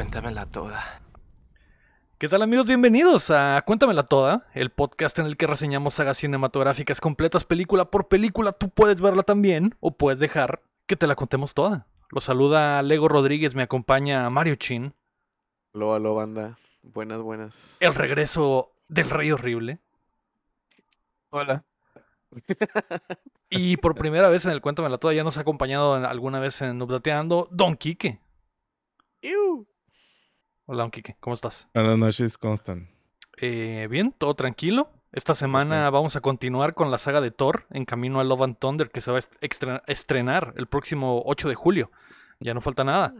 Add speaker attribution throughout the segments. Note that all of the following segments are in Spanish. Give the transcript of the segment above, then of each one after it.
Speaker 1: Cuéntamela toda.
Speaker 2: ¿Qué tal amigos? Bienvenidos a Cuéntamela Toda, el podcast en el que reseñamos sagas cinematográficas completas película por película. Tú puedes verla también o puedes dejar que te la contemos toda. Lo saluda Lego Rodríguez, me acompaña Mario Chin.
Speaker 3: Aló, aló, banda. Buenas, buenas.
Speaker 2: El regreso del Rey Horrible.
Speaker 4: Hola.
Speaker 2: Y por primera vez en el Cuéntamela Toda ya nos ha acompañado alguna vez en Updateando Don Quique.
Speaker 3: Iu.
Speaker 2: Hola Don Quique, ¿cómo estás?
Speaker 5: Buenas noches, ¿cómo están?
Speaker 2: Eh, bien, todo tranquilo. Esta semana vamos a continuar con la saga de Thor en camino a Love and Thunder que se va a estrenar el próximo 8 de julio. Ya no falta nada.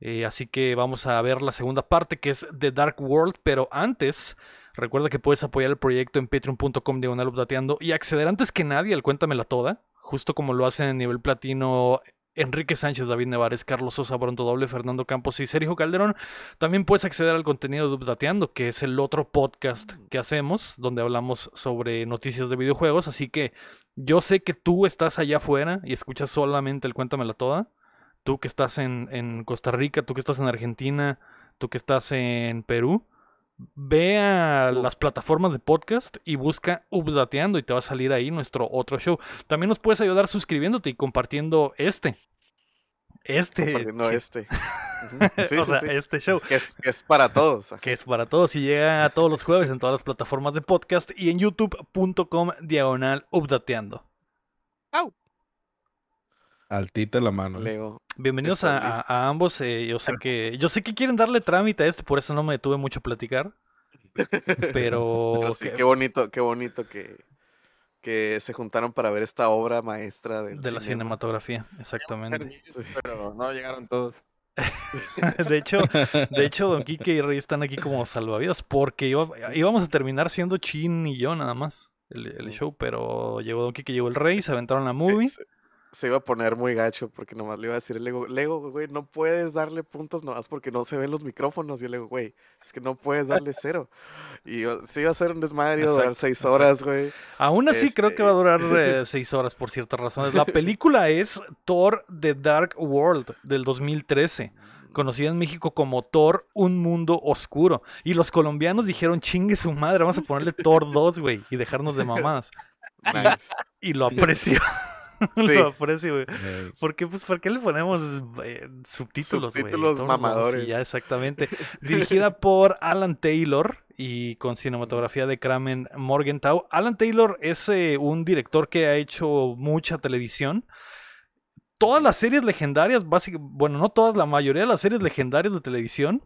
Speaker 2: Eh, así que vamos a ver la segunda parte que es The Dark World, pero antes recuerda que puedes apoyar el proyecto en patreon.com diagonal updateando y acceder antes que nadie al Cuéntamela Toda, justo como lo hacen en nivel platino Enrique Sánchez, David Nevares, Carlos Sosa, Bronto Doble, Fernando Campos y Sergio Calderón. También puedes acceder al contenido de Updateando, que es el otro podcast que hacemos, donde hablamos sobre noticias de videojuegos. Así que yo sé que tú estás allá afuera y escuchas solamente el Cuéntamela Toda. Tú que estás en, en Costa Rica, tú que estás en Argentina, tú que estás en Perú. Ve a las plataformas de podcast y busca Updateando y te va a salir ahí nuestro otro show. También nos puedes ayudar suscribiéndote y compartiendo este. Este.
Speaker 3: Compartiendo
Speaker 2: que-
Speaker 3: este. Sí,
Speaker 2: o sea,
Speaker 3: sí.
Speaker 2: este show.
Speaker 3: Que es, que es para todos.
Speaker 2: Que es para todos y llega todos los jueves en todas las plataformas de podcast y en youtube.com diagonal updateando.
Speaker 5: Altita la mano. ¿eh?
Speaker 3: Lego.
Speaker 2: Bienvenidos a, a-
Speaker 3: listo.
Speaker 2: a ambos. eh, yo sé que yo sé que quieren darle trámite a este, por eso no me detuve mucho a platicar. Pero,
Speaker 3: Pero sí,
Speaker 2: que-
Speaker 3: qué bonito, qué bonito que, que se juntaron para ver esta obra maestra del
Speaker 2: de la
Speaker 3: cinema.
Speaker 2: cinematografía, exactamente.
Speaker 3: Sí.
Speaker 4: Pero no llegaron todos.
Speaker 2: De hecho, de hecho, Don Quique y Rey están aquí como salvavidas porque iba- íbamos a terminar siendo Chin y yo nada más el, el show, pero llegó Don Quique, llegó el Rey, se aventaron la movie.
Speaker 3: Se, se iba a poner muy gacho porque nomás le iba a decir el Lego, Lego, güey, no puedes darle puntos nomás porque no se ven los micrófonos. Y yo le digo, güey, es que no puedes darle cero. Y sí iba a ser un desmadre, iba a durar seis horas, güey.
Speaker 2: Aún así creo que va a durar eh, seis horas por ciertas razones. La película es Thor The Dark World del 2013, conocida en México como Thor Un Mundo Oscuro. Y los colombianos dijeron, chingue su madre, vamos a ponerle Thor 2, güey, y dejarnos de mamadas.
Speaker 3: Nice.
Speaker 2: Y lo aprecio.
Speaker 3: Sí.
Speaker 2: lo aprecio, güey.
Speaker 5: Eh,
Speaker 2: ¿Por qué, pues, ¿por qué le ponemos eh, subtítulos, güey?
Speaker 3: Subtítulos
Speaker 2: Thor 2 y
Speaker 3: mamadores.
Speaker 2: ya, exactamente. Dirigida por Alan Taylor y con cinematografía de Kramen Morgenthau. Alan Taylor es eh, un director que ha hecho mucha televisión. Todas las series legendarias, básicamente, bueno, no todas, la mayoría de las series legendarias de televisión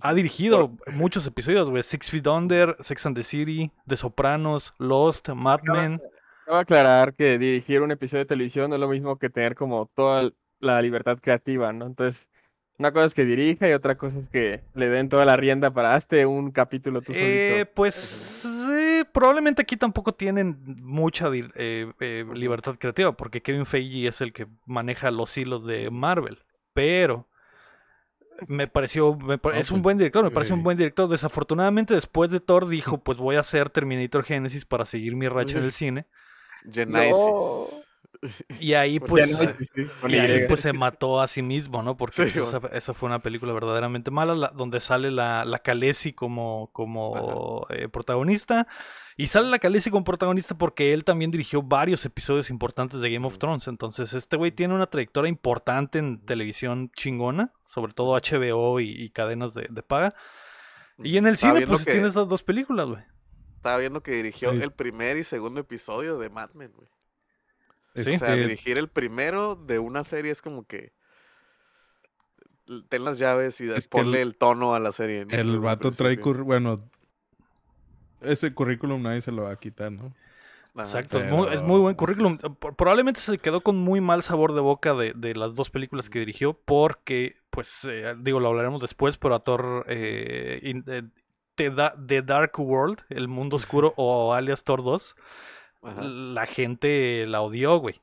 Speaker 2: ha dirigido muchos episodios, güey. Six Feet Under, Sex and the City, The Sopranos, Lost, Mad Men.
Speaker 4: Cabe aclarar que dirigir un episodio de televisión no es lo mismo que tener como toda la libertad creativa, ¿no? Entonces, una cosa es que dirija y otra cosa es que le den toda la rienda para hazte un capítulo tú
Speaker 2: Eh,
Speaker 4: solito.
Speaker 2: pues probablemente aquí tampoco tienen mucha eh, eh, libertad creativa, porque Kevin Feige es el que maneja los hilos de Marvel. Pero me pareció, me
Speaker 5: No,
Speaker 2: es un
Speaker 5: pues,
Speaker 2: buen director, me parece un buen director. Desafortunadamente, después de Thor dijo, pues voy a hacer Terminator Genesis para seguir mi racha en el cine.
Speaker 3: Genesis.
Speaker 2: Y ahí pues... Y ahí pues se mató a sí mismo, ¿no? Porque
Speaker 3: Sí,
Speaker 2: esa, esa fue una película verdaderamente mala, la- donde sale la, la Khaleesi como, como eh, protagonista. Y sale la Khaleesi como protagonista porque él también dirigió varios episodios importantes de Game of. Thrones. Entonces, este güey tiene una trayectoria importante en televisión chingona, sobre todo HBO y, y cadenas de, de paga. Y en el cine, pues
Speaker 3: que-
Speaker 2: tiene esas dos películas, güey.
Speaker 3: Estaba viendo que dirigió
Speaker 5: Sí.
Speaker 3: el primer y segundo episodio de Mad Men, güey.
Speaker 2: Sí.
Speaker 3: O sea,
Speaker 5: este,
Speaker 3: dirigir el primero de una serie es como que ten las llaves y ponle
Speaker 5: el-
Speaker 3: el tono a la serie. ¿no?
Speaker 5: El vato trae curr- bueno, ese currículum nadie se lo va a quitar, ¿no?
Speaker 3: Ajá.
Speaker 2: Exacto, es, muy, es muy buen currículum. Eh, Probablemente se quedó con muy mal sabor de boca de, de las dos películas que dirigió, porque, pues, eh, digo, lo hablaremos después, pero a Thor, eh, in- eh, The, Da- The Dark World, el mundo oscuro, o alias Thor 2,
Speaker 3: Ajá.
Speaker 2: la gente la odió, güey.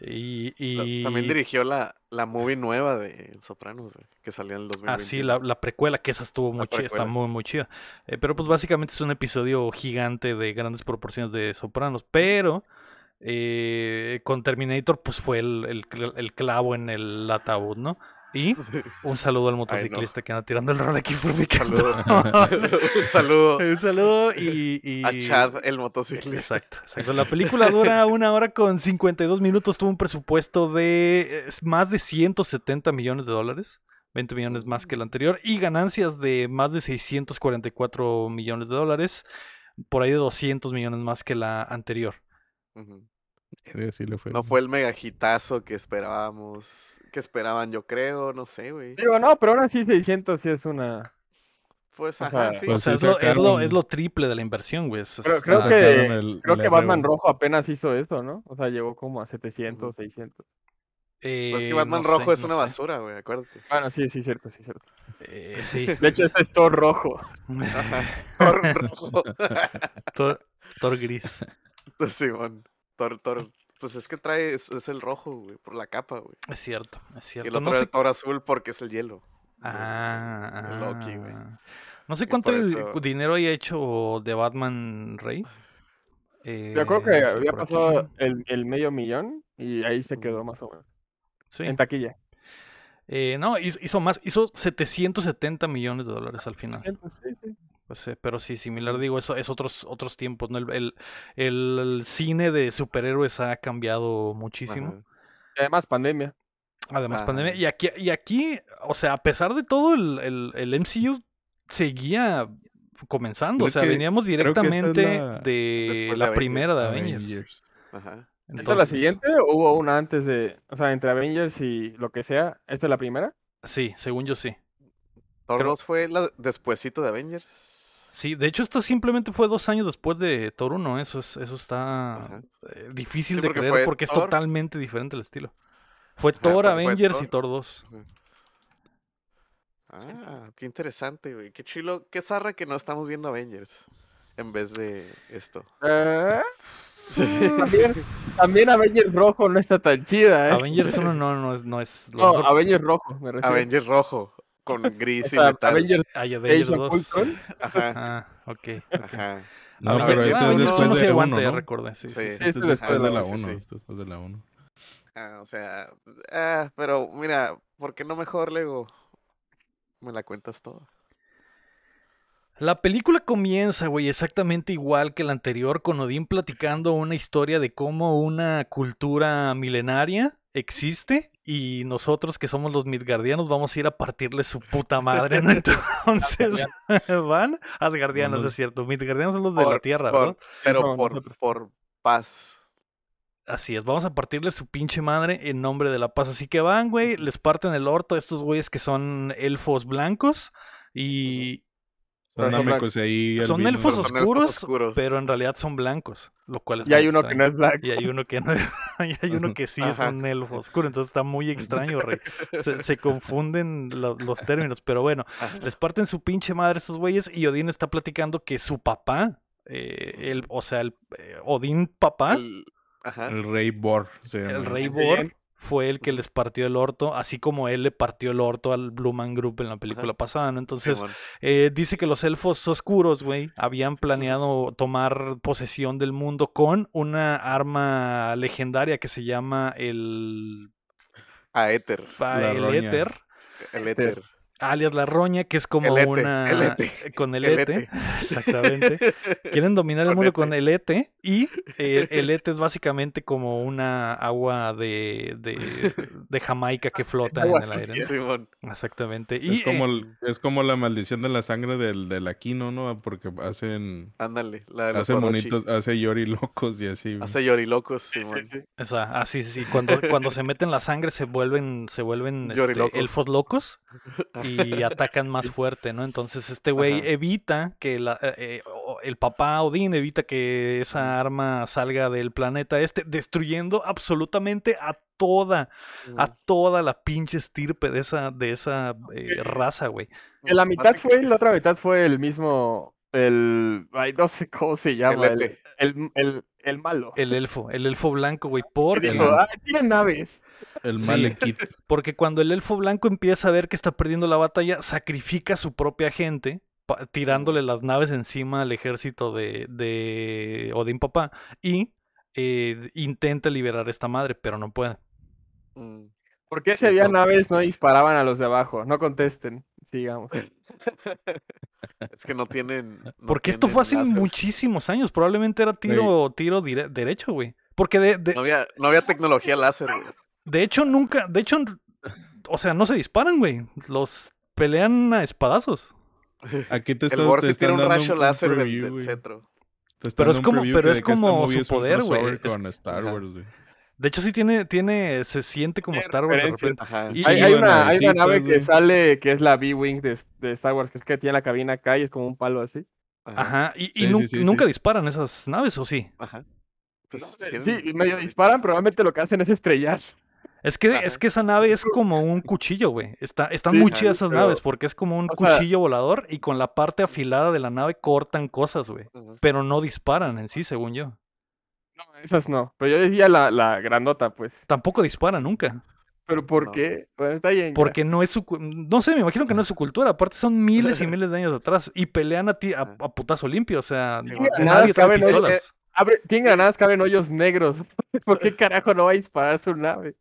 Speaker 2: Y,
Speaker 3: La- También dirigió la, la movie nueva de Sopranos, güey, que salió en el 2021.
Speaker 2: Ah, sí, la, la precuela, que esa estuvo muy chida, está muy, muy chida. Eh, pero pues básicamente es un episodio gigante de grandes proporciones de Sopranos. Pero eh, con Terminator, pues fue el, el clavo en el ataúd, ¿no? Y un saludo al
Speaker 3: Ay, no.
Speaker 2: motociclista que anda tirando el rol aquí por mi
Speaker 3: saludo. Un saludo
Speaker 2: Un saludo y, y-
Speaker 3: a Chad, el motociclista.
Speaker 2: Exacto, exacto. La película dura una hora con 52 minutos. Tuvo un presupuesto de más de 170 millones de dólares. 20 millones más que el anterior. Y ganancias de más de 644 millones de dólares. Por ahí de 200 millones más que la anterior.
Speaker 3: Ujú.
Speaker 5: Sí, sí le fue.
Speaker 3: No fue el megajitazo que esperábamos, que esperaban, yo creo, no sé, güey.
Speaker 4: Digo, no, pero aún así 600 sí es una...
Speaker 3: Pues,
Speaker 4: o
Speaker 3: ajá,
Speaker 4: sea,
Speaker 3: sí.
Speaker 2: O sea,
Speaker 5: sí
Speaker 2: es lo, es, lo,
Speaker 5: sacaron-
Speaker 2: es lo triple de la inversión, güey. Es-
Speaker 4: Creo,
Speaker 2: ah,
Speaker 4: que,
Speaker 5: el-
Speaker 4: creo
Speaker 5: el
Speaker 4: que Batman
Speaker 5: RO.
Speaker 4: Rojo apenas hizo eso, ¿no? O sea, llegó como a 700,
Speaker 3: Ujú.
Speaker 4: 600.
Speaker 3: Pues que
Speaker 2: eh,
Speaker 3: Batman
Speaker 2: no
Speaker 3: Rojo
Speaker 2: sé,
Speaker 3: es
Speaker 2: no
Speaker 3: una
Speaker 2: sé.
Speaker 3: basura, güey, acuérdate.
Speaker 4: Bueno, sí, sí, cierto, sí, cierto.
Speaker 2: Eh, sí.
Speaker 4: De hecho, este es Thor rojo.
Speaker 3: Ajá. Thor rojo.
Speaker 2: Thor, Thor gris.
Speaker 3: Simón. Thor, Thor. Pues es que trae, es, es el rojo, güey, por la capa, güey.
Speaker 2: Es cierto, es
Speaker 3: Y
Speaker 2: cierto.
Speaker 3: el otro
Speaker 2: No
Speaker 3: es
Speaker 2: sé
Speaker 3: Thor azul porque es el hielo.
Speaker 2: Ah,
Speaker 3: de Loki, güey.
Speaker 2: ah. No sé
Speaker 3: Y
Speaker 2: cuánto el-
Speaker 3: eso-
Speaker 2: dinero haya hecho de Batman Rey.
Speaker 4: Yo creo que
Speaker 2: Eh,
Speaker 4: había pasado el, el medio millón y ahí se quedó más o menos.
Speaker 2: Sí.
Speaker 4: En taquilla.
Speaker 2: Eh, no, hizo, hizo más, hizo 770 millones de dólares al final.
Speaker 4: 600, sí, sí.
Speaker 2: Pues, eh, pero sí, similar, digo, eso es otros, otros tiempos, ¿no? El, el- el cine de superhéroes ha cambiado muchísimo.
Speaker 3: Ajá.
Speaker 4: Y además, pandemia.
Speaker 2: Además,
Speaker 3: Ajá.
Speaker 2: pandemia. Y aquí, y aquí, o sea, a pesar de todo, el, el, el MCU seguía comenzando.
Speaker 5: Creo
Speaker 2: o sea,
Speaker 5: que-
Speaker 2: veníamos
Speaker 5: es
Speaker 2: directamente
Speaker 5: la-
Speaker 2: de
Speaker 3: Después de
Speaker 2: la primera de
Speaker 3: Avengers.
Speaker 2: Avengers.
Speaker 5: Avengers.
Speaker 3: Ajá.
Speaker 4: ¿Esta es la
Speaker 2: Entonces,
Speaker 4: siguiente o hubo una antes de. O sea, entre Avengers y lo que sea? ¿Esta es la primera?
Speaker 2: Sí, según yo sí.
Speaker 3: Thor
Speaker 2: Creo-
Speaker 3: 2 fue la despuesito de Avengers.
Speaker 2: Sí, de hecho, esto simplemente fue dos años después de Thor 1. Eso, es, eso está
Speaker 3: Ajá.
Speaker 2: eh, difícil
Speaker 3: Sí,
Speaker 2: de
Speaker 3: porque
Speaker 2: creer porque es
Speaker 3: Thor.
Speaker 2: totalmente diferente el estilo. Fue
Speaker 3: Ajá,
Speaker 2: Thor,
Speaker 3: fue
Speaker 2: Avengers y
Speaker 3: Thor.
Speaker 2: Thor 2.
Speaker 3: Ah, qué interesante, güey. Qué chilo, qué zarra que no estamos viendo Avengers en vez de esto.
Speaker 4: Eh, también, también Avengers rojo no está tan chida, ¿eh?
Speaker 2: Avengers 1 no, no es. No, es lo
Speaker 4: No,
Speaker 2: mejor-
Speaker 4: Avengers rojo, me refiero.
Speaker 3: Avengers rojo con gris
Speaker 4: O
Speaker 3: y metal.
Speaker 4: Avengers
Speaker 2: Hay Avengers
Speaker 4: Age of
Speaker 2: 2.
Speaker 4: Ultron.
Speaker 3: Ajá,
Speaker 2: Ah, ok. ok.
Speaker 3: ajá.
Speaker 5: No,
Speaker 3: Avengers
Speaker 5: pero este es después de
Speaker 2: aguanta,
Speaker 5: 1,
Speaker 2: ya
Speaker 5: ¿no?
Speaker 2: recordé. Sí, sí,
Speaker 3: Sí.
Speaker 2: sí.
Speaker 5: Es después de
Speaker 3: después,
Speaker 5: la
Speaker 3: sí,
Speaker 5: 1.
Speaker 3: sí.
Speaker 5: Este es después de la 1.
Speaker 3: Ah, o sea, ah, pero mira, ¿por qué no mejor Lego? Me la cuentas toda.
Speaker 2: La película comienza, güey, exactamente igual que la anterior, con Odín platicando una historia de cómo una cultura milenaria existe y nosotros que somos los Midgardianos vamos a ir a partirle su puta madre, ¿no? Entonces van Asgardianos, es cierto. Midgardianos son los de la Tierra,
Speaker 3: por-
Speaker 2: ¿verdad?
Speaker 3: Pero por, por paz.
Speaker 2: Así es, vamos a partirle su pinche madre en nombre de la paz. Así que van, güey, les parten el orto a estos güeyes que son elfos blancos y
Speaker 5: Son ahí.
Speaker 2: elfos
Speaker 3: Pero son elfos
Speaker 2: oscuros,
Speaker 3: oscuros.
Speaker 2: pero en realidad son blancos, lo cual es
Speaker 4: Y hay uno que no es blanco.
Speaker 2: Y hay uno que no es- y hay uno que sí es un elfo oscuro, entonces está muy extraño, rey. Se, se confunden lo- los términos, pero bueno,
Speaker 3: Ajá.
Speaker 2: les parten su pinche madre esos güeyes y Odín está platicando que su papá, eh, el, o sea, el eh, Odín papá,
Speaker 3: El- ajá.
Speaker 5: El rey Bor. se
Speaker 2: el
Speaker 5: llama.
Speaker 2: rey
Speaker 4: Sí,
Speaker 2: Bor,
Speaker 4: bien.
Speaker 2: Fue el que les partió el orto, así como él le partió el orto al Blue Man Group en la película pasada, ¿no? Entonces, eh, dice que los elfos oscuros, güey, habían planeado tomar posesión del mundo con una arma legendaria que se llama el
Speaker 3: A éter.
Speaker 5: La
Speaker 2: el éter,
Speaker 3: El éter.
Speaker 2: Alias la roña, que es como
Speaker 3: El ete,
Speaker 2: una
Speaker 3: el ete,
Speaker 2: con el
Speaker 3: el
Speaker 2: ete,
Speaker 3: ete.
Speaker 2: exactamente. Quieren dominar el
Speaker 3: Con
Speaker 2: mundo
Speaker 3: ete.
Speaker 2: con el ete y eh, el ete es básicamente como una agua de, de, de Jamaica que flota en el aire. ¿no?
Speaker 4: sucia.
Speaker 3: Simón.
Speaker 2: Exactamente. Y
Speaker 5: Es como,
Speaker 2: eh,
Speaker 5: el- es como la maldición de la sangre del, del Aquino, ¿no? Porque hacen,
Speaker 3: Ándale. La de
Speaker 5: hace monitos, hace Yori locos y así.
Speaker 3: Hace llorilocos,
Speaker 4: Sí, sí,
Speaker 3: Simón.
Speaker 4: sí.
Speaker 2: Esa, ah, sí, sí, sí. Cuando, cuando se meten la sangre se vuelven, se vuelven este, elfos locos y atacan más fuerte, ¿no? Entonces este güey
Speaker 3: Ajá.
Speaker 2: evita que la- eh, eh, el papá Odín evita que esa arma salga del planeta este, destruyendo absolutamente a toda, a toda la pinche estirpe de esa, de esa eh, raza, güey.
Speaker 4: La mitad fue la otra mitad fue el mismo. El. Ay, no sé cómo se llama. El, el, el, el malo.
Speaker 2: El elfo, el elfo blanco, güey.
Speaker 4: Que
Speaker 2: Porque,
Speaker 4: dijo, "Ah, tienen naves.
Speaker 5: El
Speaker 2: Sí.
Speaker 5: Malekith.
Speaker 2: porque cuando el elfo blanco empieza a ver que está perdiendo la batalla, sacrifica a su propia gente, tirándole las naves encima al ejército de, de Odín Papá, y eh, intenta liberar a esta madre, pero no puede.
Speaker 3: Mm.
Speaker 4: ¿Por qué si había naves no disparaban a los de abajo? No contesten. Sigamos.
Speaker 3: Es que no tienen. no
Speaker 2: Porque esto fue hace muchísimos años. Probablemente era tiro, tiro derecho, güey. Porque de, de,
Speaker 3: No había, no había tecnología láser, güey.
Speaker 2: De hecho nunca, de hecho, o sea, no se disparan, güey. Los pelean a espadazos.
Speaker 5: Aquí te
Speaker 3: El
Speaker 5: está,
Speaker 3: Bor
Speaker 5: te
Speaker 3: tiene un rayo
Speaker 5: un
Speaker 3: láser del,
Speaker 5: preview,
Speaker 3: del.
Speaker 5: Te están
Speaker 2: Pero es
Speaker 5: un
Speaker 2: como- pero es como su
Speaker 5: un
Speaker 2: poder, güey.
Speaker 5: crossover
Speaker 2: Es-
Speaker 5: Con Star
Speaker 3: Ajá.
Speaker 5: Wars, güey.
Speaker 2: De hecho, sí tiene, tiene, se siente como
Speaker 4: Tiene
Speaker 2: Star Wars de
Speaker 4: referencias.
Speaker 2: repente.
Speaker 3: Ajá.
Speaker 2: Y-
Speaker 4: Hay, hay una, hay una nave que sale que es la B-Wing de, de Star Wars, que es que tiene la cabina acá y es como un palo así.
Speaker 2: Ajá. Y, y
Speaker 5: Sí,
Speaker 2: nun-
Speaker 5: sí, sí,
Speaker 2: nunca
Speaker 5: sí.
Speaker 2: disparan esas naves, ¿o sí?
Speaker 3: Ajá. Pues,
Speaker 4: Sí, medio disparan, pero realmente lo que hacen es estrellas.
Speaker 2: Es que,
Speaker 3: Ajá.
Speaker 2: es que esa nave es como un cuchillo, güey. Está, están
Speaker 4: Sí,
Speaker 2: muy chidas esas
Speaker 4: pero-
Speaker 2: naves porque es como un
Speaker 4: o sea-
Speaker 2: cuchillo volador y con la parte afilada de la nave cortan cosas, güey. Pero no disparan en sí, según yo.
Speaker 4: No, esas no. Pero yo decía la, la grandota, pues.
Speaker 2: Tampoco disparan nunca.
Speaker 4: ¿Pero por
Speaker 3: No.
Speaker 4: qué? Bueno, está bien. ya.
Speaker 2: Porque no es su... No sé, me imagino que no es su cultura. Aparte son miles y miles de años atrás. Y pelean a ti a, a putazo limpio. O sea, nadie
Speaker 4: caben,
Speaker 2: pistolas.
Speaker 4: Abre, tienen granadas, caben hoyos negros. ¿Por qué carajo no va a disparar su nave?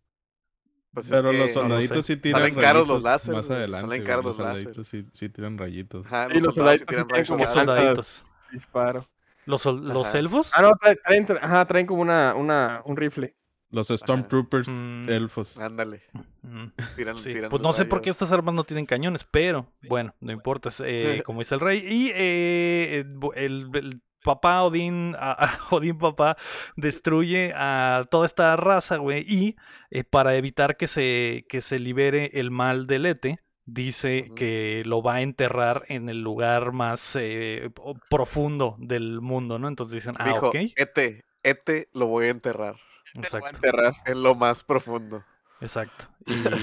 Speaker 3: Pues es
Speaker 5: Pero
Speaker 3: que-
Speaker 5: los
Speaker 2: sé.
Speaker 5: soldaditos sí tiran
Speaker 3: Salen caros los láseres,
Speaker 5: Más adelante.
Speaker 3: salen caros
Speaker 5: los
Speaker 3: los
Speaker 5: soldaditos sí, sí tiran rayitos.
Speaker 3: Ajá,
Speaker 4: Sí,
Speaker 3: los
Speaker 4: los
Speaker 3: soldados sí
Speaker 4: soldaditos
Speaker 3: tiran
Speaker 4: sí tienen
Speaker 3: rayos
Speaker 4: como
Speaker 2: ¿Qué
Speaker 3: láser.
Speaker 2: soldaditos?
Speaker 4: Disparo.
Speaker 2: ¿Los, los elfos?
Speaker 4: Ah, no, traen, traen, tra- ajá, traen como una, una, un rifle.
Speaker 5: Los Stormtroopers
Speaker 2: Mm.
Speaker 5: elfos.
Speaker 3: Ándale.
Speaker 2: Mm.
Speaker 3: Tiran,
Speaker 2: Sí,
Speaker 3: tiran
Speaker 2: pues no sé por qué estas armas no tienen cañones, pero bueno, no importa, es, eh, como dice el rey. Y eh, el, el papá Odín, a- a Odín papá, destruye a toda esta raza, güey, y eh, para evitar que se, que se libere el mal del Ete, dice que lo va a enterrar en el lugar más eh, profundo del mundo, ¿no? Entonces dicen, ah,
Speaker 3: Dijo,
Speaker 2: ok,
Speaker 3: Ete, Ete lo voy a enterrar
Speaker 4: Te lo voy a
Speaker 2: exacto.
Speaker 4: enterrar.
Speaker 3: en lo más profundo.
Speaker 2: Exacto.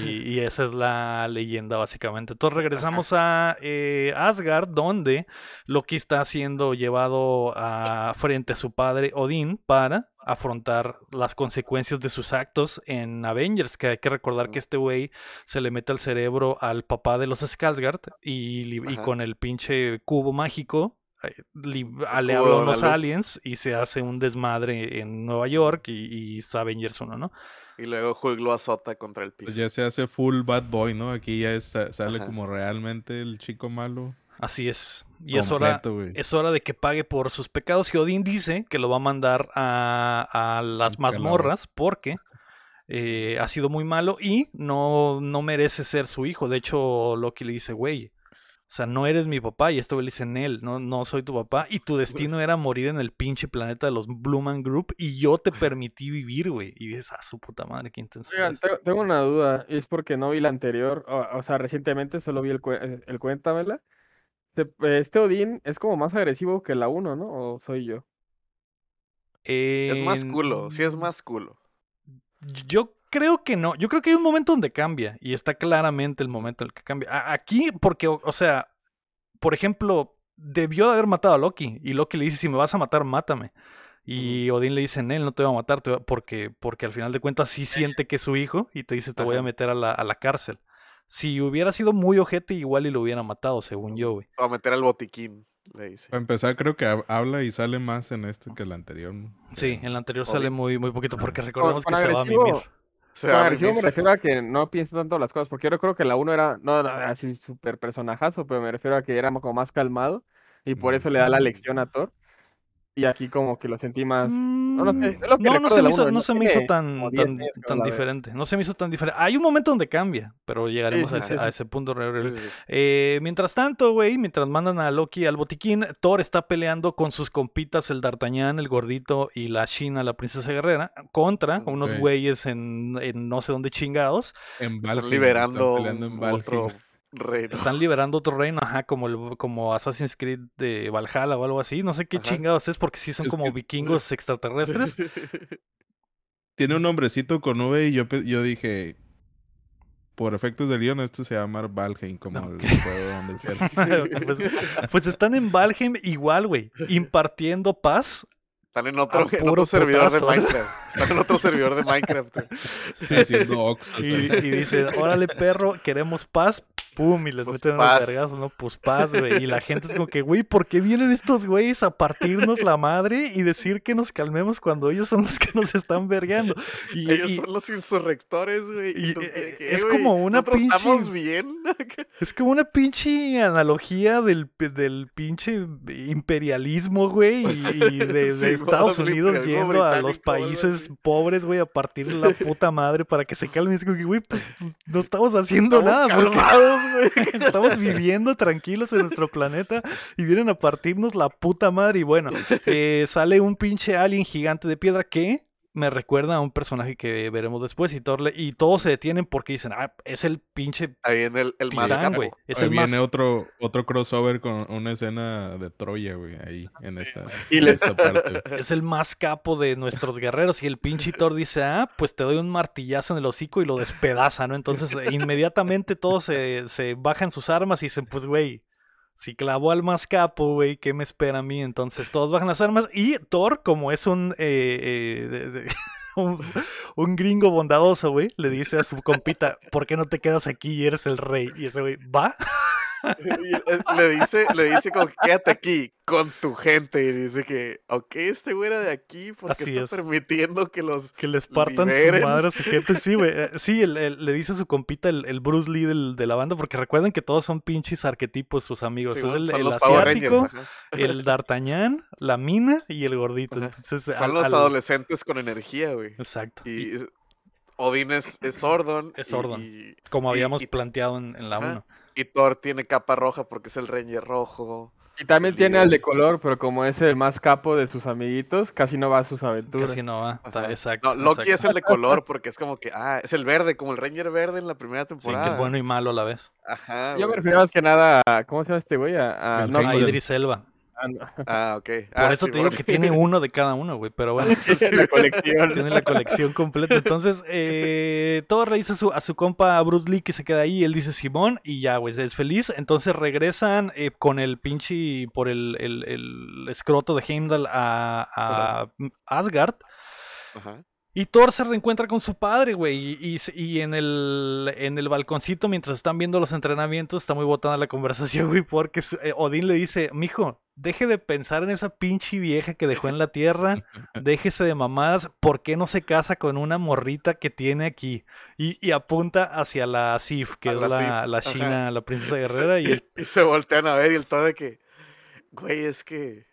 Speaker 2: Y, y esa es la leyenda, básicamente. Entonces regresamos a eh, Asgard, donde Loki está siendo llevado a, frente a su padre Odín para afrontar las consecuencias de sus actos en Avengers. Que hay que recordar que este güey se le mete al cerebro al papá de los Skarsgård y, con el pinche cubo mágico. li- a- unos aliens y se hace un desmadre en Nueva York y, y es Avengers 1, ¿no?
Speaker 3: Y luego Hulk lo azota contra el piso.
Speaker 5: Pues ya se hace full bad boy, ¿no? Aquí ya es- sale
Speaker 3: Ajá.
Speaker 5: como realmente el chico malo.
Speaker 2: Así es. Y es hora, es hora de que pague por sus pecados. Y Odín dice que lo va a mandar a, a las mazmorras porque eh, ha sido muy malo y no, no merece ser su hijo. De hecho, Loki le dice, güey, o sea, no eres mi papá. Y esto le dice, Nel, no, no soy tu papá. Y tu destino era morir en el pinche planeta de los Blumen Group. Y yo te permití vivir, güey. Y dices, ah, su puta madre, qué intenso.
Speaker 4: Oigan, tengo, tengo una duda. y Es porque no vi la anterior. O, o sea, recientemente solo vi el, eh, el Cuéntamela. Este Odín es como más agresivo que la 1, ¿no? ¿O soy yo?
Speaker 3: Es más culo, sí es
Speaker 2: En-
Speaker 3: más culo.
Speaker 2: Yo creo que no. Yo creo que hay un momento donde cambia. Y está claramente el momento en el que cambia. Aquí, porque, o, o sea, por ejemplo, debió de haber matado a Loki. Y Loki le dice: Si me vas a matar, mátame. Y Odín le dice: Él no te va a matar. te va-", porque, porque al final de cuentas sí siente que es su hijo. Y te dice: Te voy a meter a la, a la cárcel. Si hubiera sido muy ojete, igual y lo hubiera matado, según yo, güey.
Speaker 3: Va a meter al botiquín, le dice.
Speaker 5: Para empezar, creo que hab- habla y sale más en este que el anterior. ¿no?
Speaker 2: Sí, en la anterior
Speaker 3: Odín.
Speaker 2: sale muy, muy poquito. Porque recordemos
Speaker 4: con
Speaker 2: que se va a mimir.
Speaker 3: Se
Speaker 4: Con agresivo me refiero a que no pienso tanto las cosas, porque yo recuerdo que la 1 era, no era así súper personajazo, pero me refiero a que era como más calmado y por eso le da la lección a Thor. Y aquí como que lo sentí más... no lo sé, es lo que
Speaker 2: No, no
Speaker 4: recuerdo
Speaker 2: se me hizo,
Speaker 4: uno,
Speaker 2: no se me hizo tan,
Speaker 4: como 10
Speaker 2: tan, diferente. No se me hizo tan diferente. Hay un momento donde cambia, pero llegaremos
Speaker 4: Sí,
Speaker 2: a, ese,
Speaker 4: sí,
Speaker 2: a ese punto.
Speaker 3: Sí.
Speaker 2: Eh, mientras tanto, güey, mientras mandan a Loki al botiquín, Thor está peleando con sus compitas, el D'Artagnan, el gordito y la China, la princesa guerrera, contra unos güeyes en, en no sé dónde chingados.
Speaker 5: En Valheim,
Speaker 3: Están liberando
Speaker 5: peleando en
Speaker 3: un-
Speaker 5: Valheim.
Speaker 3: otro reino.
Speaker 2: Están liberando otro reino, ajá, como, el, como Assassin's Creed de Valhalla o algo así. No sé qué
Speaker 3: Ajá.
Speaker 2: chingados es porque sí son
Speaker 5: Es
Speaker 2: como
Speaker 5: que-
Speaker 2: vikingos extraterrestres.
Speaker 5: Tiene un nombrecito con V y yo, yo dije, por efectos del guion, esto se llama Valheim, como
Speaker 2: No.
Speaker 5: el juego donde se...
Speaker 2: pues, pues están en Valheim igual, güey, impartiendo paz.
Speaker 3: Están en otro, en otro servidor de. Minecraft. Están en otro servidor de Minecraft.
Speaker 2: Y, y dice, órale perro, queremos paz, pum, y les
Speaker 3: Pues
Speaker 2: meten unos vergazos, ¿no? Pues paz, güey. Y la gente es como que, güey, ¿por qué vienen estos güeyes a partirnos la madre y decir que nos calmemos cuando ellos son los que nos están vergueando? Y,
Speaker 3: Ellos
Speaker 2: y-
Speaker 3: son los insurrectores, güey.
Speaker 2: y,
Speaker 3: entonces,
Speaker 2: eh,
Speaker 3: ¿qué,
Speaker 2: es como una
Speaker 3: ¿Nosotros
Speaker 2: pinche-
Speaker 3: estamos bien?
Speaker 2: Es como una pinche analogía del, del pinche imperialismo, güey, y, de, de Estados Unidos yendo a los países pobres, güey, a partir la puta madre para que se calmen. Es como que, güey, pues, no estamos haciendo
Speaker 3: Estamos
Speaker 2: nada, porque estamos viviendo tranquilos en nuestro planeta y vienen a partirnos la puta madre. Y bueno, eh, sale un pinche alien gigante de piedra que me recuerda a un personaje que veremos después y, y todos se detienen porque dicen, ah, es el pinche
Speaker 3: Ahí viene el, el más
Speaker 2: titán, güey. Es
Speaker 5: Ahí
Speaker 2: el más
Speaker 5: viene otro, otro crossover con una escena de Troya, güey, ahí en esta,
Speaker 4: Y
Speaker 5: en
Speaker 4: le-
Speaker 5: esta parte.
Speaker 2: es el más capo de nuestros guerreros. Y el pinche Thor dice, ah, pues te doy un martillazo en el hocico y lo despedaza, ¿no? Entonces, inmediatamente todos se, se bajan sus armas y dicen, pues, güey, si clavó al más capo, güey, ¿qué me espera a mí? Entonces todos bajan las armas y Thor, como es un... eh, eh, Un, un gringo bondadoso, güey, le dice a su compita, ¿por qué no te quedas aquí y eres el rey? Y ese güey, ¿va?
Speaker 3: Y le dice, le dice como que quédate aquí con tu gente. Y dice que, ok, este güey era de aquí porque
Speaker 2: Así
Speaker 3: está
Speaker 2: es.
Speaker 3: permitiendo que los
Speaker 2: Que les partan su madre a su gente. Sí, güey. eh, Sí, el- el- le dice a su compita el, el Bruce Lee del- de la banda, porque recuerden que todos son pinches arquetipos sus amigos.
Speaker 3: Sí,
Speaker 2: es el,
Speaker 3: los Power Rangers.
Speaker 2: asiático,
Speaker 3: ajá.
Speaker 2: el D'Artagnan, la mina y el gordito. Entonces,
Speaker 3: Son
Speaker 2: al-
Speaker 3: los
Speaker 2: al-
Speaker 3: adolescentes con energía, güey.
Speaker 2: Exacto.
Speaker 3: Y es- Odín es, es Sordon.
Speaker 2: Es
Speaker 3: y-
Speaker 2: Sordon.
Speaker 3: Y,
Speaker 2: Como
Speaker 3: y-
Speaker 2: habíamos
Speaker 3: y-
Speaker 2: planteado en, en la
Speaker 3: Ajá.
Speaker 2: 1.
Speaker 3: Y Thor tiene capa roja porque es el Ranger rojo.
Speaker 4: Y también tiene al de color, pero como es el más capo de sus amiguitos, casi no va a sus aventuras.
Speaker 2: Casi no va.
Speaker 3: Ajá.
Speaker 2: Exacto.
Speaker 3: No, Loki
Speaker 2: exacto.
Speaker 3: es el de color porque es como que, ah, es el verde, como el Ranger verde en la primera
Speaker 2: Sí, que
Speaker 3: temporada.
Speaker 2: es bueno y malo a la vez.
Speaker 3: Ajá.
Speaker 4: Yo me refiero más que nada a, ¿cómo se llama este güey? A, no,
Speaker 2: A. Idris Elba.
Speaker 4: A- no,
Speaker 3: Ah, ok.
Speaker 2: Por
Speaker 3: Ah,
Speaker 2: eso
Speaker 3: sí,
Speaker 2: te digo
Speaker 3: bueno.
Speaker 2: que tiene uno de cada uno, güey. Pero bueno.
Speaker 4: la colección.
Speaker 2: Tiene la colección completa. Entonces, eh, Thor le dice a su, a su compa Bruce Lee que se queda ahí. Él dice Simón y ya, güey, es feliz. Entonces regresan eh, con el pinche por el, el, el escroto de Heimdall a, a Asgard.
Speaker 3: Ajá.
Speaker 2: Y Thor se reencuentra con su padre, güey. Y, y se- y en, el, en el balconcito, mientras están viendo los entrenamientos, está muy botada la conversación, güey. Porque eh, Odín le dice: Mijo, deje de pensar en esa pinche vieja que dejó en la tierra. Déjese de mamadas. ¿Por qué no se casa con una morrita que tiene aquí? Y, y apunta hacia la Sif, que
Speaker 3: A
Speaker 2: es
Speaker 3: la
Speaker 2: la. China, la princesa
Speaker 3: Se-
Speaker 2: guerrera. Y el
Speaker 3: y se voltean a ver y el todo de que, güey, es que.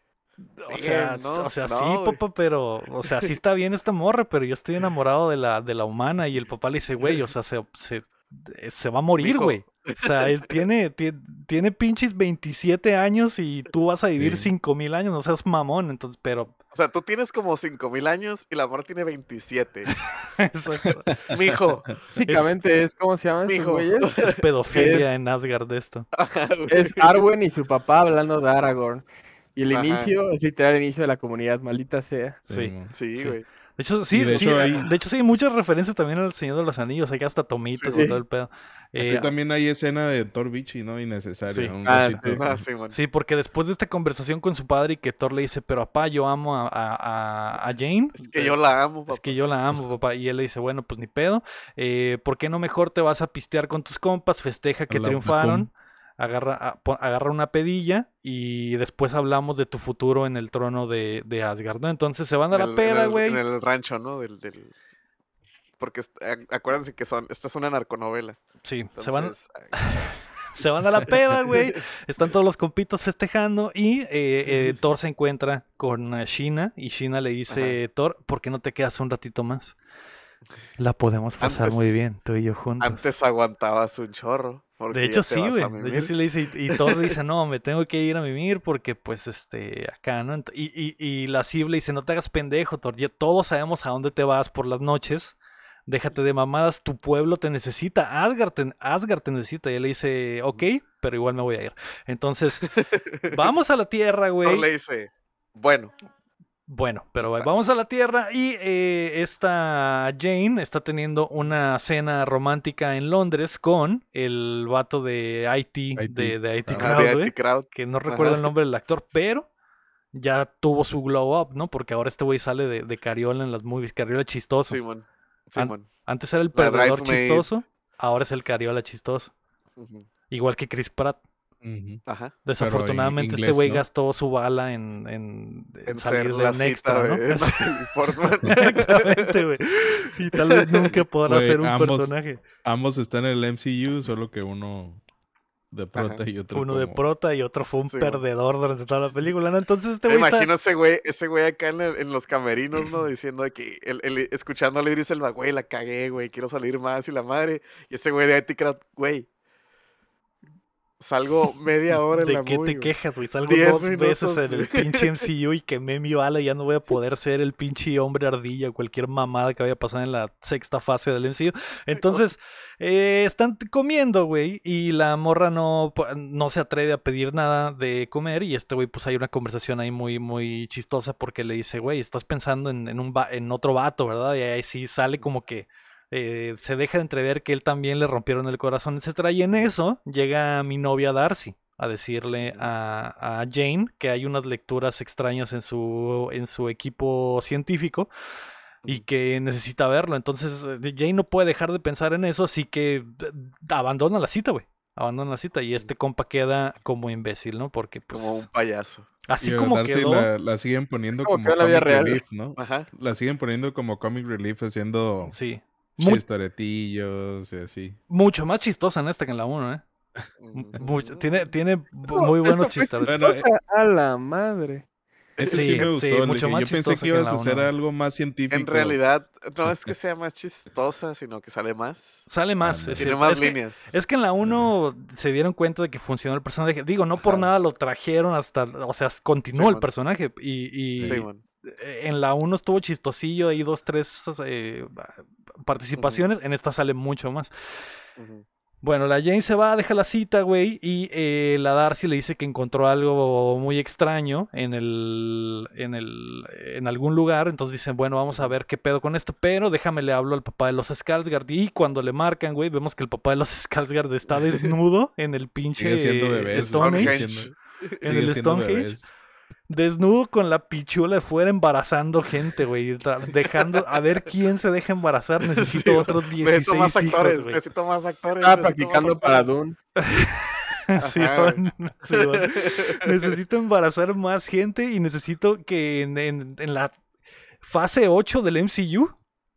Speaker 2: O sea,
Speaker 3: Damn, ¿no?
Speaker 2: o sea,
Speaker 3: No,
Speaker 2: sí, papá, pero, o sea, sí está bien esta morra, pero yo estoy enamorado de la, de la humana y el papá le dice, güey, o sea, se, se, eh, se va a morir, güey. O sea, él tiene, tiene, tiene pinches 27 años y tú vas a vivir
Speaker 5: Sí.
Speaker 2: 5000 años, no seas mamón, entonces, pero,
Speaker 3: O sea, tú tienes como 5000 años y la amor tiene 27.
Speaker 2: exacto,
Speaker 3: Mijo.
Speaker 4: Básicamente es, ¿cómo se llama
Speaker 3: Mijo.
Speaker 2: es pedofilia
Speaker 4: Es-
Speaker 2: en Asgard esto.
Speaker 4: Es Arwen y su papá hablando de Aragorn. Y el
Speaker 3: Ajá.
Speaker 4: inicio es literal el inicio de la comunidad, maldita sea.
Speaker 2: Sí.
Speaker 3: Sí,
Speaker 2: Sí.
Speaker 3: güey.
Speaker 2: De hecho, sí,
Speaker 5: de
Speaker 2: sí,
Speaker 5: hecho
Speaker 2: de
Speaker 5: hay-
Speaker 2: hecho, sí hay muchas referencias también al Señor de los Anillos, hay hasta tomitos
Speaker 3: Sí,
Speaker 2: y
Speaker 4: sí.
Speaker 2: todo el pedo.
Speaker 5: Así
Speaker 2: Eh,
Speaker 5: también hay escena de Thor Bichi, ¿no? Innecesaria.
Speaker 2: Sí.
Speaker 5: un
Speaker 4: Ah, sí.
Speaker 3: Ah, sí.
Speaker 2: Sí, porque después de esta conversación con su padre y que Thor le dice, pero papá, yo amo a, a- Jane.
Speaker 3: Es que yo la amo, papá.
Speaker 2: Es que yo la amo, papá. Y él le dice, bueno, pues ni pedo. Eh, ¿Por qué no mejor te vas a pistear con tus compas? Festeja que
Speaker 5: la
Speaker 2: triunfaron. Agarra, a- po- agarra una pedilla y después hablamos de tu futuro en el trono de, de Asgard, ¿no? Entonces se van a la
Speaker 3: el-
Speaker 2: peda, güey.
Speaker 3: En el rancho, ¿no? Del, del... Porque acuérdense que son, esta es una narconovela.
Speaker 2: Sí, se van, se van a la peda, güey. Están todos los compitos festejando y eh, eh, Thor se encuentra con eh, Shina y Shina le dice, Thor, ¿por qué no te quedas un ratito más? La podemos pasar
Speaker 3: Antes-
Speaker 2: muy bien, tú y yo juntos.
Speaker 3: Antes aguantabas un chorro. Porque
Speaker 2: De hecho sí, güey. De hecho sí le dice y, y Thor dice, no, me tengo que ir a mimir porque pues este, acá, ¿no? Y, y, y la Sif le dice, no te hagas pendejo, Thor, ya todos sabemos a dónde te vas por las noches. Déjate de mamadas, tu pueblo te necesita, Asgard te, Asgard te necesita. Y él le dice, ok, pero igual me voy a ir. Entonces, vamos a la tierra,
Speaker 3: Thor
Speaker 2: güey.
Speaker 3: le dice, bueno,
Speaker 2: Bueno, pero vamos a la Tierra y eh, esta Jane está teniendo una cena romántica en Londres con el vato de IT,
Speaker 5: IT.
Speaker 2: de, de IT
Speaker 5: Ah,
Speaker 3: ajá,
Speaker 2: Crowd,
Speaker 3: de
Speaker 2: güey,
Speaker 3: IT Crowd.
Speaker 2: que no recuerdo el nombre del actor, pero ya tuvo su glow up, ¿no? Porque ahora este güey sale de, de Cariola en las movies, Cariola chistoso.
Speaker 3: Simón.
Speaker 2: An-
Speaker 3: Simón.
Speaker 2: Antes era el perdedor chistoso, ahora es el Cariola chistoso. Igual que Chris Pratt.
Speaker 3: Ajá.
Speaker 2: Desafortunadamente este güey
Speaker 5: ¿no?
Speaker 2: gastó su bala en, en, en
Speaker 3: En
Speaker 2: salir
Speaker 3: ser
Speaker 2: de
Speaker 3: la
Speaker 2: un
Speaker 3: cita
Speaker 2: extra, ¿no?
Speaker 3: de.
Speaker 2: Exactamente, güey. Y tal vez nunca podrá
Speaker 5: Güey,
Speaker 2: ser un
Speaker 5: ambos-
Speaker 2: personaje.
Speaker 5: Ambos están en el MCU, solo que uno de prota y otro
Speaker 2: Uno de prota y otro fue un
Speaker 3: Sí,
Speaker 2: perdedor durante toda la película, ¿no? Entonces este
Speaker 3: Me
Speaker 2: güey está...
Speaker 3: imagino ese güey, ese güey acá en, el- en los camerinos, ¿no? Diciendo que, el, el- escuchándole Idris Elba, güey, la cagué, güey, quiero salir más y la madre. Y ese güey de IT Crowd, güey, salgo media hora en
Speaker 2: ¿De
Speaker 3: la
Speaker 2: qué
Speaker 3: movie,
Speaker 2: te
Speaker 3: güey.
Speaker 2: quejas, güey? Salgo dos veces
Speaker 3: minutos,
Speaker 2: en el pinche MCU y quemé mi bala y ya no voy a poder ser el pinche hombre ardilla o cualquier mamada que vaya a pasar en la sexta fase del MCU. Entonces, eh, están comiendo, güey, y la morra no, no se atreve a pedir nada de comer y este güey, pues hay una conversación ahí muy, muy chistosa porque le dice, güey, estás pensando en, en un en otro vato, ¿verdad? Y ahí sí sale como que eh, se deja de entrever que él también le rompieron el corazón, etcétera. Y en eso llega mi novia Darcy a decirle a, a Jane que hay unas lecturas extrañas en su, en su equipo científico y que necesita verlo. Entonces eh, Jane no puede dejar de pensar en eso, así que eh, abandona la cita, güey. Abandona la cita y este compa queda como imbécil, ¿no? Porque pues
Speaker 3: Como un payaso.
Speaker 2: así
Speaker 5: Y
Speaker 2: como
Speaker 5: Darcy
Speaker 2: quedó,
Speaker 5: la, la siguen poniendo
Speaker 4: Como
Speaker 5: como comic relief, ¿no?
Speaker 3: Ajá.
Speaker 5: La siguen poniendo como comic relief haciendo
Speaker 2: sí.
Speaker 5: Chistoretillos y así.
Speaker 2: mucho más chistosa en esta que en la 1, ¿eh? Mucho- tiene, tiene muy buenos chistes.
Speaker 5: Bueno, eh,
Speaker 4: A la madre.
Speaker 5: ese
Speaker 2: Sí,
Speaker 5: sí, me gustó.
Speaker 2: mucho más
Speaker 5: Yo pensé
Speaker 2: chistosa
Speaker 5: que ibas a
Speaker 2: la
Speaker 5: hacer
Speaker 2: uno.
Speaker 5: algo más científico.
Speaker 3: En realidad, no es que sea más chistosa, sino que sale más.
Speaker 2: Sale más. Es
Speaker 3: Tiene más
Speaker 2: es, que,
Speaker 3: líneas.
Speaker 2: es que en la 1 se dieron cuenta de que funcionó el personaje. Digo, no por
Speaker 3: Ajá.
Speaker 2: nada lo trajeron hasta. O sea, continuó el personaje. Y, y eh, en la 1 estuvo chistosillo. Ahí dos, tres eh, participaciones. En esta sale mucho más. Bueno, la Jane se va, deja la cita, güey, y eh, la Darcy le dice que encontró algo muy extraño en el, en el, en algún lugar. Entonces dicen, bueno, vamos a ver qué pedo con esto, pero déjame le hablo al papá de los Skarsgård. Y cuando le marcan, güey, vemos que el papá de los Skarsgård está desnudo en el pinche
Speaker 5: Sigue siendo bebés.
Speaker 3: Stonehenge.
Speaker 2: En el Stonehenge. Desnudo con la pichula de fuera embarazando gente, güey. Dejando a ver quién se deja embarazar. Necesito
Speaker 3: Sí,
Speaker 2: otros
Speaker 3: Necesito
Speaker 2: 16
Speaker 3: más
Speaker 2: hijos,
Speaker 3: actores,
Speaker 2: güey.
Speaker 3: necesito más actores.
Speaker 4: Estaba
Speaker 3: necesito más
Speaker 4: practicando para. Dune.
Speaker 2: Simón, Simón. Necesito embarazar más gente y necesito que en, en- en la fase 8 del MCU,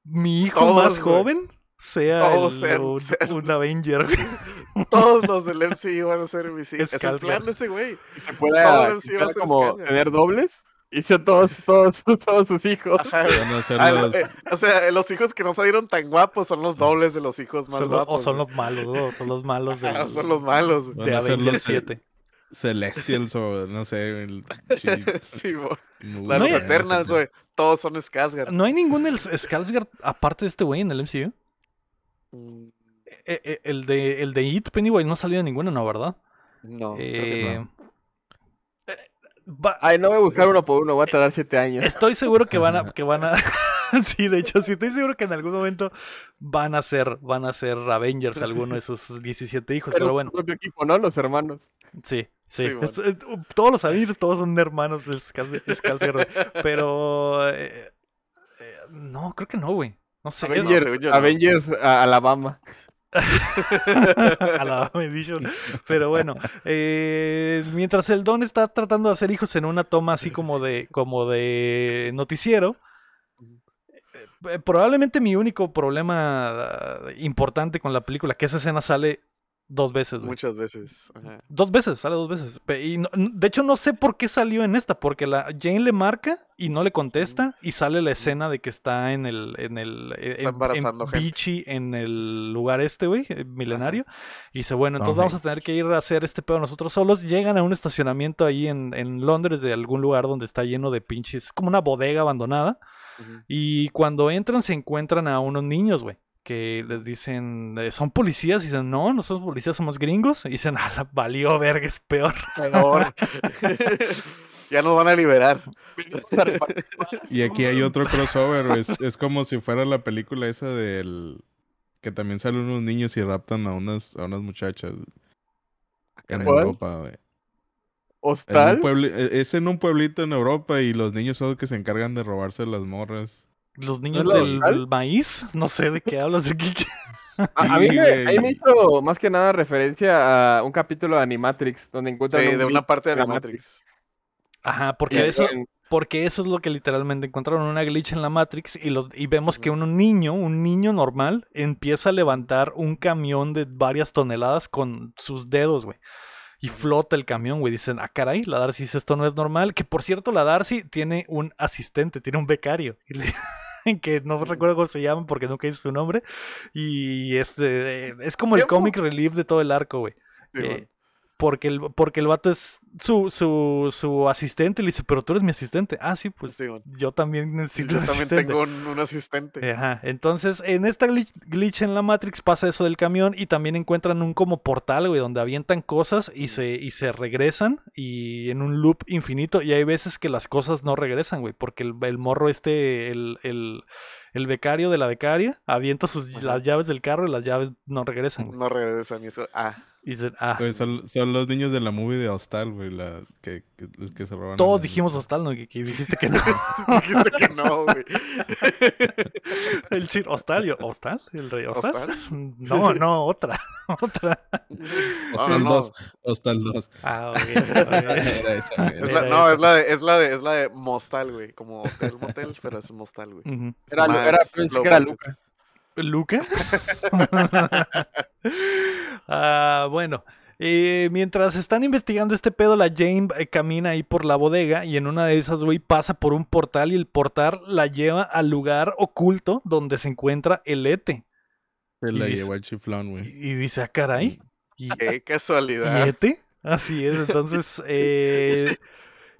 Speaker 2: mi hijo
Speaker 3: Todos,
Speaker 2: más
Speaker 3: güey.
Speaker 2: joven sea
Speaker 3: Todos
Speaker 2: el-
Speaker 3: sean-
Speaker 2: un,
Speaker 3: sean-
Speaker 2: un Avenger.
Speaker 3: Todos los del MCU van a ser mis hijos. Es el plan de ese güey.
Speaker 4: Y se puede ah, como tener dobles. Hizo todos, todos, todos sus hijos.
Speaker 3: Ajá, güey.
Speaker 5: Van a ser
Speaker 3: Ah,
Speaker 5: los-
Speaker 3: eh, o sea, los hijos que no salieron tan guapos son los dobles de los hijos más
Speaker 2: Son los-
Speaker 3: guapos.
Speaker 2: o son los malos, ¿no? son los malos de,
Speaker 3: son los malos.
Speaker 2: de Avenger
Speaker 5: los, eh,
Speaker 2: 7.
Speaker 5: Celestials o no sé. El,
Speaker 3: Sí, La los Eternals, güey. Todos son Skarsgård.
Speaker 2: ¿No hay ningún Skarsgård aparte de este güey en el MCU?
Speaker 3: Mm,
Speaker 2: Eh, eh, el, de, el de It, Pennywise, no ha salido ninguno, ¿no? ¿Verdad?
Speaker 3: No, creo que no.
Speaker 2: Eh, eh, va-
Speaker 4: Ay, no voy a buscar uno por uno, voy a tardar siete años.
Speaker 2: Estoy seguro que van a, que van a, sí, de hecho, sí, estoy seguro que en algún momento van a ser, van a ser Avengers alguno de sus 17 hijos, pero
Speaker 4: Pero
Speaker 2: bueno,
Speaker 4: su propio equipo, ¿no? Los hermanos.
Speaker 2: sí, sí.
Speaker 3: Sí, bueno.
Speaker 2: Es- es- todos los Avengers, todos son hermanos del pero eh, eh, no, creo que no, güey. No sé,
Speaker 4: Avengers,
Speaker 3: yo no.
Speaker 4: Avengers a Alabama.
Speaker 2: a la Edition. Pero bueno, eh, mientras el Don está tratando de hacer hijos en una toma así como de, como de noticiero, eh, probablemente mi único problema ah, importante con la película, que esa escena sale dos veces, güey.
Speaker 3: Muchas veces. Ajá.
Speaker 2: Dos veces, sale dos veces. Y no- de hecho no sé por qué salió en esta, porque la Jane le marca y no le contesta y sale la escena de que está en el en el eh,
Speaker 3: Está
Speaker 2: en-
Speaker 3: embarazando
Speaker 2: en
Speaker 3: gente.
Speaker 2: Beachy, en el lugar este, güey, eh, milenario. Y dice, bueno, entonces vamos a tener que ir a hacer este pedo nosotros solos. Llegan a un estacionamiento ahí en, en Londres de algún lugar donde está lleno de pinches, es como una bodega abandonada. Y cuando entran se encuentran a unos niños, güey. Que les dicen, eh, ¿son policías? Y dicen, no, no somos policías, somos gringos. Y dicen, ah, la valió verga, es peor.
Speaker 3: Peor. ya nos van a liberar.
Speaker 5: Y aquí hay otro crossover, es, es como si fuera la película esa del que también salen unos niños y raptan a unas, a unas muchachas en
Speaker 4: ¿Cuál?
Speaker 5: Europa, güey. En
Speaker 4: Hostal.
Speaker 5: un puebli- e- es en un pueblito en Europa y los niños son los que se encargan de robarse las morras.
Speaker 2: Los niños del maíz, no sé de qué hablas de Kike.
Speaker 4: A, a mí me, hizo más que nada referencia a un capítulo de Animatrix, donde encuentran
Speaker 3: Sí,
Speaker 4: un
Speaker 3: de una parte de
Speaker 4: en
Speaker 3: la
Speaker 4: la
Speaker 3: Matrix.
Speaker 2: Ajá,
Speaker 4: Y
Speaker 2: porque eso, porque eso es lo que literalmente encontraron una glitch en la Matrix y los y vemos que un niño, un niño normal, empieza a levantar un camión de varias toneladas con sus dedos, güey. Y flota el camión, güey. Dicen, ah, caray, la Darcy dice, esto no es normal. Que por cierto, la Darcy tiene un asistente, tiene un becario. Y le- que no recuerdo cómo se llama porque nunca hice su nombre. Y es, eh, es como el comic relief de todo el arco, güey.
Speaker 3: Sí,
Speaker 2: Eh,
Speaker 3: bueno.
Speaker 2: Porque el, porque el vato es su, su, su asistente. Le dice, pero tú eres mi asistente. Ah, sí, pues
Speaker 3: Sí,
Speaker 2: yo también necesito
Speaker 3: Yo
Speaker 2: un
Speaker 3: también
Speaker 2: asistente.
Speaker 3: tengo un, un asistente.
Speaker 2: Ajá. Entonces, en esta glitch, glitch en la Matrix pasa eso del camión y también encuentran un como portal, güey, donde avientan cosas y se, y se regresan y en un loop infinito. Y hay veces que las cosas no regresan, güey, porque el, el morro este, el, el, el becario de la becaria, avienta sus,
Speaker 3: Ajá.
Speaker 2: las llaves del carro y las llaves no regresan, güey.
Speaker 3: No regresan y eso. Ah,
Speaker 2: dicen, ah,
Speaker 5: Güey, son, son los niños de la movie de Hostal, güey, la, que, que, los que se roban.
Speaker 2: todos dijimos hostal, ¿no? Que, que dijiste que no.
Speaker 3: dijiste que no, güey.
Speaker 2: el chir, hostal, yo, ¿hostal? ¿El rey hostal?
Speaker 3: ¿Hostal?
Speaker 2: No, no, otra, otra.
Speaker 3: No,
Speaker 5: Hostal
Speaker 3: no,
Speaker 5: 2. Hostal 2.
Speaker 2: Ah, ok, ok.
Speaker 5: Era esa, güey.
Speaker 3: Es la,
Speaker 2: Era
Speaker 3: no, es la de, es la de, es la de Mostal, güey. Como hotel, motel, pero es Mostal, güey.
Speaker 2: Ujú.
Speaker 3: Es
Speaker 4: Era, era, pensé
Speaker 3: low
Speaker 4: que era. Luca.
Speaker 2: ¿Luca? Ah, bueno, eh, mientras están investigando este pedo, la Jane eh, camina ahí por la bodega y en una de esas, güey, pasa por un portal y el portal la lleva al lugar oculto donde se encuentra el Ete.
Speaker 5: Se la llevó el chiflón,
Speaker 2: Y,
Speaker 5: güey.
Speaker 2: y dice, ah, caray. ¿Y,
Speaker 3: Qué
Speaker 2: ¿y
Speaker 3: casualidad.
Speaker 2: Ete? Así es, entonces eh,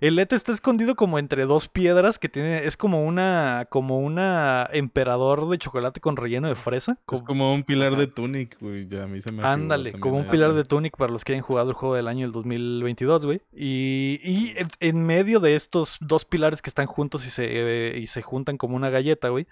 Speaker 2: el Ete está escondido como entre dos piedras que tiene, es como una, como una emperador de chocolate con relleno de fresa.
Speaker 5: Es
Speaker 2: como-
Speaker 5: como un pilar
Speaker 3: Ajá.
Speaker 5: de Tunic, güey. Ya a mí se me
Speaker 2: Ándale, como un
Speaker 5: eso.
Speaker 2: pilar de Tunic para los que hayan jugado el juego del año del 2022, güey. Y, y en, en medio de estos dos pilares que están juntos y se, eh, y se juntan como una galleta, güey,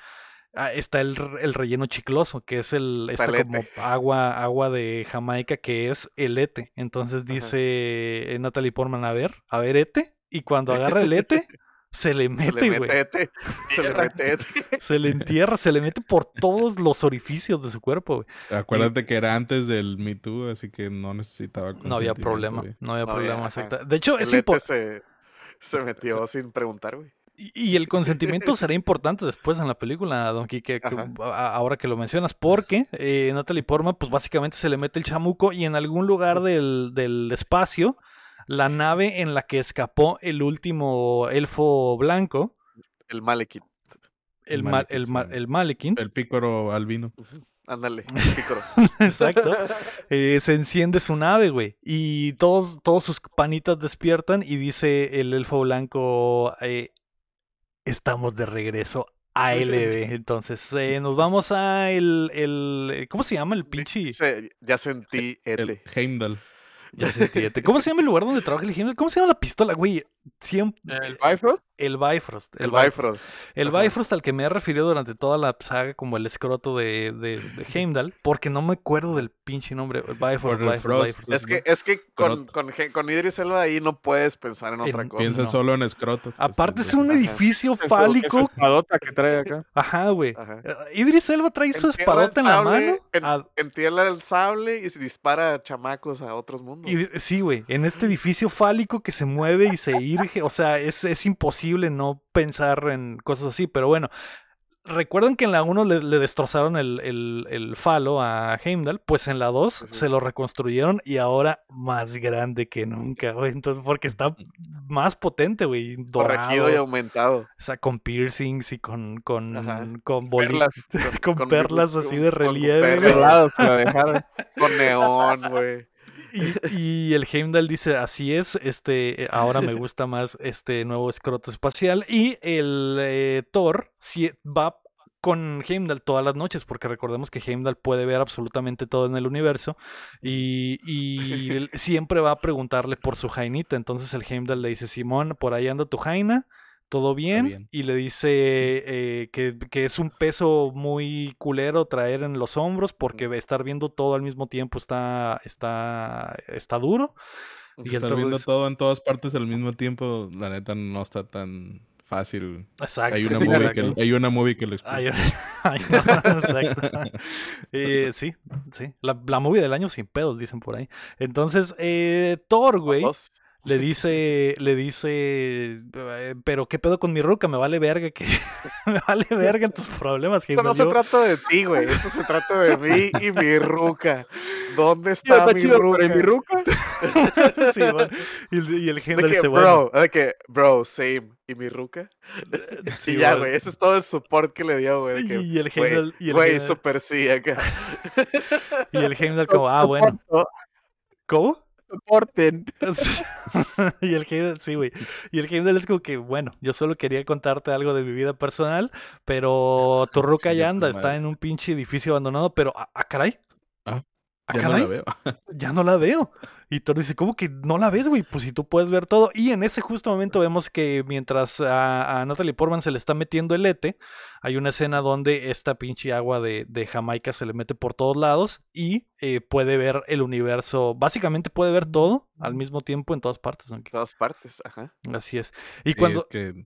Speaker 2: ah, está el, el relleno chicloso, que es el,
Speaker 3: Está
Speaker 2: como agua, agua de Jamaica, que es el ete. Entonces dice eh, Natalie Portman, a ver, a ver, ete. Y cuando agarra el ete, se le
Speaker 3: Se
Speaker 2: mete,
Speaker 3: le
Speaker 2: güey.
Speaker 3: mete ete. Se le mete ete.
Speaker 2: Se le entierra, se le mete por todos los orificios de su cuerpo, güey.
Speaker 5: Acuérdate que era antes del Me Too, así que no necesitaba
Speaker 2: No había problema, no había
Speaker 3: No
Speaker 2: problema. De hecho, es
Speaker 3: El
Speaker 2: impor-
Speaker 3: ete se, se metió sin preguntar, güey.
Speaker 2: Y el consentimiento será importante después en la película, Don Quique, que-
Speaker 3: Ajá.
Speaker 2: a- ahora que lo mencionas, porque eh, Natalie Portman, pues básicamente se le mete el chamuco y en algún lugar del, del espacio, la nave en la que escapó el último elfo blanco,
Speaker 3: El Malekith.
Speaker 2: el,
Speaker 5: El
Speaker 2: ma- el, ma- el Malekin,
Speaker 5: El pícoro albino.
Speaker 3: Ándale, pícoro.
Speaker 2: exacto, eh, se enciende su nave, güey, y todos, todos sus panitas despiertan y dice el elfo blanco, eh, estamos de regreso a LB. Entonces, eh, nos vamos a el, el, ¿cómo se llama el pinche?
Speaker 3: Ya sentí
Speaker 5: El
Speaker 3: ete.
Speaker 5: Heimdall.
Speaker 2: Ya sentí, este. ¿Cómo se llama el lugar donde trabaja el Himmel? ¿Cómo se llama la pistola, güey?
Speaker 4: ¿El Bifrost?
Speaker 2: El Bifrost.
Speaker 3: El
Speaker 2: Bifrost.
Speaker 3: Bifrost.
Speaker 2: El
Speaker 3: Ajá.
Speaker 2: Bifrost al que me he referido durante toda la saga como el escroto de, de, de Heimdall, porque no me acuerdo del pinche nombre. El Bifrost,
Speaker 5: el.
Speaker 2: Bifrost.
Speaker 3: Es que, es que con, con, con Idris Elba ahí no puedes pensar en otra
Speaker 2: En-
Speaker 3: cosa.
Speaker 5: Piensa
Speaker 2: no.
Speaker 5: solo en escrotos. pues,
Speaker 2: Aparte es un
Speaker 3: Ajá.
Speaker 2: edificio fálico.
Speaker 4: espadota que trae acá.
Speaker 2: Ajá, güey. Eh, Idris Elba trae su
Speaker 3: el
Speaker 2: espadota en la mano.
Speaker 3: en-
Speaker 2: a-
Speaker 3: Entierra el sable y se dispara a chamacos a otros mundos.
Speaker 2: Y sí, güey, en este edificio fálico que se mueve y se irge, o sea, es, es imposible no pensar en cosas así, pero bueno, recuerdan que en la 1 le, le destrozaron el, el- el falo a Heimdall, pues en la 2
Speaker 3: Sí, sí.
Speaker 2: se lo reconstruyeron y ahora más grande que nunca, güey, entonces porque está más potente, güey,
Speaker 3: Corregido y aumentado.
Speaker 2: o sea, con piercings y con, con,
Speaker 3: Ajá.
Speaker 2: con boli-
Speaker 4: Perlas.
Speaker 2: con,
Speaker 3: con-
Speaker 2: perlas
Speaker 3: con-
Speaker 2: así de
Speaker 3: con- con
Speaker 2: relieve,
Speaker 3: perlas.
Speaker 4: dejar.
Speaker 3: Con neón, güey.
Speaker 2: Y, el Heimdall dice, así es, este, eh, ahora me gusta más este nuevo escroto espacial. Y el eh, Thor sí va con Heimdall todas las noches, porque recordemos que Heimdall puede ver absolutamente todo en el universo y, siempre va a preguntarle por su Jainita. Entonces el Heimdall le dice, Simón, por ahí anda tu Jaina, todo bien.
Speaker 5: bien.
Speaker 2: Y le dice eh, que, que es un peso muy culero traer en los hombros, porque estar viendo todo al mismo tiempo está, está, está duro. Y
Speaker 5: Estar viendo
Speaker 2: dice-
Speaker 5: todo en todas partes al mismo tiempo, la neta no está tan Fácil.
Speaker 2: Exacto.
Speaker 5: Hay una movie que, hay una movie que lo explica.
Speaker 2: Exacto. Eh, sí, sí. La, la movie del año sin pedos, dicen por ahí. Entonces, eh, Thor, güey. Le dice, le dice, eh, pero qué pedo con mi ruca, me vale verga que me vale verga tus problemas,
Speaker 3: Esto no se trata de ti, güey. Esto se trata de mí y mi ruca. ¿Dónde está,
Speaker 4: está
Speaker 3: mi
Speaker 4: chido,
Speaker 3: ruca?
Speaker 4: pero ¿y mi ruca?
Speaker 2: Sí, va. y, el- y dice, bueno,
Speaker 3: bro, que, bro, same. ¿Y mi ruca?
Speaker 2: sí,
Speaker 3: y ya, güey. Ese es todo el support que le dio, güey.
Speaker 2: Y el Heimdall,
Speaker 3: güey, super sí acá.
Speaker 2: y el Heimdall como, ah, bueno, ¿cómo?
Speaker 4: Soporten.
Speaker 2: y el Heimdall, sí, güey. Y el Heimdall es como que, bueno, yo solo quería contarte algo de mi vida personal, pero tu ruca
Speaker 5: Chinga
Speaker 2: ya anda, está en un pinche edificio abandonado, pero, ah, ah, caray.
Speaker 5: Ah, Ya no la veo.
Speaker 2: ya no la veo. Y Thor dice, ¿cómo que no la ves, güey? Pues si tú puedes ver todo. Y en ese justo momento vemos que mientras a, a Natalie Portman se le está metiendo el ete, hay una escena donde esta pinche agua de, de Jamaica se le mete por todos lados y eh, puede ver el universo. Básicamente puede ver todo al mismo tiempo en todas partes. ¿no?
Speaker 3: todas partes, ajá.
Speaker 2: Así es. Y
Speaker 5: Sí,
Speaker 2: cuando,
Speaker 5: es que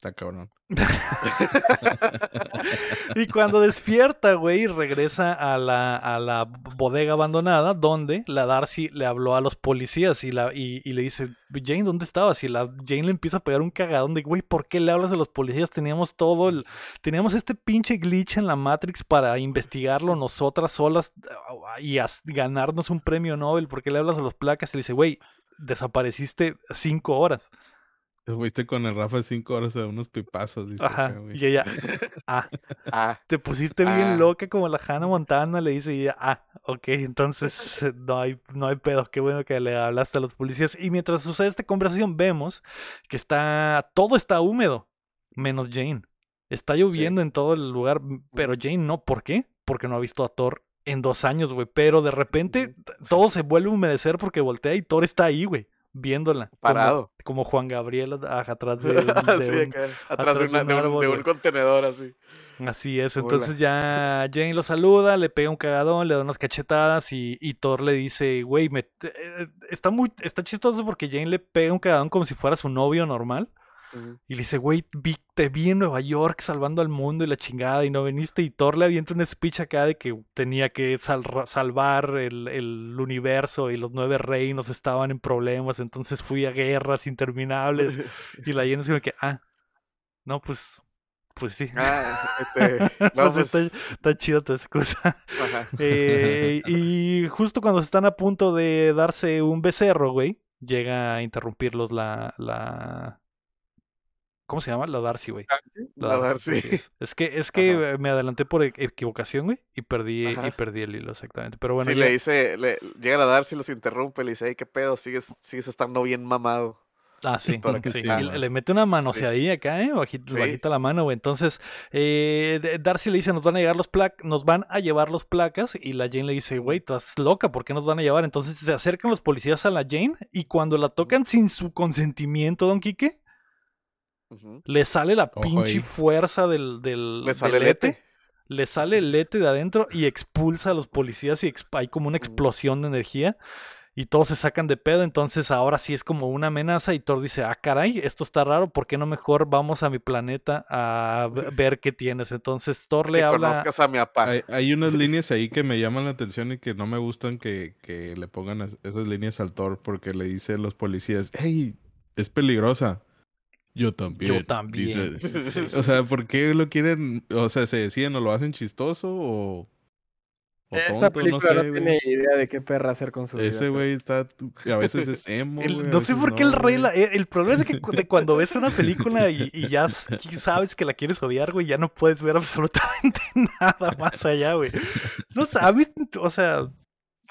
Speaker 5: está cabrón.
Speaker 2: y cuando despierta, güey, regresa a la, a la bodega abandonada donde la Darcy le habló a los policías y, la, y, le dice, Jane, ¿dónde estabas? Y la Jane le empieza a pegar un cagadón de, güey, ¿por qué le hablas a los policías? Teníamos todo el... Teníamos este pinche glitch en la Matrix para investigarlo nosotras solas y ganarnos un premio Nobel. ¿Por qué le hablas a los placas? Y le dice, güey, desapareciste cinco horas.
Speaker 5: Te fuiste con el Rafa cinco horas a unos pipazos. dice
Speaker 2: Ajá.
Speaker 5: acá.
Speaker 2: Y ella, ah,
Speaker 3: Ah,
Speaker 2: te pusiste bien
Speaker 3: Ah.
Speaker 2: loca como la Hannah Montana, le dice y ella, ah, ok, entonces eh, no hay, no hay pedo, qué bueno que le hablaste a los policías. Y mientras sucede esta conversación, vemos que está, todo está húmedo, menos Jane. Está lloviendo en todo el lugar, pero Jane no, ¿por qué? Porque no ha visto a Thor en dos años, güey. Pero de repente todo se vuelve a humedecer porque voltea y Thor está ahí, güey, viéndola. como-
Speaker 3: parado.
Speaker 2: Como, Juan Gabriel atrás de, un-
Speaker 3: acá, atrás de,
Speaker 2: de
Speaker 3: una-
Speaker 2: un
Speaker 3: de un,
Speaker 2: árbol,
Speaker 3: de un
Speaker 2: güey.
Speaker 3: contenedor así.
Speaker 2: Así es,
Speaker 3: Hola.
Speaker 2: entonces ya Jane lo saluda, le pega un cagadón, le da unas cachetadas y, y Thor le dice, güey, me, eh, está muy, está chistoso porque Jane le pega un cagadón como si fuera su novio normal Y le dice, güey, vi- te vi en Nueva York salvando al mundo y la chingada y no viniste y Thor le avienta un speech acá de que tenía que sal- salvar el, el universo y los nueve reinos estaban en problemas, entonces fui a guerras interminables y la Jane es como que, ah, no, pues, pues sí.
Speaker 3: Ah, este, no,
Speaker 2: Pues
Speaker 3: pues,
Speaker 2: está, está chida tu excusa. Eh, y justo cuando están a punto de darse un becerro, güey, llega a interrumpirlos la, la... ¿Cómo se llama? La Darcy, güey.
Speaker 3: La Darcy.
Speaker 2: es. Es que, es que
Speaker 3: Ajá.
Speaker 2: me adelanté por e- equivocación, güey, y perdí, y perdí el hilo exactamente. Pero bueno,
Speaker 3: sí,
Speaker 2: ya-
Speaker 3: le dice, le, llega a Darcy, los interrumpe, le dice, "Ey, ¿qué pedo? Sigues, sigues estando bien mamado.
Speaker 2: Ah, sí,
Speaker 3: Para que
Speaker 2: sí, y le, le mete una manoseadilla acá, ¿eh? Bajita,
Speaker 3: Sí.
Speaker 2: bajita la mano, güey. Entonces, eh, Darcy le dice, nos van a llegar los plac nos van a llevar los placas, y la Jane le dice, güey, estás loca, ¿por qué nos van a llevar? Entonces se acercan los policías a la Jane, y cuando la tocan sin su consentimiento, Don Quique, Le sale la
Speaker 5: Ojo
Speaker 2: pinche
Speaker 5: ahí.
Speaker 2: fuerza del, del,
Speaker 3: Le sale
Speaker 2: del
Speaker 3: el ete.
Speaker 2: le sale el lete de adentro y expulsa a los policías y hay como una explosión de energía y todos se sacan de pedo, entonces ahora sí es como una amenaza y Thor dice, ah caray, esto está raro, ¿por qué no mejor vamos a mi planeta a ver qué tienes? Entonces Thor le
Speaker 3: Que
Speaker 2: habla...
Speaker 3: conozcas a mi papá.
Speaker 5: Hay, hay unas líneas ahí que me llaman la atención y que no me gustan que, que le pongan es- esas líneas al Thor porque le dice a los policías, hey, es peligrosa. Yo también.
Speaker 2: Yo también.
Speaker 5: dice. O sea, ¿por qué lo quieren? O sea, ¿se deciden o lo hacen chistoso o, o
Speaker 4: Esta
Speaker 5: tonto? No
Speaker 4: película no,
Speaker 5: sé,
Speaker 4: tiene idea de qué perra hacer con su vida.
Speaker 5: Ese güey está, a veces es emo,
Speaker 2: El-
Speaker 5: a
Speaker 2: no sé por qué el
Speaker 5: no,
Speaker 2: rey... la- el problema es que de cuando ves una película y, y ya sabes que la quieres odiar, güey, ya no puedes ver absolutamente nada más allá, güey. No sabes, o sea...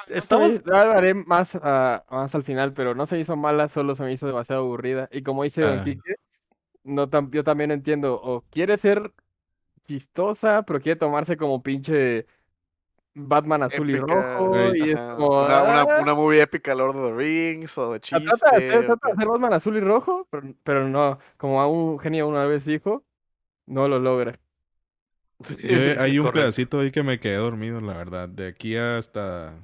Speaker 4: No
Speaker 2: Estaba...
Speaker 4: se me- ya lo haré más, ah, más al final, pero no se hizo mala, solo se me hizo demasiado aburrida. Y como dice Don
Speaker 5: Ah.
Speaker 4: Quique, no tam- yo también entiendo, o quiere ser chistosa, pero quiere tomarse como pinche Batman azul y rojo,
Speaker 5: güey,
Speaker 4: y es como...
Speaker 3: una, una,
Speaker 4: ah,
Speaker 3: una movie épica Lord of the Rings o de chiste.
Speaker 4: trata de hacer,
Speaker 3: o
Speaker 4: trata de Batman azul y rojo, pero, pero no, como a un genio una vez dijo, no lo logra.
Speaker 5: Yo- hay un
Speaker 2: Correcto.
Speaker 5: pedacito ahí que me quedé dormido, la verdad. De aquí hasta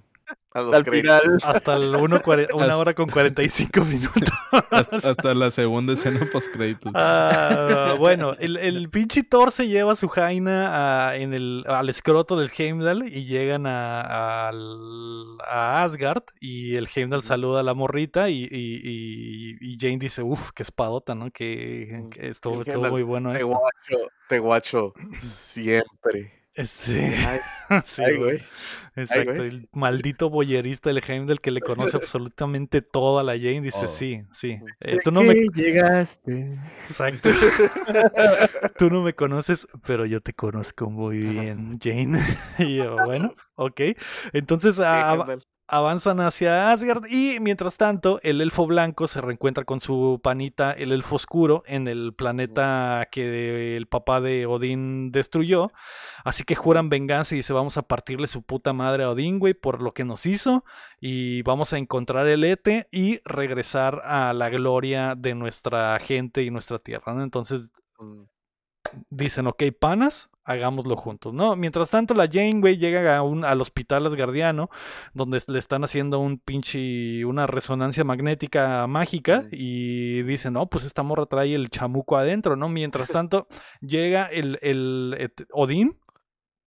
Speaker 3: A los
Speaker 4: Al final.
Speaker 2: Hasta el 1, una
Speaker 5: Hasta-
Speaker 2: hora con 45 minutos.
Speaker 5: Hasta, hasta la segunda escena post créditos.
Speaker 2: Ah, bueno, el, el pinche Thor se lleva a su Jaina a- en el, al escroto del Heimdall y llegan a, al- a Asgard y el Heimdall saluda a la morrita y, y- y- y Jane dice, uff, qué espadota, ¿no? Que, que estuvo, estuvo muy bueno
Speaker 3: Te
Speaker 2: esto.
Speaker 3: guacho, te guacho siempre.
Speaker 2: Este,
Speaker 3: Ay,
Speaker 2: sí,
Speaker 3: ay,
Speaker 2: güey. Exacto,
Speaker 3: güey.
Speaker 2: el maldito boyerista del Heimdall que le conoce absolutamente todo a la Jane dice, sí, sí. Eh, tú no me
Speaker 4: llegaste.
Speaker 2: Exacto. Tú no me conoces, pero yo te conozco muy bien, Jane. Y yo, bueno, ok. Entonces
Speaker 3: Sí,
Speaker 2: a-
Speaker 3: Heimdall.
Speaker 2: Avanzan hacia Asgard y mientras tanto el elfo blanco se reencuentra con su panita, el elfo oscuro, en el planeta que el papá de Odín destruyó. Así que juran venganza y dice vamos a partirle su puta madre a Odín, güey, por lo que nos hizo y vamos a encontrar el Ete y regresar a la gloria de nuestra gente y nuestra tierra, ¿no? Entonces
Speaker 3: Mm,
Speaker 2: dicen, ok, panas, hagámoslo juntos, ¿no? Mientras tanto, la Jane, güey, llega a un, al hospital asgardiano, donde le están haciendo un pinche, una resonancia magnética mágica, y dicen, no, pues esta morra trae el chamuco adentro, ¿no? Mientras tanto, llega el, el, et- Odín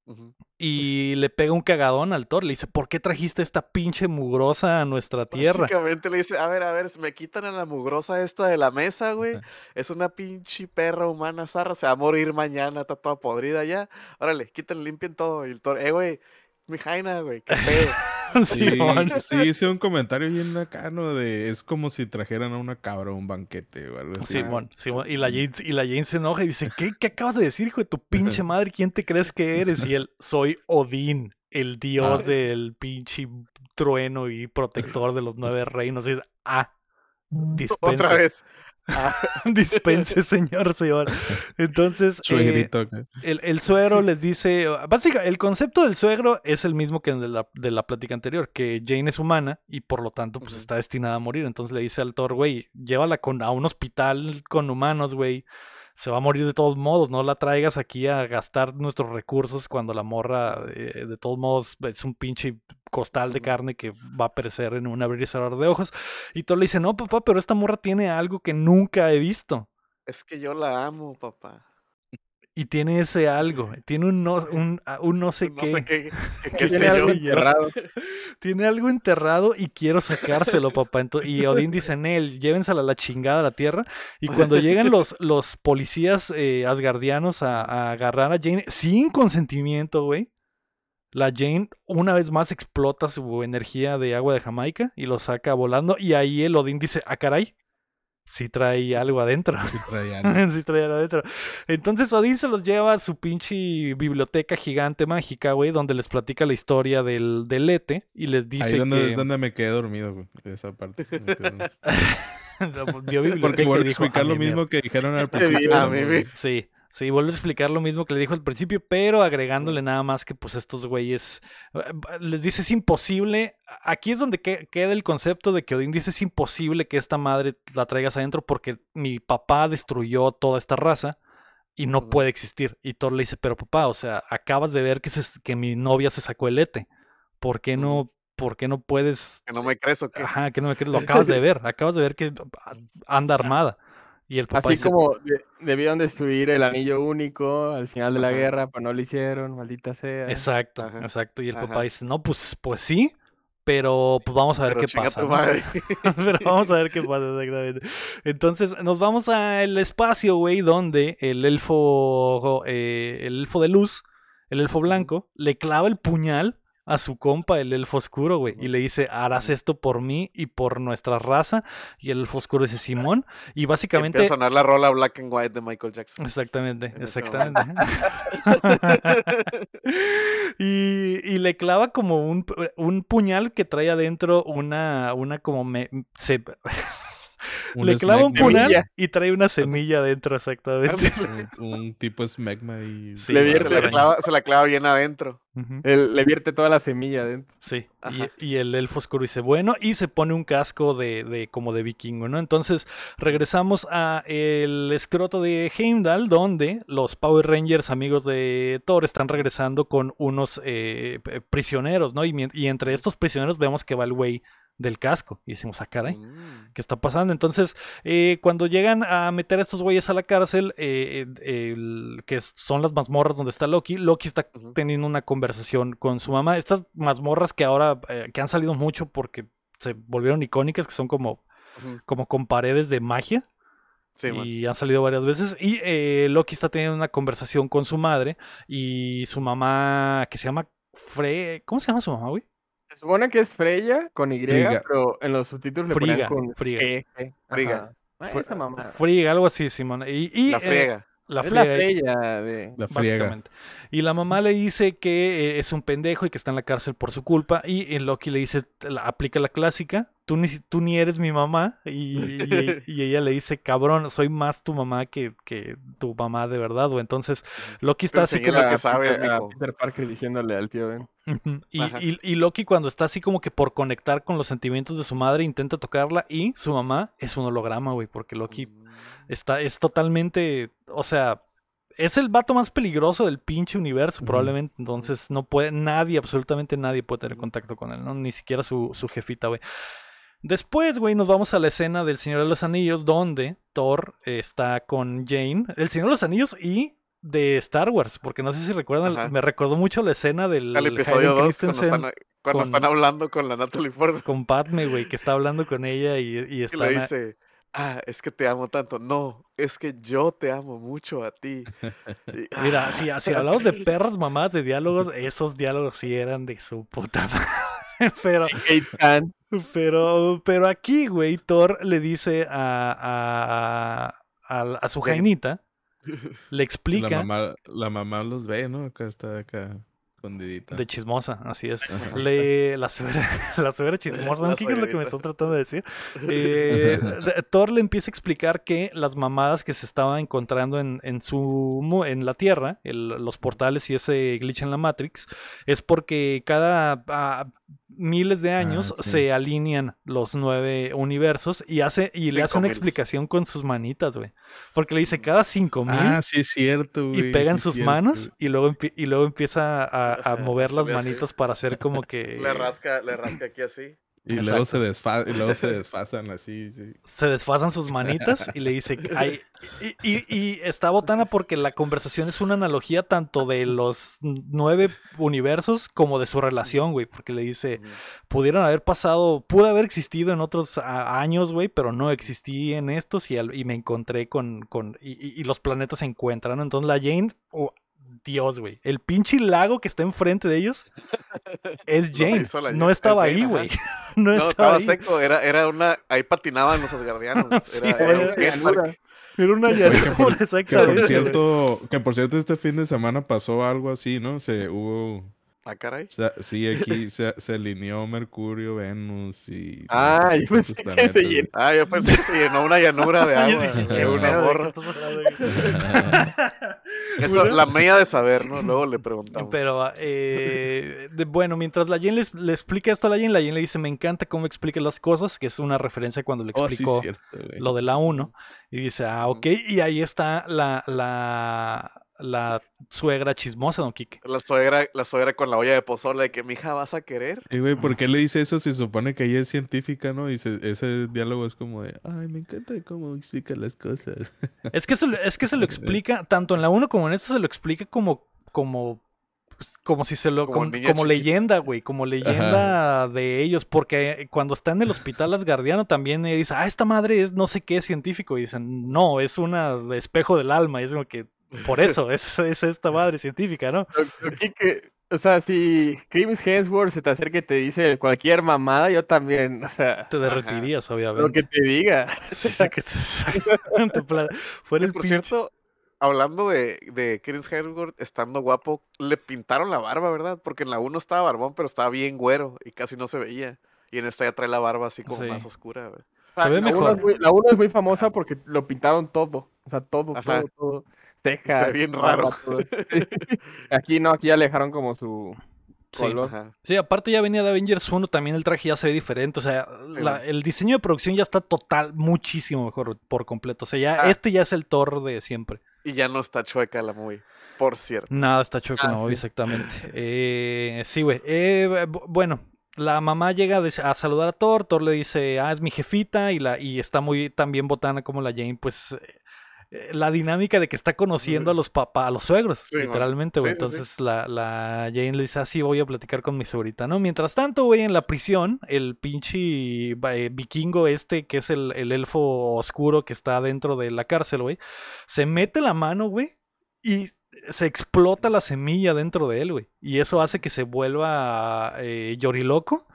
Speaker 3: ujú.
Speaker 2: y le pega un cagadón al Thor, le dice, ¿por qué trajiste esta pinche mugrosa a nuestra tierra?
Speaker 3: Básicamente le dice, a ver, a ver, me quitan a la mugrosa esta de la mesa, güey. Es una pinche perra humana zarra, se va a morir mañana, está toda podrida ya. Órale, quiten, limpien todo. Y el toro, eh, güey, mi jaina, güey, qué pedo.
Speaker 5: Sí, sí, hice un comentario bien acá, ¿no? De es como si trajeran a una cabra a un banquete o algo así.
Speaker 2: Simón, Simón. Y la, Jane, y la Jane se enoja y dice, ¿qué, qué acabas de decir, hijo de tu pinche madre? ¿Quién te crees que eres? Y él, soy Odín, el dios
Speaker 5: Ah.
Speaker 2: del pinche trueno y protector de los nueve reinos. Y dice, ah, dispense,
Speaker 3: Otra vez. Ah,
Speaker 2: dispense, señor, señor. Entonces, eh, el, el suegro les dice, básicamente, el concepto del suegro es el mismo que el de la, de la plática anterior, que Jane es humana y por lo tanto pues está destinada a morir. Entonces le dice al Thor, güey, llévala con, a un hospital con humanos, güey. Se va a morir de todos modos, no la traigas aquí a gastar nuestros recursos cuando la morra, eh, de todos modos, es un pinche costal de carne que va a perecer en un abrir y cerrar de ojos. Y Thor le dice, no, papá, pero esta morra tiene algo que nunca he visto.
Speaker 3: es que yo la amo, papá.
Speaker 2: Y tiene ese algo, tiene un no, un, a- un no sé
Speaker 3: no
Speaker 2: qué.
Speaker 3: sé qué, qué, qué
Speaker 4: Tiene algo enterrado.
Speaker 2: Tiene algo enterrado y quiero sacárselo, papá. Y Odín dice, Nel, llévensela a la chingada a la tierra. Y cuando llegan los, los policías eh, asgardianos a, a agarrar a Jane sin consentimiento, güey, la Jane una vez más explota su energía de agua de Jamaica y lo saca volando. Y ahí el Odín dice, ah, caray, sí trae algo adentro.
Speaker 5: Sí traían.
Speaker 2: sí traía adentro. Entonces Odín se los lleva a su pinche biblioteca gigante mágica, güey, donde les platica la historia del, del Ete y les dice
Speaker 5: Ahí donde,
Speaker 2: que...
Speaker 5: es donde me quedé dormido, güey. Esa parte. me quedé dormido.
Speaker 2: Pues,
Speaker 5: Porque
Speaker 2: y
Speaker 5: vuelvo a explicar
Speaker 2: "A
Speaker 5: lo
Speaker 2: mi
Speaker 5: mismo que dijeron al principio.
Speaker 2: Sí, sí, vuelve a explicar lo mismo que le dijo al principio, pero agregándole nada más que pues estos güeyes eh, les dice es imposible. Aquí es donde que- queda el concepto de que Odín dice es imposible que esta madre la traigas adentro porque mi papá destruyó toda esta raza y no puede existir. Y Thor le dice, pero papá, o sea, acabas de ver que, se- que mi novia se sacó el ete. ¿Por qué no, por qué no puedes
Speaker 3: Que no me crees o qué.
Speaker 2: Ajá, que no me crees, lo acabas de ver, acabas de ver que anda armada. Y el papá
Speaker 4: Así como de- debieron destruir el anillo único al final de la
Speaker 3: Ajá.
Speaker 4: guerra, pero no lo hicieron, maldita sea.
Speaker 2: exacto,
Speaker 3: Ajá,
Speaker 2: exacto. Y el papá dice, no, pues, pues sí, pero pues vamos a ver
Speaker 3: Pero
Speaker 2: qué pasa.
Speaker 3: tu
Speaker 2: ¿no?".
Speaker 3: madre.
Speaker 2: pero vamos a ver qué pasa exactamente. Entonces, nos vamos al espacio, güey, donde el elfo, eh, el elfo de luz, el elfo blanco, le clava el puñal a su compa, el elfo oscuro, güey, y le dice, harás esto por mí y por nuestra raza. Y el elfo oscuro dice, Simón, y básicamente...
Speaker 3: Empieza a sonar la rola Black and White de Michael Jackson.
Speaker 2: Exactamente, exactamente. y, y le clava como un, un puñal que trae adentro una, una como me, se, le clava un punal
Speaker 4: Semilla.
Speaker 2: y trae una semilla dentro, exactamente.
Speaker 5: Un, un tipo smegma y...
Speaker 2: Sí,
Speaker 4: Le vierte
Speaker 3: Se la, clava, se la clava bien adentro.
Speaker 4: Le vierte toda la semilla dentro.
Speaker 2: Sí,
Speaker 3: Ajá.
Speaker 2: y, y el elfo oscuro dice, bueno, y se pone un casco de, de como de vikingo, ¿no? Entonces regresamos a el escroto de Heimdall, donde los Power Rangers amigos de Thor están regresando con unos eh, prisioneros, ¿no? Y, y entre estos prisioneros vemos que va el güey del casco. Y decimos, ah, caray.
Speaker 3: Mm.
Speaker 2: ¿Qué está pasando? Entonces, eh, cuando llegan a meter a estos güeyes a la cárcel, eh, eh, el- que son las mazmorras donde está Loki, Loki está teniendo una conversación con su mamá. Estas mazmorras que ahora, eh, que han salido mucho porque se volvieron icónicas, que son como, como con paredes de magia.
Speaker 3: Sí,
Speaker 2: y han salido varias veces. Y eh, Loki está teniendo una conversación con su madre y su mamá, que se llama Fre... ¿Cómo se llama su mamá, güey?
Speaker 4: Supone que es Freya con Y,
Speaker 5: Friga.
Speaker 4: pero en los subtítulos le
Speaker 2: Friga,
Speaker 4: con
Speaker 2: Friga.
Speaker 4: G.
Speaker 3: Friga.
Speaker 4: Esa mamá.
Speaker 2: Friga, algo así, Simón. Y, y,
Speaker 3: La
Speaker 2: eh,
Speaker 3: friega.
Speaker 2: La
Speaker 4: es la
Speaker 2: friega.
Speaker 4: Freya de...
Speaker 5: La friega.
Speaker 2: Básicamente. Y la mamá le dice que eh, es un pendejo y que está en la cárcel por su culpa. Y Loki le dice, la- aplica la clásica, tú ni, tú ni eres mi mamá. Y, y- y ella le dice, cabrón, soy más tu mamá que, que tu mamá de verdad. O entonces Loki está así
Speaker 3: enseñé
Speaker 2: como...
Speaker 3: lo que
Speaker 4: a Peter- a
Speaker 3: mijo.
Speaker 4: Peter Parker diciéndole al tío Ben.
Speaker 2: Y, y- y Loki cuando está así como que por conectar con los sentimientos de su madre intenta tocarla y su mamá es un holograma, güey, porque Loki
Speaker 3: Mm.
Speaker 2: Está, es totalmente, o sea, es el vato más peligroso del pinche universo probablemente, entonces no puede, nadie, absolutamente nadie puede tener contacto con él, ¿no? Ni siquiera su, su jefita, güey. Después, güey, nos vamos a la escena del Señor de los Anillos, donde Thor está con Jane, el Señor de los Anillos y de Star Wars, porque no sé si recuerdan,
Speaker 3: Ajá.
Speaker 2: me recordó mucho la escena del
Speaker 3: episodio
Speaker 2: Hayden
Speaker 3: 2, cuando, están, cuando
Speaker 2: con-
Speaker 3: están hablando con la Natalie Portman.
Speaker 2: con Padme, güey, que está hablando con ella y, y
Speaker 3: Y le dice, ah, es que te amo tanto. No, es que yo te amo mucho a ti. Y-
Speaker 2: Mira,
Speaker 3: ah,
Speaker 2: si, si hablamos de perras mamás de diálogos, esos diálogos sí eran de su puta madre. Pero, pero, pero aquí, güey, Thor le dice a, a, a, a su jainita, le
Speaker 5: La
Speaker 2: explica
Speaker 5: mamá, la mamá los ve, ¿no? Acá está acá escondidita.
Speaker 2: de chismosa, así es. Le, la suegra, la suegra chismosa, ¿qué es lo que me están tratando de decir? Eh, Thor le empieza a explicar que las mamadas que se estaba encontrando en, en su en la Tierra, el- los portales y ese glitch en la Matrix, es porque cada ah, miles de años
Speaker 5: sí.
Speaker 2: se alinean los nueve universos y hace y le hace una
Speaker 3: mil.
Speaker 2: explicación con sus manitas, güey. Porque le dice cada cinco mil
Speaker 5: Ah, sí es cierto, güey.
Speaker 2: y pegan
Speaker 5: sí
Speaker 2: sus
Speaker 5: cierto.
Speaker 2: manos y luego, y luego empieza a, a mover las manitas para hacer como que
Speaker 3: Le rasca, le rasca aquí así.
Speaker 5: Y luego, se desfa y luego se desfasan así, sí.
Speaker 2: se desfasan sus manitas y le dice, ay, y, y- y está botana porque la conversación es una analogía tanto de los nueve universos como de su relación, güey, porque le dice, pudieron haber pasado, pudo haber existido en otros años, güey, pero no existí en estos y, al- y me encontré con, con y, y- y los planetas se encuentran. Entonces la Jane, oh, Dios, güey, el pinche lago que está enfrente de ellos es
Speaker 3: la
Speaker 2: no estaba
Speaker 3: es
Speaker 2: ahí, güey, no,
Speaker 3: No,
Speaker 2: estaba
Speaker 3: estaba
Speaker 2: ahí,
Speaker 3: seco, era, era una, ahí patinaban los asgardianos.
Speaker 2: Sí,
Speaker 3: Era, era un
Speaker 2: era era una
Speaker 5: que
Speaker 2: llanura,
Speaker 5: por, que
Speaker 2: exactamente,
Speaker 5: por cierto, que por cierto este fin de semana pasó algo así, ¿no? Se hubo,
Speaker 3: Ah, caray.
Speaker 5: o sea, sí, aquí se, se alineó Mercurio, Venus y... no
Speaker 4: Ah,
Speaker 5: sé
Speaker 4: yo
Speaker 5: cuántos
Speaker 4: pensé que
Speaker 5: planetas,
Speaker 4: se llenó.
Speaker 3: Ah, yo pensé que se llenó una llanura de agua. de
Speaker 2: ¿qué
Speaker 3: una
Speaker 2: güey?
Speaker 3: Eso, la media de saber, ¿no? Luego le preguntamos.
Speaker 2: Pero, eh, de- bueno, mientras la Jen le, explica esto a la Jen, la Jen le dice, me encanta cómo explica las cosas, que es una referencia cuando le
Speaker 5: Oh, sí,
Speaker 2: explicó
Speaker 5: cierto,
Speaker 2: lo de la 1. Y dice, ah, ok. Y ahí está la, la, la suegra chismosa, don Kike.
Speaker 3: La suegra, la suegra con la olla de pozole de que mi hija vas a querer.
Speaker 5: Y güey, ¿por qué le dice eso si se supone que ella es científica, no? Y se- ese diálogo es como de, ay, me encanta cómo explica las cosas.
Speaker 2: Es que, se, lo- es que se lo explica, tanto en la 1 como en esta, se lo explica como, como, pues, como si se lo,
Speaker 3: Como
Speaker 2: leyenda, güey, como leyenda de ellos, porque cuando está en el hospital asgardiano también dice, ah, esta madre es no sé qué científico, y dicen, no, es una espejo del alma, y es como que, por eso, es, es esta madre científica, ¿no?
Speaker 4: Lo- lo que- que- O sea, si Chris Hemsworth se te acerca y te dice cualquier mamada, yo también, o sea,
Speaker 2: Te derretirías,
Speaker 4: lo
Speaker 2: obviamente.
Speaker 4: que te diga.
Speaker 2: Sí, sí, que te- fuera
Speaker 3: Y
Speaker 2: el
Speaker 3: por
Speaker 2: pinche-
Speaker 3: cierto, hablando de, de Chris Hemsworth estando guapo, le pintaron la barba, ¿verdad? Porque en la 1 estaba barbón, pero estaba bien güero y casi no se veía. Y en esta ya trae la barba así como
Speaker 2: Sí.
Speaker 3: más oscura, güey.
Speaker 4: O sea,
Speaker 2: Se ve
Speaker 4: la uno
Speaker 2: mejor.
Speaker 4: es muy- la 1 es muy famosa porque lo pintaron todo. O sea, todo,
Speaker 3: Ajá.
Speaker 4: todo, todo. Cejas,
Speaker 3: ve bien raro.
Speaker 4: Aquí no, aquí ya le dejaron como su
Speaker 2: Sí.
Speaker 4: color.
Speaker 3: Ajá.
Speaker 2: Sí, aparte ya venía de Avengers 1, también el traje ya se ve diferente. O sea,
Speaker 3: Sí,
Speaker 2: la-
Speaker 3: güey.
Speaker 2: el diseño de producción ya está total, muchísimo mejor por completo. O sea, ya
Speaker 3: Ah.
Speaker 2: este ya es el Thor de siempre.
Speaker 3: Y ya no está chueca la movie, por cierto.
Speaker 2: Nada está chueco
Speaker 4: Ah,
Speaker 2: en la movie,
Speaker 4: sí.
Speaker 2: exactamente. Eh, sí, güey. Eh, bu- bueno, la mamá llega a saludar a Thor. Thor le dice, ah, es mi jefita. Y, la, y está muy también botana como la Jane, pues. Eh, la dinámica de que está conociendo a los papás, a los suegros,
Speaker 3: Sí,
Speaker 2: literalmente, güey.
Speaker 3: Sí, sí, sí.
Speaker 2: Entonces la, la Jane le dice, ah, sí, voy a platicar con mi suegrita, ¿no? Mientras tanto, güey, en la prisión, el pinche eh, vikingo este, que es el, el elfo oscuro que está dentro de la cárcel, güey, se mete la mano, güey, y se explota la semilla dentro de él, güey. Y eso hace que se vuelva eh, lloriloco.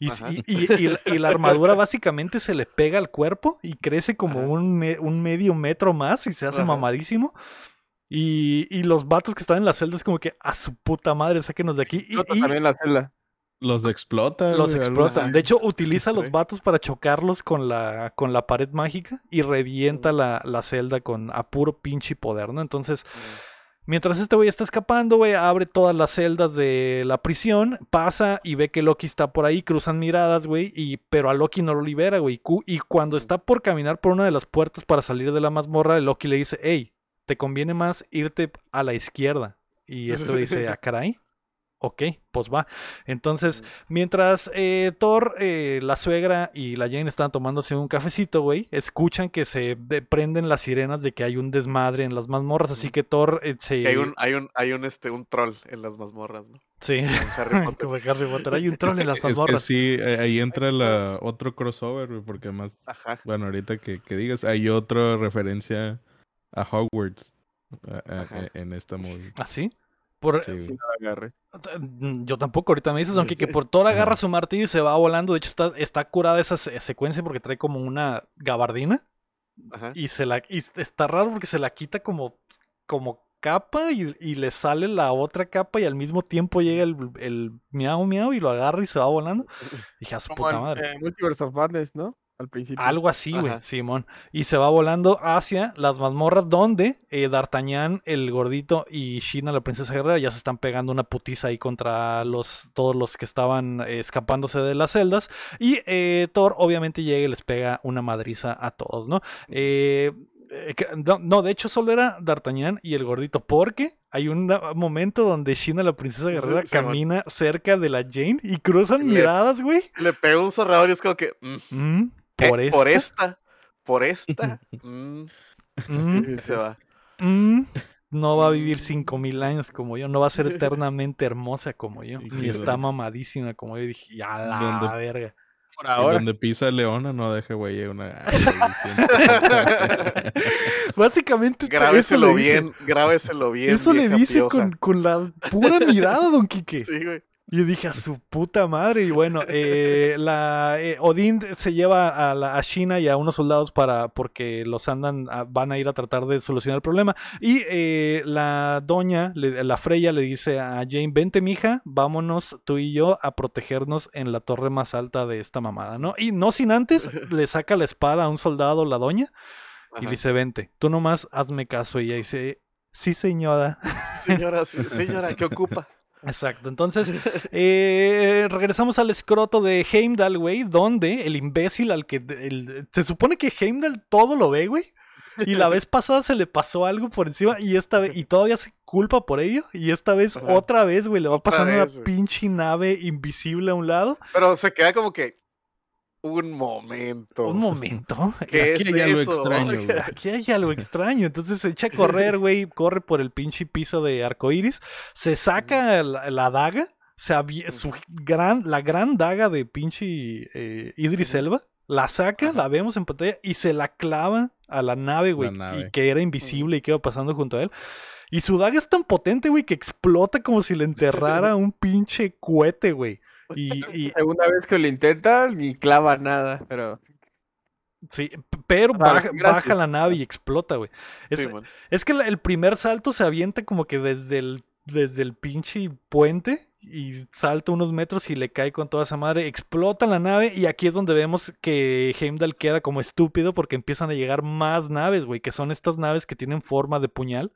Speaker 2: Y, y- y- y la- y la armadura básicamente se le pega al cuerpo y crece como un, me- un medio metro más y se hace
Speaker 3: Ajá.
Speaker 2: mamadísimo. Y, y los vatos que están en la celda es como que a su puta madre, sáquenos de aquí. Y,
Speaker 4: también la celda.
Speaker 5: Los explota.
Speaker 2: los explotan. De hecho, utiliza los vatos para chocarlos con la, con la pared mágica y revienta
Speaker 3: Mm.
Speaker 2: la, la celda con a puro pinche poder, ¿no? Entonces, Mientras este güey está escapando, güey, abre todas las celdas de la prisión, pasa y ve que Loki está por ahí, cruzan miradas, güey, y pero a Loki no lo libera, güey. Y cuando está por caminar por una de las puertas para salir de la mazmorra, Loki le dice, hey, te conviene más irte a la izquierda. Y esto dice, ah, caray. Ok, pues va. Entonces, mientras eh, Thor, eh, la suegra y la Jane están tomándose un cafecito, güey, escuchan que se de- prenden las sirenas de que hay un desmadre en las mazmorras, así que Thor eh, se...
Speaker 3: Hay un, hay un, hay un, este, un troll en las mazmorras, ¿no?
Speaker 2: Sí,
Speaker 3: Harry Potter.
Speaker 2: como Harry Potter, hay un troll en las
Speaker 5: es que
Speaker 2: mazmorras.
Speaker 5: sí, eh, ahí entra la otro crossover, güey, porque más,
Speaker 3: Ajá.
Speaker 5: bueno, ahorita que, que digas, hay otra referencia a Hogwarts a- a-
Speaker 3: Ajá.
Speaker 5: en esta movie.
Speaker 2: ¿Ah, sí? Por,
Speaker 5: Sí,
Speaker 4: Sí,
Speaker 5: güey.
Speaker 4: no la.
Speaker 2: Mm, Yo tampoco, ahorita me dices, aunque que por Thor agarra su martillo y se va volando. De hecho, está, está curada esa se- secuencia porque trae como una gabardina.
Speaker 3: Ajá.
Speaker 2: Y se la y está raro porque se la quita como, como capa y, y le sale la otra capa y al mismo tiempo llega el, el miau miau y lo agarra y se va volando. Dije, a su
Speaker 4: Como
Speaker 2: puta
Speaker 4: en
Speaker 2: madre.
Speaker 4: eh, Multiverse of Madness, ¿no? Al principio.
Speaker 2: Algo así, güey. Simón. Y se va volando hacia las mazmorras donde eh, D'Artagnan, el gordito y Sheena, la princesa guerrera, ya se están pegando una putiza ahí contra los, todos los que estaban eh, escapándose de las celdas. Y eh, Thor obviamente llega y les pega una madriza a todos, ¿no? Eh, eh, no, no, de hecho solo era D'Artagnan y el gordito, porque hay un momento donde Sheena, la princesa
Speaker 3: Sí,
Speaker 2: guerrera, camina cerca de la Jane y cruzan
Speaker 3: Le-
Speaker 2: miradas, güey.
Speaker 3: Le pega un zorrador y es como que. mm,
Speaker 2: Mm. Por,
Speaker 3: por
Speaker 2: esta,
Speaker 3: esta. Por esta. mm,
Speaker 2: mm.
Speaker 3: y se va.
Speaker 2: Mm, no va a vivir
Speaker 3: Mm.
Speaker 2: 5000 años como yo, no va a ser eternamente hermosa como yo,
Speaker 5: Y
Speaker 2: ni está mamadísima como yo. Dije, ya la
Speaker 5: Donde-
Speaker 2: verga.
Speaker 4: Por ahora.
Speaker 5: donde pisa Leona no deja, güey, una...
Speaker 2: Básicamente,
Speaker 3: Grábeselo bien, grábeselo bien.
Speaker 2: Eso le dice con, con la pura mirada, Don Quique.
Speaker 3: Sí, güey.
Speaker 2: Y yo dije, a su puta madre. Y bueno, eh, la, eh, Odín se lleva a, la, a China y a unos soldados para porque los andan, a- van a ir a tratar de solucionar el problema. Y eh, la doña, le- la Freya, le dice a Jane, vente mija, vámonos tú y yo a protegernos en la torre más alta de esta mamada, ¿no? Y no sin antes, le saca la espada a un soldado la doña y le dice, vente, tú nomás hazme caso. Y ella dice, sí señora.
Speaker 3: Señora, sí, señora, ¿qué ocupa?
Speaker 2: Exacto, entonces eh, regresamos al escroto de Heimdall, güey, donde el imbécil al que el- se supone que Heimdall todo lo ve, güey, y la vez pasada se le pasó algo por encima y esta vez y todavía se culpa por ello y esta vez
Speaker 3: Ajá.
Speaker 2: otra vez, güey, le va pasando
Speaker 3: vez,
Speaker 2: una pinche nave invisible a un lado.
Speaker 3: Pero se queda como que. Un momento.
Speaker 2: Un momento.
Speaker 3: ¿Qué
Speaker 5: Aquí
Speaker 3: es
Speaker 5: hay algo
Speaker 3: eso?
Speaker 5: extraño, güey.
Speaker 2: Aquí hay algo extraño. Entonces se echa a correr, güey. Corre por el pinche piso de arcoiris. Se saca la, la daga. Se su gran, la gran daga de pinche eh, Idris Elba. La saca,
Speaker 3: Ajá.
Speaker 2: la vemos en pantalla y se la clava a la nave, güey.
Speaker 5: nave.
Speaker 2: Y que era invisible y que iba pasando junto a él. Y su daga es tan potente, güey, que explota como si le enterrara un pinche cohete, güey. Y, y-
Speaker 4: Segunda vez que lo intenta, ni clava nada, pero
Speaker 2: sí, pero
Speaker 4: sea,
Speaker 2: baja, la nave y explota, güey. Es,
Speaker 3: Sí.
Speaker 2: Es que el primer salto se avienta como que desde el desde el pinche puente y salta unos metros y le cae con toda esa madre, explota la nave y aquí es donde vemos que Heimdall queda como estúpido porque empiezan a llegar más naves, güey, que son estas naves que tienen forma de puñal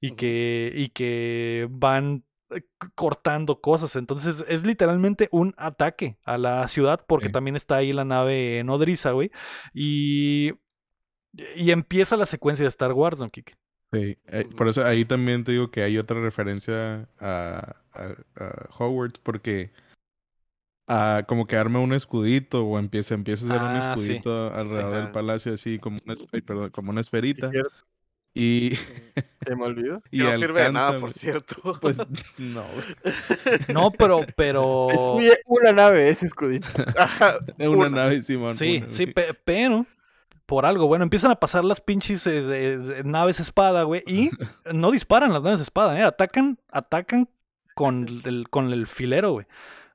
Speaker 2: y que y que van cortando cosas, entonces es literalmente un ataque a la ciudad porque
Speaker 5: Sí.
Speaker 2: también está ahí la nave nodriza, güey, y y empieza la secuencia de Star Wars, Don Kike.
Speaker 5: Sí, eh, por eso ahí también te digo que hay otra referencia a, a, a Hogwarts porque ah, como que arma un escudito o empieza, empieza a hacer un
Speaker 2: Ah, sí.
Speaker 5: escudito alrededor del palacio así como una, perdón, como una
Speaker 4: Es
Speaker 5: esferita
Speaker 4: cierto,
Speaker 5: y,
Speaker 4: se me olvidó.
Speaker 5: y
Speaker 3: no sirve de nada, por cierto.
Speaker 5: Pues no, güey.
Speaker 2: No, pero pero
Speaker 4: Destruye una nave ese escudito.
Speaker 5: Es una,
Speaker 3: una.
Speaker 5: nave Simón.
Speaker 2: Sí,
Speaker 5: una,
Speaker 2: sí, pe- pero por algo, bueno, empiezan a pasar las pinches eh, naves espada, güey, y no disparan las naves espada, eh, atacan, atacan con el, con el filero, güey.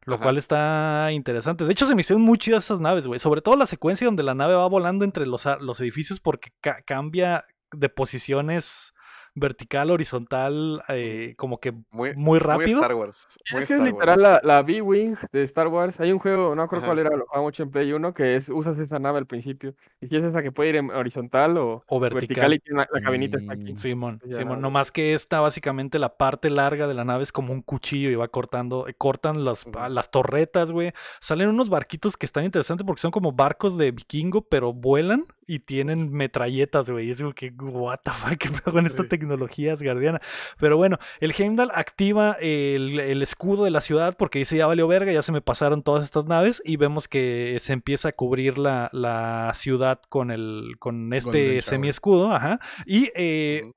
Speaker 2: Lo
Speaker 3: Ajá.
Speaker 2: cual está interesante. De hecho, se me hicieron muy chidas esas naves, güey. Sobre todo la secuencia donde la nave va volando entre los, los edificios porque ca- cambia de posiciones vertical, horizontal, eh, como que
Speaker 3: Muy,
Speaker 2: muy rápido.
Speaker 3: Muy Star Wars. Muy
Speaker 4: Es que es
Speaker 3: Star
Speaker 4: literal
Speaker 3: Wars.
Speaker 4: la, la B-Wing de Star Wars. Hay un juego, no me acuerdo
Speaker 3: Ajá.
Speaker 4: cuál era, lo jugaba mucho en Play 1, que es usas esa nave al principio. Y si es esa que puede ir en horizontal o,
Speaker 2: O vertical.
Speaker 4: y tiene la, la cabinita está aquí.
Speaker 5: Mm.
Speaker 2: Simón,
Speaker 4: Ya,
Speaker 2: Simón, nomás que esta básicamente la parte larga de la nave es como un cuchillo y va cortando, eh, cortan las, las torretas, güey. Salen unos barquitos que están interesantes porque son como barcos de vikingo, pero vuelan y tienen metralletas, güey. Es como que, what the fuck, qué pedo con esta
Speaker 3: Sí.
Speaker 2: tecnología asgardiana. Pero bueno, el Heimdall activa el, el escudo de la ciudad porque dice ya valió verga, ya se me pasaron todas estas naves y vemos que se empieza a cubrir la, la ciudad con el con este semi-escudo, ajá. Y eh,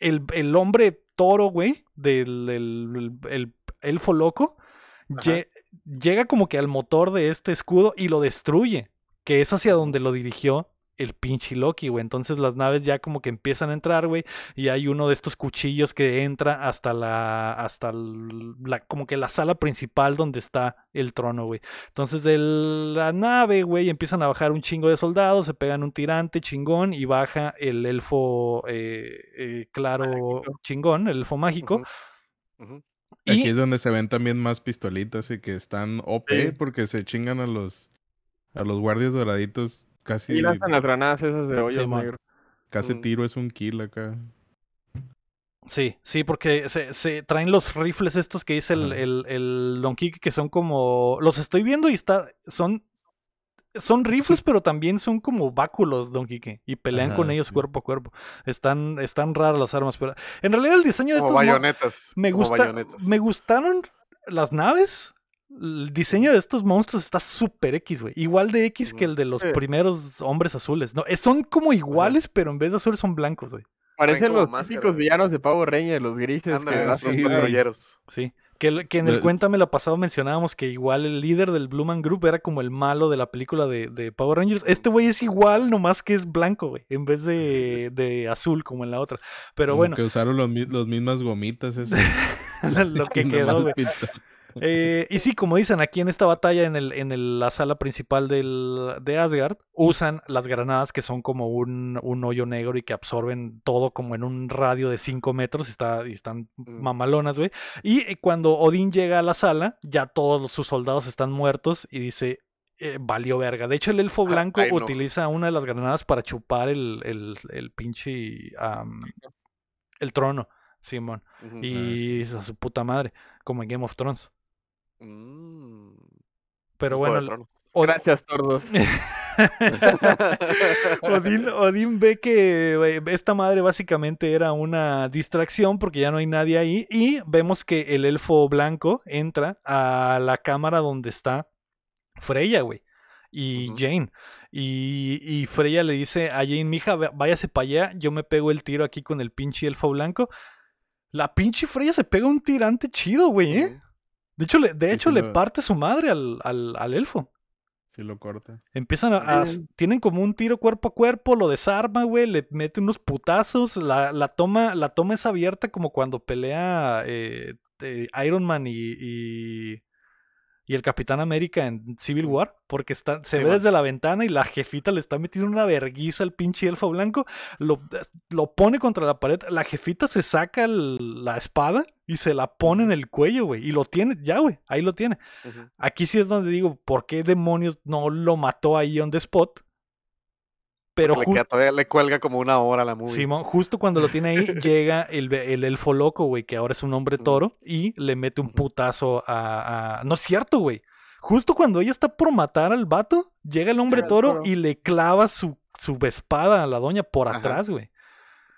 Speaker 2: el, el hombre toro, güey, del el, el- el elfo loco, llega como que al motor de este escudo y lo destruye, que es hacia donde lo dirigió el pinche Loki, güey. Entonces las naves ya como que empiezan a entrar, güey, y hay uno de estos cuchillos que entra hasta la, hasta el- la, como que la sala principal donde está el trono, güey. Entonces de la nave, güey, empiezan a bajar un chingo de soldados, se pegan un tirante chingón y baja el elfo eh, eh, claro
Speaker 4: Mágico.
Speaker 2: chingón, el elfo mágico. Y
Speaker 5: Aquí es donde se ven también más pistolitas y que están OP
Speaker 4: Sí.
Speaker 5: porque se chingan a los a los guardias doraditos casi
Speaker 4: Y lanzan las granadas esas de hoyos
Speaker 2: Simón.
Speaker 4: negros.
Speaker 5: casi
Speaker 3: Mm.
Speaker 5: tiro es un kill acá.
Speaker 2: Sí, sí, porque se, se traen los rifles estos que dice el, el, el Don Quique que son como. Los estoy viendo y está. Son. Son rifles, pero también son como báculos, Don Quique. Y pelean
Speaker 5: Ajá,
Speaker 2: con ellos
Speaker 5: sí.
Speaker 2: cuerpo a cuerpo. Están, están raras las armas, pero. En realidad, el diseño de
Speaker 3: Como
Speaker 2: estos.
Speaker 3: bayonetas.
Speaker 2: me
Speaker 3: como
Speaker 2: gusta.
Speaker 3: bayonetas.
Speaker 2: Me gustaron las naves. El diseño de estos monstruos está súper X, güey. Igual de X que el de los
Speaker 4: Sí.
Speaker 2: primeros hombres azules. No, eh, son como iguales, pero en vez de azules son blancos, güey.
Speaker 4: Parecen los
Speaker 3: máscara,
Speaker 4: típicos villanos de Power Ranger, los grises que
Speaker 3: los
Speaker 5: sí,
Speaker 3: patrulleros.
Speaker 2: Sí. Que, que en el
Speaker 5: De-
Speaker 2: Cuéntame lo pasado mencionábamos que igual el líder del Blue Man Group era como el malo de la película de, de Power Rangers. Este güey es igual, nomás que es blanco, güey, en vez de, de azul como en la otra. Pero
Speaker 5: Como
Speaker 2: bueno,
Speaker 5: que usaron los mismas gomitas esas.
Speaker 2: lo que quedó, güey. Eh, y sí, como dicen, aquí en esta batalla, en, el, en el- la sala principal del, de Asgard, usan las granadas que son como un, un hoyo negro y que absorben todo como en un radio de 5 metros. Está, y están
Speaker 3: Mm.
Speaker 2: mamalonas, güey. Y eh, cuando Odín llega a la sala, ya todos sus soldados están muertos y dice, eh, valió verga. De hecho, el elfo
Speaker 3: Ah,
Speaker 2: blanco
Speaker 3: ay, no.
Speaker 2: utiliza una de las granadas para chupar el, el, el pinche... el trono, Simón. Y a su puta madre, como en Game of Thrones.
Speaker 3: Mm.
Speaker 2: Pero bueno,
Speaker 4: Gracias, tordos.
Speaker 2: Odín, Odín ve que eh, esta madre básicamente era una distracción porque ya no hay nadie ahí y vemos que el elfo blanco entra a la cámara donde está Freya, güey, y. Jane. Y, y Freya le dice a Jane, mija, váyase para allá, yo me pego el tiro aquí con el pinche elfo blanco. La pinche Freya se pega un tirante chido, güey, ¿eh? De hecho, le, de hecho le
Speaker 5: lo-
Speaker 2: parte su madre al, al, al elfo.
Speaker 5: Sí lo corta.
Speaker 2: Empiezan a. Tienen como un tiro cuerpo a cuerpo, lo desarma, güey, le mete unos putazos, la, la toma, la toma es abierta como cuando pelea eh, eh, Iron Man y, y, y el Capitán América en Civil War, porque está, se
Speaker 3: Sí,
Speaker 2: ve
Speaker 3: man.
Speaker 2: desde la ventana y la jefita le está metiendo una verguiza al pinche elfo blanco, lo, lo pone contra la pared, la jefita se saca el- la espada y se la pone en el cuello, güey, y lo tiene, ya, güey, ahí lo tiene. Aquí sí es donde digo, ¿por qué demonios no lo mató ahí on the spot? Pero
Speaker 3: Le, queda- le cuelga como una hora a la movie.
Speaker 2: Simón, justo cuando lo tiene ahí, llega el, el elfo loco, güey, que ahora es un hombre toro, y le mete un putazo a, a- No es cierto, güey. Justo cuando ella está por matar al vato, llega el hombre toro y le clava su, su espada a la doña por atrás, güey.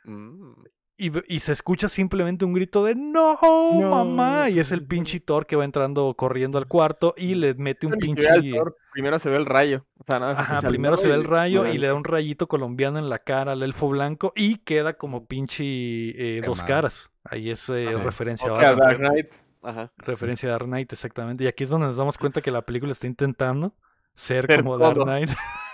Speaker 3: Mm.
Speaker 2: Y, se escucha simplemente un grito de ¡No,
Speaker 4: No.
Speaker 2: mamá! Y es el pinche Thor que va entrando corriendo al cuarto y le mete un pinche...
Speaker 4: Thor, Primero se ve el rayo. O sea, nada, se
Speaker 2: Ajá, primero se ve el rayo y
Speaker 4: y-
Speaker 2: le da un rayito colombiano en la cara al elfo blanco y queda como pinche eh, dos caras. Ahí es eh, referencia, a
Speaker 4: Dark Knight.
Speaker 3: Ajá.
Speaker 2: referencia a Dark Knight, exactamente. Y aquí es donde nos damos cuenta que la película está intentando ser, como Dark. Knight.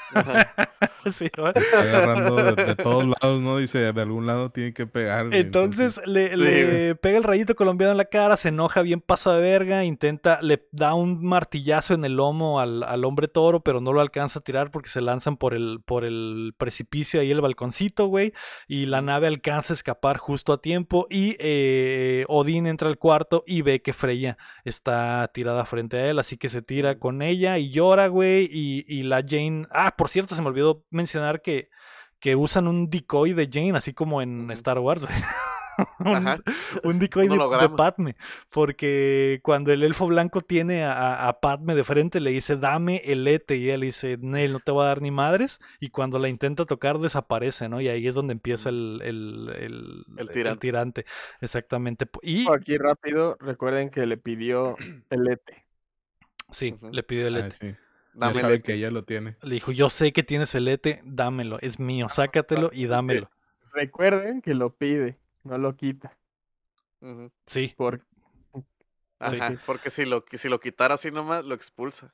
Speaker 5: Agarrando de, de todos lados, ¿no? Dice, de algún lado tiene que pegar. güey,
Speaker 2: Entonces le,
Speaker 3: Sí,
Speaker 2: le pega el rayito colombiano en la cara, se enoja bien pasa de verga, intenta, le da un martillazo en el lomo al, al hombre toro, pero no lo alcanza a tirar porque se lanzan por el, por el precipicio ahí el balconcito, güey, y la nave alcanza a escapar justo a tiempo y eh, Odín entra al cuarto y ve que Freya está tirada frente a él, así que se tira con ella y llora, güey, y, y la Jane, ah, por cierto, se me olvidó mencionar que que usan un decoy de Jane, así como en. Star Wars, un,
Speaker 3: Ajá.
Speaker 2: un decoy de, de. Padme. Porque cuando el elfo blanco tiene a, a- Padme de frente, le dice, dame el ete. Y él dice, Nel, no te voy a dar ni madres. Y cuando la intenta tocar, desaparece, ¿no? Y ahí es donde empieza el, el, el,
Speaker 3: El tirante.
Speaker 2: tirante. Exactamente. Y
Speaker 4: Aquí rápido, recuerden que le pidió el ETE.
Speaker 2: sí, le pidió el
Speaker 5: Ah,
Speaker 2: ete.
Speaker 5: sí.
Speaker 3: Dame
Speaker 5: ya
Speaker 3: el
Speaker 5: sabe que ella lo tiene.
Speaker 2: Le dijo, yo sé que tienes el ete, dámelo, es mío, sácatelo y dámelo.
Speaker 4: Recuerden que lo pide, no lo quita.
Speaker 2: Sí,
Speaker 4: Porque
Speaker 3: Ajá,
Speaker 4: Sí.
Speaker 3: porque si lo, si lo quitara así nomás, lo expulsa.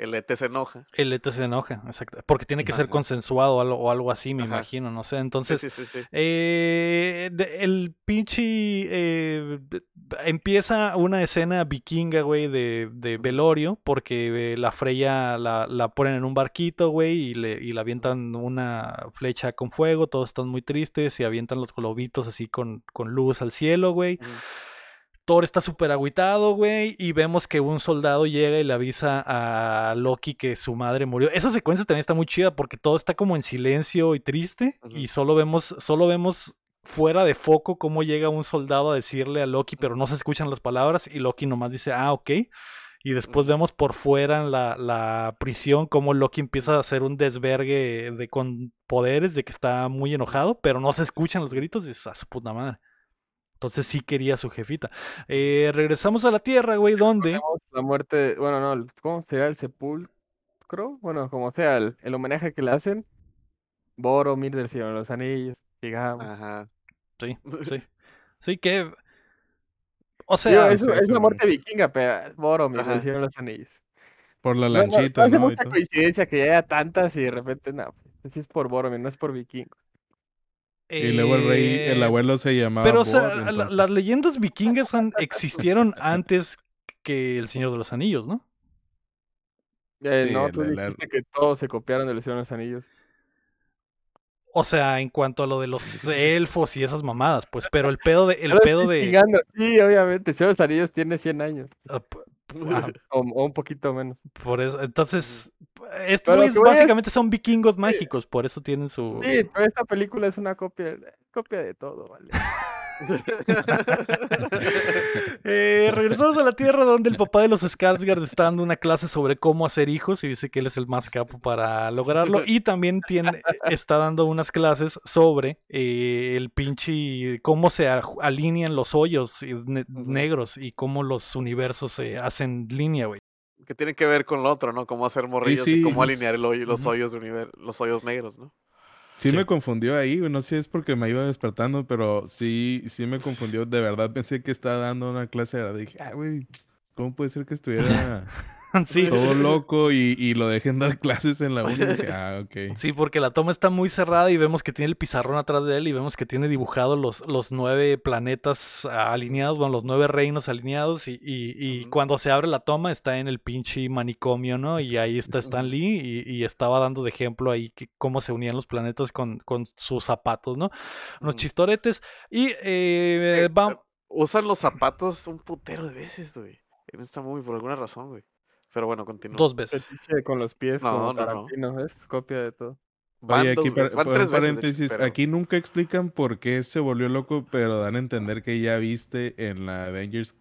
Speaker 3: El ET se enoja.
Speaker 2: el ete se enoja, exacto. Porque tiene que ser consensuado o algo, o algo así, me
Speaker 3: Ajá.
Speaker 2: imagino, no sé. Entonces,
Speaker 3: sí, sí, sí.
Speaker 2: Eh, el pinche eh, empieza una escena vikinga, güey, de, de velorio, porque eh, la Freya la, la ponen en un barquito, güey, y le, y le avientan una flecha con fuego, todos están muy tristes y avientan los globitos así con, con luz al cielo, güey. Thor está súper agüitado, güey, y vemos que un soldado llega y le avisa a Loki que su madre murió. Esa secuencia también está muy chida porque todo está como en silencio y triste, y solo vemos, solo vemos fuera de foco cómo llega un soldado a decirle a Loki, pero no se escuchan las palabras, y Loki nomás dice, ah, ok. Y después vemos por fuera en la, la prisión cómo Loki empieza a hacer un desvergue de, con poderes, de que está muy enojado, pero no se escuchan los gritos y dices, a su puta madre. Entonces sí quería a su jefita. Eh, regresamos a la Tierra, güey,
Speaker 4: tenemos la muerte, bueno, no, ¿cómo será el sepulcro? Bueno, como sea, el, el homenaje que le hacen. Boromir del Señor de los Anillos, sigamos.
Speaker 3: Ajá.
Speaker 2: Sí, sí. Sí que... O sea,
Speaker 4: es,
Speaker 5: sí,
Speaker 4: es una muerte
Speaker 5: güey.
Speaker 4: vikinga, pero Boromir
Speaker 3: Ajá.
Speaker 4: del Señor de los Anillos.
Speaker 5: Por la
Speaker 4: No, no,
Speaker 5: lanchita,
Speaker 4: no hace
Speaker 5: ¿no? Y
Speaker 4: mucha coincidencia que haya tantas y de repente, no, pues, es por Boromir, no es por vikingo.
Speaker 5: Y luego el rey, el
Speaker 2: eh,
Speaker 5: abuelo se llamaba
Speaker 2: Pero, o sea, la- las leyendas vikingas han- existieron antes que El Señor de los Anillos, ¿no?
Speaker 4: Eh,
Speaker 5: Sí,
Speaker 4: no, tú
Speaker 5: la- la-
Speaker 4: dijiste que todos se copiaron del Señor de los Anillos.
Speaker 2: O sea, en cuanto a lo de los elfos y esas mamadas, pues, pero el pedo de, el pedo de,
Speaker 4: Sí, obviamente, el Señor de los Anillos tiene 100 años,
Speaker 2: ah,
Speaker 4: o, o un poquito menos.
Speaker 2: por eso, entonces, estos güeyes
Speaker 4: es-
Speaker 2: básicamente son vikingos mágicos, por eso tienen su,
Speaker 4: Sí, pero esta película es una copia, copia de todo, ¿vale?
Speaker 2: Eh, regresamos a la Tierra donde el papá de los Skarsgård está dando una clase sobre cómo hacer hijos y dice que él es el más capo para lograrlo y también tiene, está dando unas clases sobre eh, el pinche cómo se alinean los hoyos ne- negros y cómo los universos se hacen línea, güey.
Speaker 3: que tiene que ver con lo otro, ¿no? Cómo hacer morrillos y
Speaker 5: sí,
Speaker 3: cómo
Speaker 5: pues,
Speaker 3: alinear el hoyo- los hoyos de los hoyos negros, ¿no?
Speaker 5: Sí,
Speaker 2: Sí.
Speaker 5: me confundió ahí. No sé si es porque me iba despertando, pero sí, sí me confundió. De verdad pensé que estaba dando una clase. de- Dije, ah, güey, ¿cómo puede ser que estuviera
Speaker 2: sí.
Speaker 5: todo loco y, y lo dejen dar clases en la uni. Dije, ah, ok.
Speaker 2: Sí, porque la toma está muy cerrada y vemos que tiene el pizarrón atrás de él y vemos que tiene dibujado los, los nueve planetas alineados, bueno, los nueve reinos alineados y, y- y cuando se abre la toma está en el pinche manicomio, ¿no? Y ahí está Stan Lee y, y estaba dando de ejemplo ahí que, cómo se unían los planetas con, con sus zapatos, ¿no? Unos chistoretes y eh,
Speaker 3: Eh, eh, Usan los zapatos un putero de veces, güey. En esta movie, por alguna razón, güey. Pero bueno, continúa.
Speaker 2: dos veces.
Speaker 4: Fetiche con los pies,
Speaker 3: No,
Speaker 4: como
Speaker 3: no, no.
Speaker 4: Es copia de todo.
Speaker 3: Van
Speaker 5: Oye,
Speaker 3: dos
Speaker 5: aquí para,
Speaker 3: veces, van
Speaker 5: por
Speaker 3: tres
Speaker 5: un
Speaker 3: veces, de hecho,
Speaker 5: paréntesis,
Speaker 3: pero-
Speaker 5: aquí nunca explican por qué se volvió loco, pero dan a entender que ya viste en la Avengers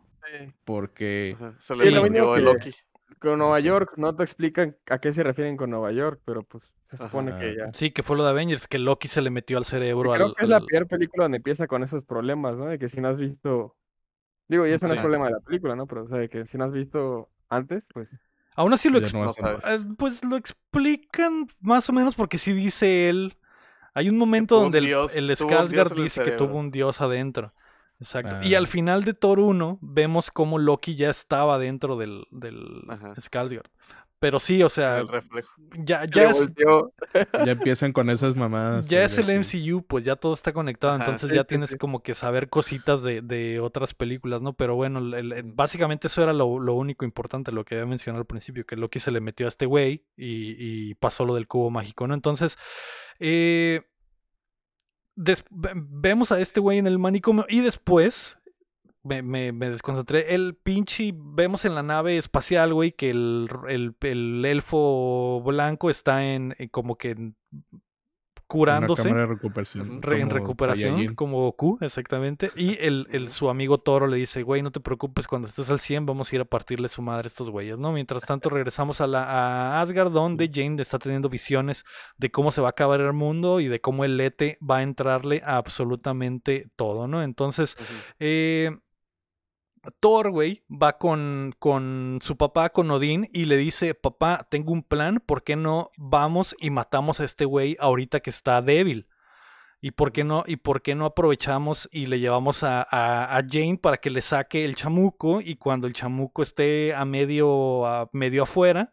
Speaker 5: porque
Speaker 3: Ajá, Se
Speaker 2: Sí,
Speaker 3: le
Speaker 2: lo
Speaker 3: el
Speaker 4: que-
Speaker 3: Loki.
Speaker 4: Con Nueva. York, no te explican a qué se refieren con Nueva York, pero pues se supone que ya.
Speaker 2: Sí, que fue lo de Avengers, que Loki se le metió al cerebro
Speaker 4: Creo
Speaker 2: al-
Speaker 4: que es la primera película donde empieza con esos problemas, ¿no? De que si no has visto. Digo, y eso no
Speaker 3: Sí.
Speaker 4: es problema de la película, ¿no? Pero, o sea, de que si no has visto antes, pues.
Speaker 2: Aún así lo
Speaker 5: no.
Speaker 2: Eh, Pues lo explican más o menos porque sí dice él. Hay un momento
Speaker 3: un
Speaker 2: donde el, el Skarsgård dice que tuvo un dios adentro. Exacto. Y al
Speaker 5: Ah.
Speaker 2: final de Thor 1 vemos cómo Loki ya estaba dentro del, del. Skarsgård. Pero sí, o sea,
Speaker 3: El reflejo.
Speaker 2: ya, ya es,
Speaker 5: ya empiezan con esas mamadas.
Speaker 2: ya
Speaker 5: pues,
Speaker 2: es el MCU, pues ya todo está conectado,
Speaker 3: Ajá,
Speaker 2: entonces
Speaker 4: sí,
Speaker 2: ya
Speaker 4: sí,
Speaker 2: tienes
Speaker 4: sí.
Speaker 2: como que saber cositas de, de otras películas, ¿no? Pero bueno, el- el-
Speaker 3: Ujú.
Speaker 2: básicamente eso era lo, lo único importante, lo que había mencionado al principio, que Loki se le metió a este güey y, y pasó lo del cubo mágico, ¿no? Entonces, eh, vemos a este güey en el manicomio y después... Me, me- me desconcentré. El pinche. Vemos en la nave espacial, güey, que el, el- el elfo blanco está en, en como que en- curándose
Speaker 5: de recuperación.
Speaker 2: Re- en recuperación,
Speaker 5: Saiyajin.
Speaker 2: como Goku, exactamente. Y el, el- su amigo Toro le dice, güey, no te preocupes, cuando estés al 100 vamos a ir a partirle su madre a estos güeyes, ¿no? Mientras tanto regresamos a, la, a Asgard, donde Jane está teniendo visiones de cómo se va a acabar el mundo y de cómo el Lete va a entrarle a absolutamente todo, ¿no? Entonces, eh, Thor, güey, va con, con su papá, con Odín, y le dice, papá, tengo un plan, ¿por qué no vamos y matamos a este güey ahorita que está débil? ¿Y por qué no, y por qué no aprovechamos y le llevamos a, a- a Jane para que le saque el chamuco y cuando el chamuco esté a medio, a medio afuera,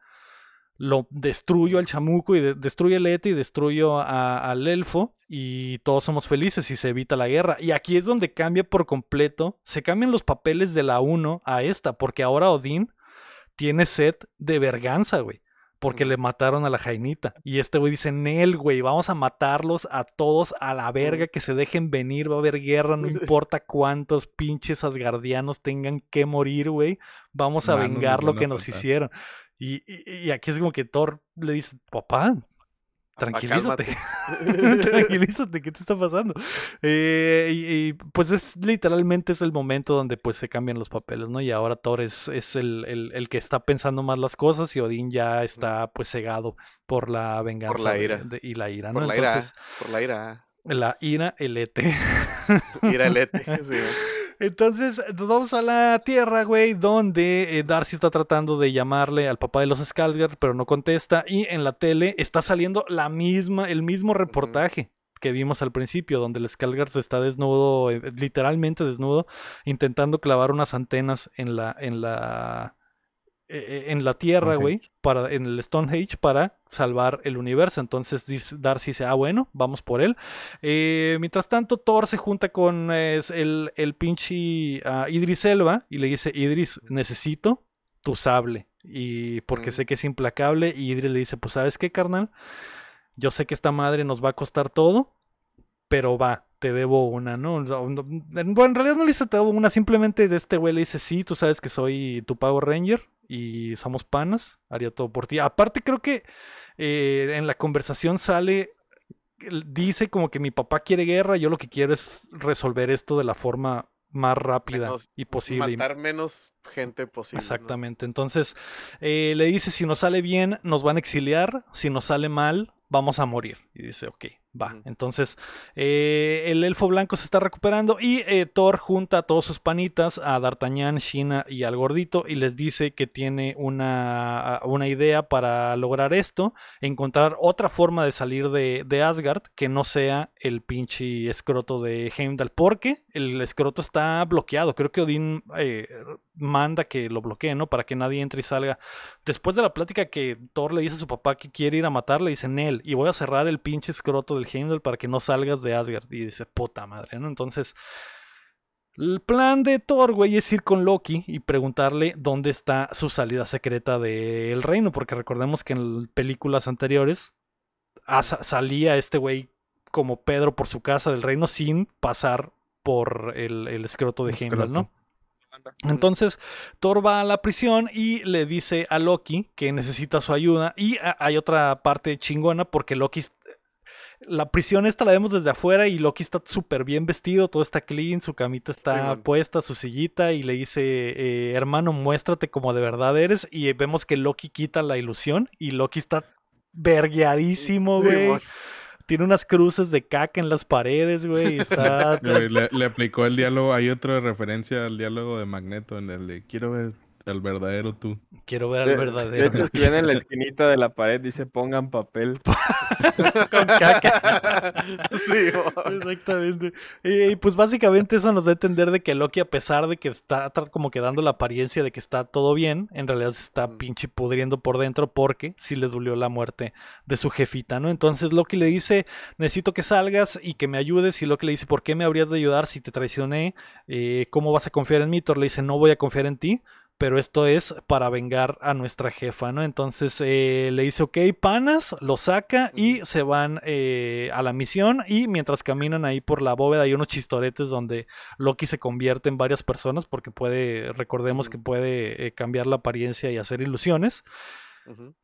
Speaker 2: lo destruyo al chamuco y de- destruyo el Ete y destruyo a- al elfo y todos somos felices y se evita la guerra. Y aquí es donde cambia por completo, se cambian los papeles de la 1 a esta, porque ahora Odín tiene sed de verganza, güey. Porque le mataron a la Jainita. Y este güey dice, Nel, güey, vamos a matarlos a todos a la verga, que se dejen venir, va a haber guerra, no importa cuántos pinches asgardianos tengan que morir, güey. Vamos a vengar lo que nos
Speaker 5: faltar".
Speaker 2: hicieron. Y, y- y aquí es como que Thor le dice, papá, tranquilízate. tranquilízate, ¿qué te está pasando? Eh, y, y, pues es literalmente es el momento donde pues se cambian los papeles, ¿no? Y ahora Thor es, es el, el- el que está pensando más las cosas y Odín ya está pues cegado por la venganza
Speaker 3: la
Speaker 2: de-
Speaker 3: ira.
Speaker 2: de- y la ira, ¿no?
Speaker 3: Por la ira.
Speaker 2: Entonces,
Speaker 3: Por la ira.
Speaker 2: la ira, el ete.
Speaker 3: Ira el Ete. sí.
Speaker 2: Entonces, nos vamos a la Tierra, güey, donde eh, Darcy está tratando de llamarle al papá de los Skarsgård, pero no contesta. Y en la tele está saliendo la misma, el mismo reportaje que vimos al principio, donde el Skarsgård se está desnudo, eh, literalmente desnudo, intentando clavar unas antenas en la, en la, en la Tierra, güey, para, en el Stonehenge para salvar el universo. Entonces Darcy dice, ah, bueno, vamos por él. Eh, mientras tanto, Thor se junta con eh, el, el pinche ah, Idris Elba y le dice, Idris, necesito tu sable. Y porque
Speaker 3: Mm.
Speaker 2: sé que es implacable. Y Idris le dice, pues sabes qué, carnal, yo sé que esta madre nos va a costar todo, pero va, te debo una, ¿no? No, no, en- Bueno, en realidad no le dice te debo una, simplemente de este güey le dice, sí, tú sabes que soy tu Power Ranger y somos panas, haría todo por ti. Aparte creo que eh, en la conversación sale, dice como que mi papá quiere guerra, yo lo que quiero es resolver esto de la forma más rápida
Speaker 3: Menos-
Speaker 2: y posible.
Speaker 3: Matar menos gente posible. ¿no?
Speaker 2: Exactamente. Entonces, eh, le dice, si nos sale bien, nos van a exiliar, si nos sale mal, vamos a morir. Y dice, ok, Va, entonces eh, el elfo blanco se está recuperando y eh, Thor junta a todos sus panitas, a D'Artagnan, Shina y al gordito y les dice que tiene una, una idea para lograr esto, encontrar otra forma de salir de, de Asgard que no sea el pinche escroto de Heimdall, porque el escroto está bloqueado, creo que Odín eh, manda que lo bloquee, ¿no? Para que nadie entre y salga. Después de la plática que Thor le dice a su papá que quiere ir a matar, le dice Nel, y voy a cerrar el pinche escroto del Heimdall para que no salgas de Asgard. Y dice, puta madre, ¿no? Entonces, el plan de Thor, güey, es ir con Loki y preguntarle dónde está su salida secreta del reino, porque recordemos que en películas anteriores ah, sa- salía este güey como Pedro por su casa del reino sin pasar por el, el escroto de Heimdall, ¿no? Entonces Thor va a la prisión y le dice a Loki que necesita su ayuda. Y a- hay otra parte chingona porque Loki... La prisión esta la vemos desde afuera y Loki está súper bien vestido, todo está clean, su camita está puesta, su sillita y le dice, eh, hermano, muéstrate como de verdad eres. Y vemos que Loki quita la ilusión y Loki está vergueadísimo, güey. Tiene unas cruces de caca en las paredes, güey. y Está...
Speaker 5: Le, le aplicó el diálogo, hay otra referencia al diálogo de Magneto en el de quiero ver el verdadero tú.
Speaker 2: Quiero ver al
Speaker 4: De,
Speaker 2: verdadero.
Speaker 4: de hecho, si ven en la esquinita de la pared, dice pongan papel.
Speaker 2: con caca.
Speaker 3: Simón.
Speaker 2: Exactamente. Y, y, pues básicamente eso nos da a entender de que Loki, a pesar de que está como que dando la apariencia de que está todo bien, en realidad se está
Speaker 3: Mm.
Speaker 2: pinche pudriendo por dentro porque sí le dolió la muerte de su jefita, ¿no? Entonces Loki le dice, necesito que salgas y que me ayudes. Y Loki le dice, ¿por qué me habrías de ayudar si te traicioné? Eh, ¿Cómo vas a confiar en mí? Thor le dice, no voy a confiar en ti. Pero esto es para vengar a nuestra jefa, ¿no? Entonces eh, le dice, ok, panas, lo saca y se van eh, a la misión. Y mientras caminan ahí por la bóveda hay unos chistoretes donde Loki se convierte en varias personas porque puede, recordemos que puede eh, cambiar la apariencia y hacer ilusiones.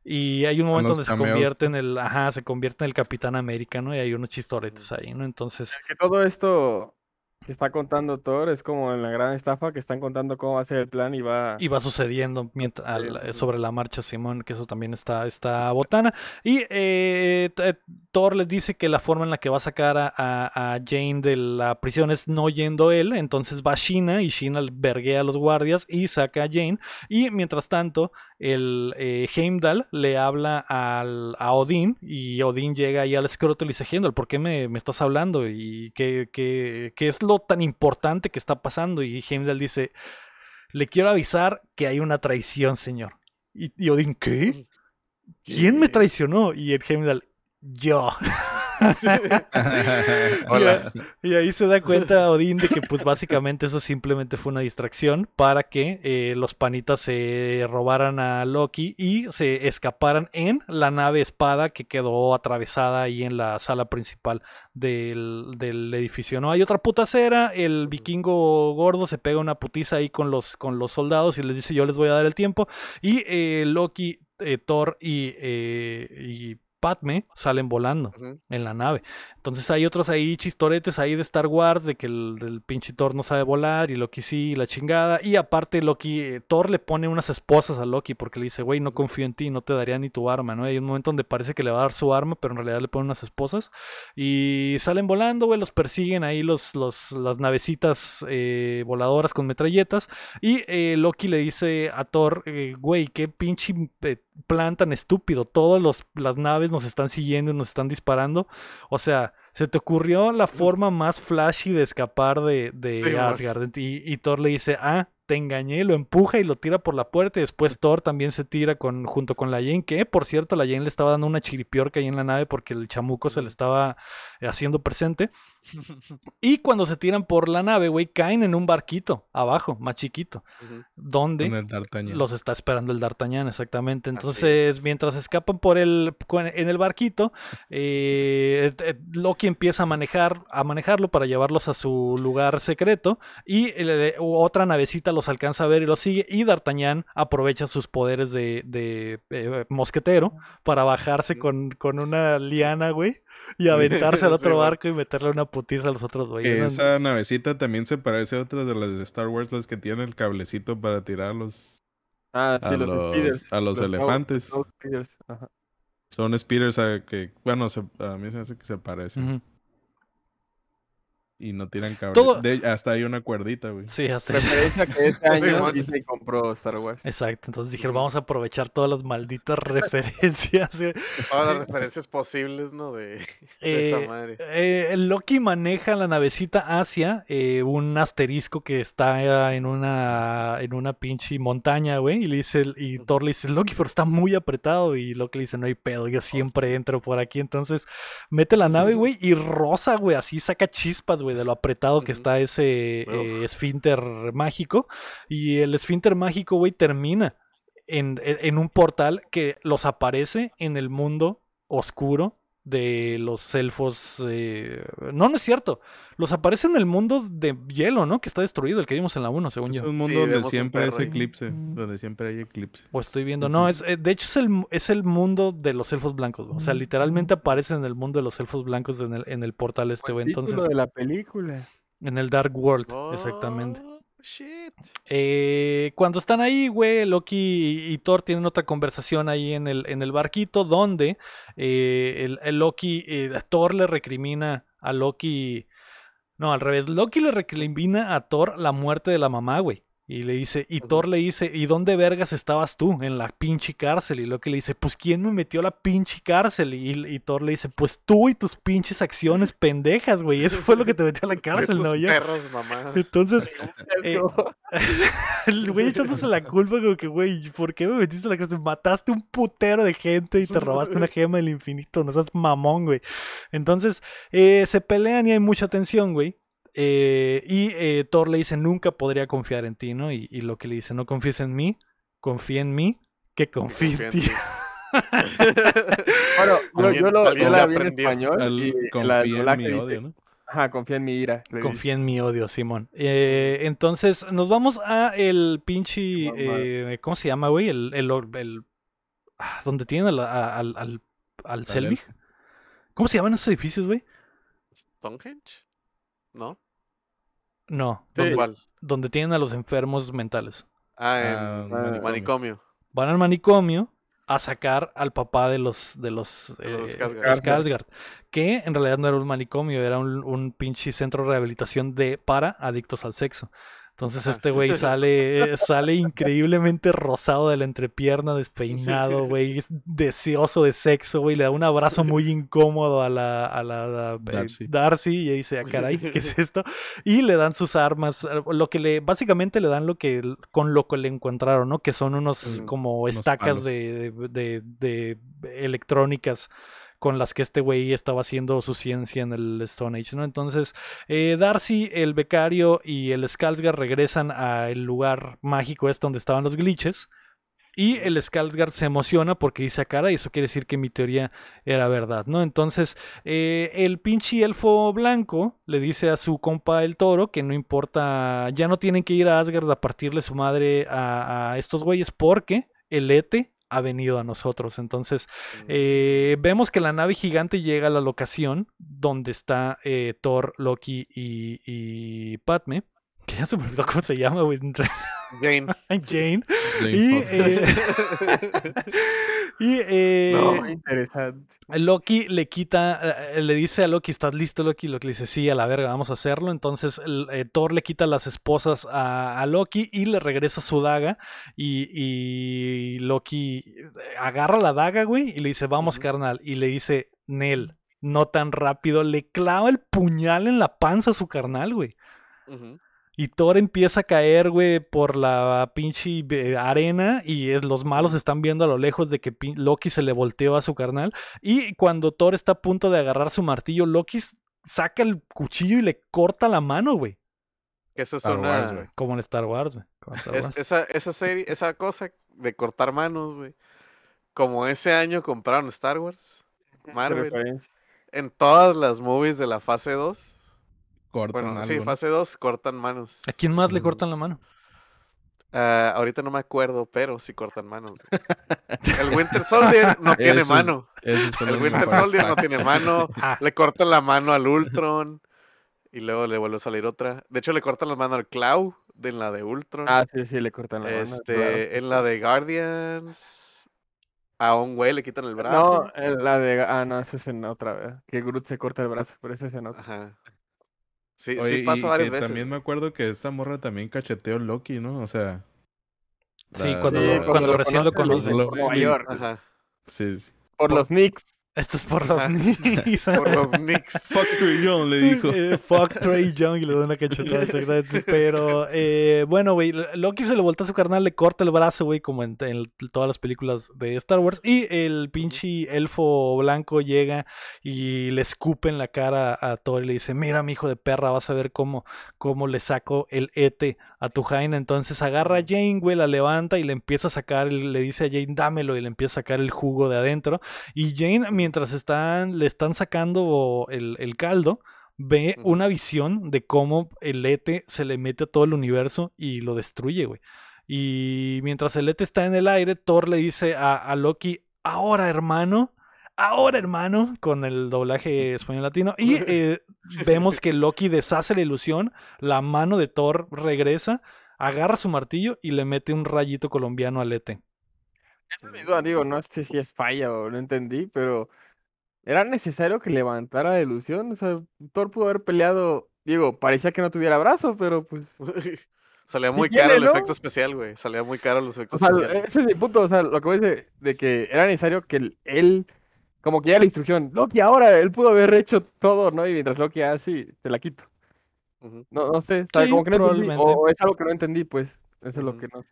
Speaker 2: Y hay un momento donde se convierte en el, ajá, se convierte en el Capitán América, ¿no? Y hay unos chistoretes ahí, ¿no? Entonces,
Speaker 4: Que todo esto que está contando Thor es como en la gran estafa que están contando cómo va a ser el plan y va.
Speaker 2: y va sucediendo mientras, al- sobre la marcha Simón, que eso también está, está botana. Y eh, t- Thor les dice que la forma en la que va a sacar a, a- a Jane de la prisión es no yendo él, entonces va Shina y Shina verguea a los guardias y saca a Jane. Y mientras tanto, el eh, Heimdall le habla al, a Odín y Odín llega ahí al escroto y le dice, Heimdall, ¿por qué me, me estás hablando? ¿Y qué, qué, qué es lo tan importante que está pasando? Y Heimdall dice, le quiero avisar que hay una traición, señor. Y, y Odín, ¿qué? ¿Quién me traicionó? Y el Heimdall, yo.
Speaker 3: Hola.
Speaker 2: Y ahí se da cuenta Odín de que pues básicamente eso simplemente fue una distracción para que eh, los panitas se robaran a Loki y se escaparan en la nave espada que quedó atravesada ahí en la sala principal del, del edificio. ¿no? Hay otra putacera, el vikingo gordo se pega una putiza ahí con los, con los soldados y les dice yo les voy a dar el tiempo. Y eh, Loki, eh, Thor y, eh, y Padme salen volando en la nave. Entonces hay otros ahí chistoretes ahí de Star Wars de que el, el pinche Thor no sabe volar y Loki sí, y la chingada. Y aparte Loki, eh, Thor le pone unas esposas a Loki porque le dice, güey, no confío en ti, no te daría ni tu arma, ¿no? Hay un momento donde parece que le va a dar su arma, pero en realidad le pone unas esposas. Y salen volando, güey, los persiguen ahí los, los, las navecitas eh, voladoras con metralletas. Y eh, Loki le dice a Thor, güey, qué pinche plan tan estúpido. Todas las naves nos están siguiendo y nos están disparando. O sea, se te ocurrió la forma más flashy de escapar de, de
Speaker 3: Sí.
Speaker 2: Asgard. Y, y Thor le dice, ah, te engañé, lo empuja y lo tira por la puerta. Y después Thor también se tira con, junto con la Jane, que por cierto, la Jane le estaba dando una chiripiorca ahí en la nave porque el chamuco se le estaba eh, haciendo presente. Y cuando se tiran por la nave, güey, caen en un barquito abajo, más chiquito,
Speaker 3: Ujú.
Speaker 2: donde los está esperando el D'Artagnan, exactamente. Entonces,
Speaker 3: es.
Speaker 2: mientras escapan por el en el barquito, eh, eh, Loki empieza a manejar a manejarlo para llevarlos a su lugar secreto y eh, otra navecita los alcanza a ver y los sigue y D'Artagnan aprovecha sus poderes de, de, eh, mosquetero para bajarse con, con una liana, güey, y aventarse al otro barco y meterle una putiza a los otros güeyes.
Speaker 5: esa navecita también se parece a otras de las de Star Wars, las que tienen el cablecito para tirar a los,
Speaker 4: Ah, sí,
Speaker 5: a
Speaker 4: los,
Speaker 5: los-
Speaker 4: speeders,
Speaker 5: a los elefantes.
Speaker 4: Snow speeders, ajá.
Speaker 5: Son speeders a que, bueno, se- a mí se me hace que se parecen. Y no tiran.
Speaker 2: Todo-
Speaker 5: De- hasta hay una cuerdita, güey.
Speaker 2: Sí, hasta
Speaker 4: Referencia que este año. Disney compró Star Wars.
Speaker 2: Exacto, entonces dijeron, vamos a aprovechar todas las malditas referencias.
Speaker 3: Todas las referencias posibles, ¿no? De, de esa
Speaker 2: Eh,
Speaker 3: madre.
Speaker 2: eh, el Loki maneja la navecita hacia eh, un asterisco que está en una en una pinche montaña, güey, y le dice y Thor le dice, "Loki, pero está muy apretado" y Loki le dice, "No hay pedo, yo siempre entro por aquí." Entonces, mete la nave, güey, y rosa, güey, así saca chispas, güey, de lo apretado que está ese eh, esfínter mágico. Y el esfínter mágico, güey, termina en- en un portal que los aparece en el mundo oscuro de los elfos. eh, No, no es cierto. Los aparece en el mundo de hielo, ¿no? Que está destruido, el que vimos en la 1, según
Speaker 5: Es
Speaker 2: yo.
Speaker 5: un
Speaker 3: Sí,
Speaker 5: mundo donde
Speaker 3: un
Speaker 5: siempre es eclipse. Donde siempre hay eclipse.
Speaker 2: O estoy viendo. No, es, eh, de hecho es el, es el mundo de los elfos blancos. O sea, literalmente aparece en el mundo de los elfos blancos en el, en el portal este.
Speaker 4: El
Speaker 2: Entonces,
Speaker 4: de la película.
Speaker 2: en el Dark World, exactamente.
Speaker 3: Shit.
Speaker 2: Eh, cuando están ahí, güey, Loki y, y Thor tienen otra conversación ahí en el, en el barquito donde eh, el, el Loki, eh, Thor le recrimina a Loki, no, al revés, Loki le recrimina a Thor la muerte de la mamá, güey. Y le dice, y. Thor le dice, ¿y dónde vergas estabas tú? En la pinche cárcel. Y Loki le dice, pues ¿quién me metió a la pinche cárcel? Y, y Thor le dice, pues tú y tus pinches acciones pendejas, güey. Eso fue lo que te metió a la cárcel, ¿no? Yo.
Speaker 3: perros, mamá.
Speaker 2: Entonces, eh, el güey echándose la culpa como que, güey, ¿por qué me metiste a la cárcel? Mataste un putero de gente y te robaste una gema del infinito, no seas mamón, güey. Entonces, eh, se pelean y hay mucha tensión, güey. Eh, y eh, Thor le dice, nunca podría confiar en ti, ¿no? Y, y lo que le dice, no confíes en mí, confía en mí, que confíe en
Speaker 3: confía en
Speaker 2: ti.
Speaker 4: Bueno, yo, lo, yo la vi en español.
Speaker 5: Al-
Speaker 4: y la
Speaker 5: confía en mi
Speaker 4: dice,
Speaker 5: odio, ¿no?
Speaker 4: Ajá, confía en mi ira. dice.
Speaker 2: Confía en mi odio, Simón. Eh, entonces, nos vamos a el pinche. Eh, ¿Cómo se llama, güey? El. el, el- ah, donde tienen al, al, al, al Selvig. ¿Cómo se llaman esos edificios, güey?
Speaker 3: ¿Stonehenge? ¿No?
Speaker 2: No,
Speaker 4: Sí.
Speaker 2: donde,
Speaker 3: ¿Cuál?
Speaker 2: donde tienen a los enfermos mentales.
Speaker 3: Ah, en
Speaker 5: Ah,
Speaker 4: manicomio.
Speaker 3: manicomio.
Speaker 2: Van al manicomio a sacar al papá de los de los,
Speaker 3: De los
Speaker 2: eh,
Speaker 3: Skarsgård.
Speaker 2: Skarsgård, que en realidad no era un manicomio, era un, un pinche centro de rehabilitación de para adictos al sexo. Entonces este güey sale, sale increíblemente rosado de la entrepierna, despeinado, güey, deseoso de sexo, güey, le da un abrazo muy incómodo a la, a la, a, eh,
Speaker 5: Darcy.
Speaker 2: Darcy y ahí dice, ah, caray, ¿qué es esto? Y le dan sus armas, eh, lo que le, básicamente le dan lo que, con lo que le encontraron, ¿no? Que son unos
Speaker 3: Mm,
Speaker 2: como
Speaker 5: unos
Speaker 2: estacas de, de- de electrónicas con las que este güey estaba haciendo su ciencia en el Stone Age, ¿no? Entonces, eh, Darcy, el becario y el Skarsgård regresan al lugar mágico este donde estaban los glitches. Y el Skarsgård se emociona porque dice, "Ah, cara, y eso quiere decir que mi teoría era verdad, ¿no? Entonces, eh, el pinche elfo blanco le dice a su compa el toro que no importa, ya no tienen que ir a Asgard a partirle su madre a, a estos güeyes porque el Ete ha venido a nosotros. Entonces, eh, vemos que la nave gigante llega a la locación donde está eh, Thor, Loki y, y Padme. Que ya se me olvidó cómo se llama, güey.
Speaker 3: Jane.
Speaker 2: Jane.
Speaker 5: Jane
Speaker 2: Y, eh, y eh,
Speaker 4: No, muy interesante.
Speaker 2: Loki le quita, eh, le dice a Loki, ¿estás listo Loki? Loki le dice, sí, a la verga, vamos a hacerlo. Entonces el- eh, Thor le quita las esposas a, a Loki y le regresa su daga. Y, y Loki agarra la daga, güey, y le dice, vamos, carnal. Y le dice, Nel, no tan rápido. Le clava el puñal en la panza a su carnal, güey.
Speaker 3: Ujú.
Speaker 2: Y Thor empieza a caer, güey, por la pinche eh, arena y los malos están viendo a lo lejos de que Loki se le volteó a su carnal. Y cuando Thor está a punto de agarrar su martillo, Loki saca el cuchillo y le corta la mano, güey.
Speaker 3: Que Esa es
Speaker 5: Star
Speaker 3: una.
Speaker 5: Wars, güey.
Speaker 2: Como en Star Wars, güey.
Speaker 3: es- esa, esa serie, esa cosa de cortar manos, güey. Como ese año compraron Star Wars, Marvel, en todas las movies de la fase 2.
Speaker 5: Cortan
Speaker 3: Bueno,
Speaker 5: algo,
Speaker 3: sí,
Speaker 5: ¿no?
Speaker 3: fase 2 cortan manos.
Speaker 2: ¿A quién más le cortan la mano?
Speaker 3: Ah, ahorita no me acuerdo, pero sí cortan manos. El Winter Soldier no tiene
Speaker 5: Eso
Speaker 3: mano. El Winter Soldier no tiene mano. Le cortan la mano al Ultron. Y luego le vuelve a salir otra. De hecho, le cortan la mano al Clau de en la de Ultron.
Speaker 4: Ah, sí, sí, le cortan la mano.
Speaker 3: este,
Speaker 4: claro.
Speaker 3: en la de Guardians. A un güey le quitan el
Speaker 4: No,
Speaker 3: brazo.
Speaker 4: eh, la de. Ah, no, esa es en otra, ¿verdad? Que Groot se corta el brazo, pero esa es en otra.
Speaker 3: Ajá. Sí,
Speaker 5: Oye,
Speaker 3: sí pasa varias
Speaker 5: que
Speaker 3: veces.
Speaker 5: también me acuerdo que esta morra también cacheteó a Loki, ¿no? O sea.
Speaker 2: Sí,
Speaker 5: la-
Speaker 2: cuando,
Speaker 4: Sí,
Speaker 2: lo-
Speaker 5: la-
Speaker 2: cuando recién lo
Speaker 4: conoce, por Nueva York.
Speaker 3: Ajá.
Speaker 5: Sí, sí.
Speaker 4: Por los Knicks.
Speaker 2: Esto es por los. Knicks.
Speaker 3: Por los Knicks.
Speaker 5: Fuck Trey Young, le dijo.
Speaker 2: Eh, fuck Trey Young y le da una cachetada, exactamente. Pero, eh, bueno, güey, Loki se le voltea a su carnal, le corta el brazo, güey, como en, en todas las películas de Star Wars. Y el pinche elfo blanco llega y le escupe en la cara a Thor y le dice: Mira, mi hijo de perra, vas a ver cómo, cómo le saco el ete a tu Jaina. Entonces agarra a Jane, güey, la levanta y le empieza a sacar, le dice a Jane, dámelo, y le empieza a sacar el jugo de adentro. Y Jane, mientras están, le están sacando el, el caldo, ve una visión de cómo el Ete se le mete a todo el universo y lo destruye, güey. Y mientras el Ete está en el aire, Thor le dice a, a Loki, ahora hermano, ahora hermano, con el doblaje español latino. Y eh, vemos que Loki deshace la ilusión, la mano de Thor regresa, agarra su martillo y le mete un rayito colombiano al Ete.
Speaker 4: Esa es mi duda, digo, no sé si es falla o no entendí, pero ¿era necesario que levantara la ilusión? O sea, Thor pudo haber peleado, digo, parecía que no tuviera brazo, pero pues...
Speaker 3: Salía muy caro el
Speaker 4: ¿no?
Speaker 3: efecto especial, güey. Salía muy caro los
Speaker 4: O
Speaker 3: efectos
Speaker 4: sea,
Speaker 3: especiales.
Speaker 4: ese es mi punto, o sea, lo que voy a decir, de que era necesario que él, como que ya la instrucción, Loki, ahora él pudo haber hecho todo, ¿no? Y mientras Loki así, te la quito. No, no sé, o sea,
Speaker 2: Sí,
Speaker 4: como que no entendí,
Speaker 2: probablemente.
Speaker 4: o es algo que no entendí, pues, eso es lo que no...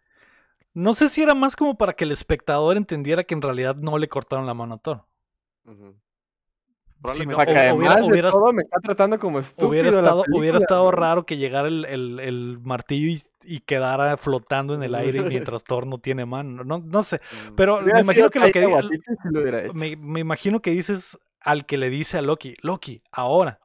Speaker 2: No sé si era más como para que el espectador entendiera que en realidad no le cortaron la mano a Thor. Sí,
Speaker 3: Probablemente.
Speaker 2: no,
Speaker 4: Para que además
Speaker 2: hubiera-
Speaker 4: de
Speaker 2: hubieras-
Speaker 4: todo me está tratando como estúpido
Speaker 2: Hubiera estado, raro que llegara el, el- el martillo y, y quedara flotando en el aire mientras Thor no tiene mano. No, no sé.
Speaker 3: Mm.
Speaker 2: Pero me imagino que lo que
Speaker 4: si lo
Speaker 2: me imagino que dices al que le dice a Loki, Loki, ahora.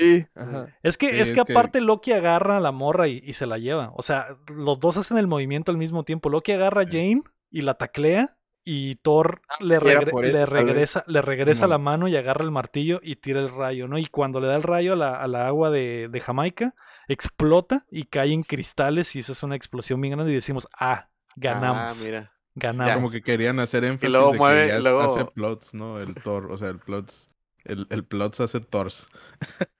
Speaker 4: Sí, ajá.
Speaker 2: Es que,
Speaker 5: Sí,
Speaker 2: es que
Speaker 5: es que-
Speaker 2: aparte Loki agarra a la morra y, y se la lleva. O sea, los dos hacen el movimiento al mismo tiempo. Loki agarra a. Jane y la taclea. Y Thor le,
Speaker 4: y
Speaker 2: regre-
Speaker 4: por
Speaker 2: le
Speaker 4: vez.
Speaker 2: regresa, le regresa la mano y agarra el martillo y tira el rayo, ¿no? Y cuando le da el rayo a la, a la agua de, de Jamaica, explota y cae en cristales y esa es una explosión bien grande y decimos, ah, ganamos,
Speaker 3: Ah, mira.
Speaker 2: ganamos.
Speaker 5: Como que querían hacer énfasis
Speaker 3: luego
Speaker 5: de
Speaker 3: mueve-
Speaker 5: que ya
Speaker 3: luego-
Speaker 5: hace plots, ¿no? El Thor, o sea, el plots, el, el plots hace Thors.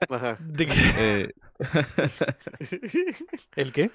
Speaker 3: Ajá.
Speaker 2: ¿De qué?
Speaker 5: Eh,
Speaker 2: ¿El qué?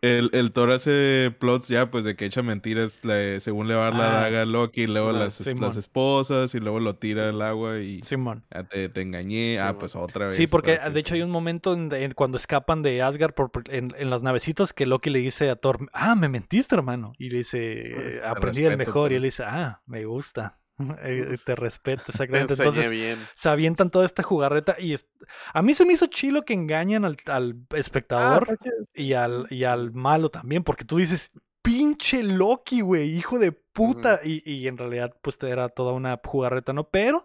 Speaker 5: el, el Thor hace plots ya, pues, de que echa mentiras, le- según le va a dar la
Speaker 2: Ah.
Speaker 5: daga a Loki, luego
Speaker 3: Ajá,
Speaker 5: las, las esposas, y luego lo tira al agua y
Speaker 2: Simón.
Speaker 5: ah, te, te engañé, ah, pues otra vez.
Speaker 2: Sí, porque
Speaker 5: que-
Speaker 2: de hecho hay un momento en, en cuando escapan de Asgard por- en, en las navecitas que Loki le dice a Thor, ah, me mentiste, hermano. Y le dice, aprendí el mejor. Y
Speaker 5: pues.
Speaker 2: él dice, ah, me gusta. Eh, te respeto,
Speaker 3: Te
Speaker 2: exactamente. Entonces
Speaker 3: bien.
Speaker 2: se avientan toda esta jugarreta y es- a mí se me hizo chilo que engañan al, al
Speaker 4: Ah,
Speaker 2: espectador y, al, y al malo también, porque tú dices, pinche Loki, güey, hijo de puta. y, y en realidad, pues era toda una jugarreta, ¿no? Pero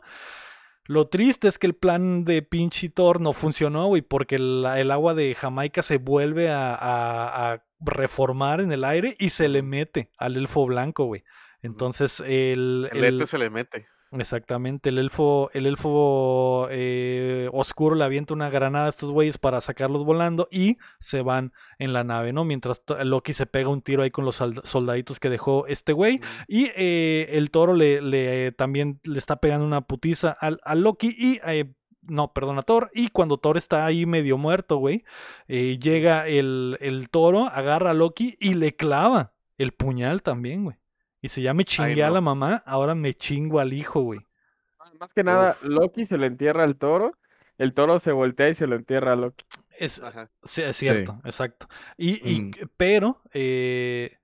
Speaker 2: lo triste es que el plan de pinche Thor no funcionó, güey, porque el, el agua de Jamaica se vuelve a, a- a reformar en el aire y se le mete al elfo blanco, güey. Entonces, el,
Speaker 3: El se le mete.
Speaker 2: Exactamente, el elfo, el elfo eh, oscuro le avienta una granada a estos güeyes para sacarlos volando y se van en la nave, ¿no? Mientras Loki se pega un tiro ahí con los soldaditos que dejó este güey. Y eh, el toro le, le, también le está pegando una putiza al, a Loki y... eh, no, perdón, a Thor. Y cuando Thor está ahí medio muerto, güey, eh, llega el, el toro, agarra a Loki y le clava el puñal también, güey. Y si ya me chingué a
Speaker 3: no.
Speaker 2: la mamá, ahora me chingo al hijo, güey.
Speaker 4: Más que nada,
Speaker 3: Uf.
Speaker 4: Loki se lo entierra al toro, el toro se voltea y se lo entierra a Loki.
Speaker 2: Es,
Speaker 3: Ajá.
Speaker 2: sí, es cierto, exacto. Y, y-
Speaker 5: Mm.
Speaker 2: pero, eh,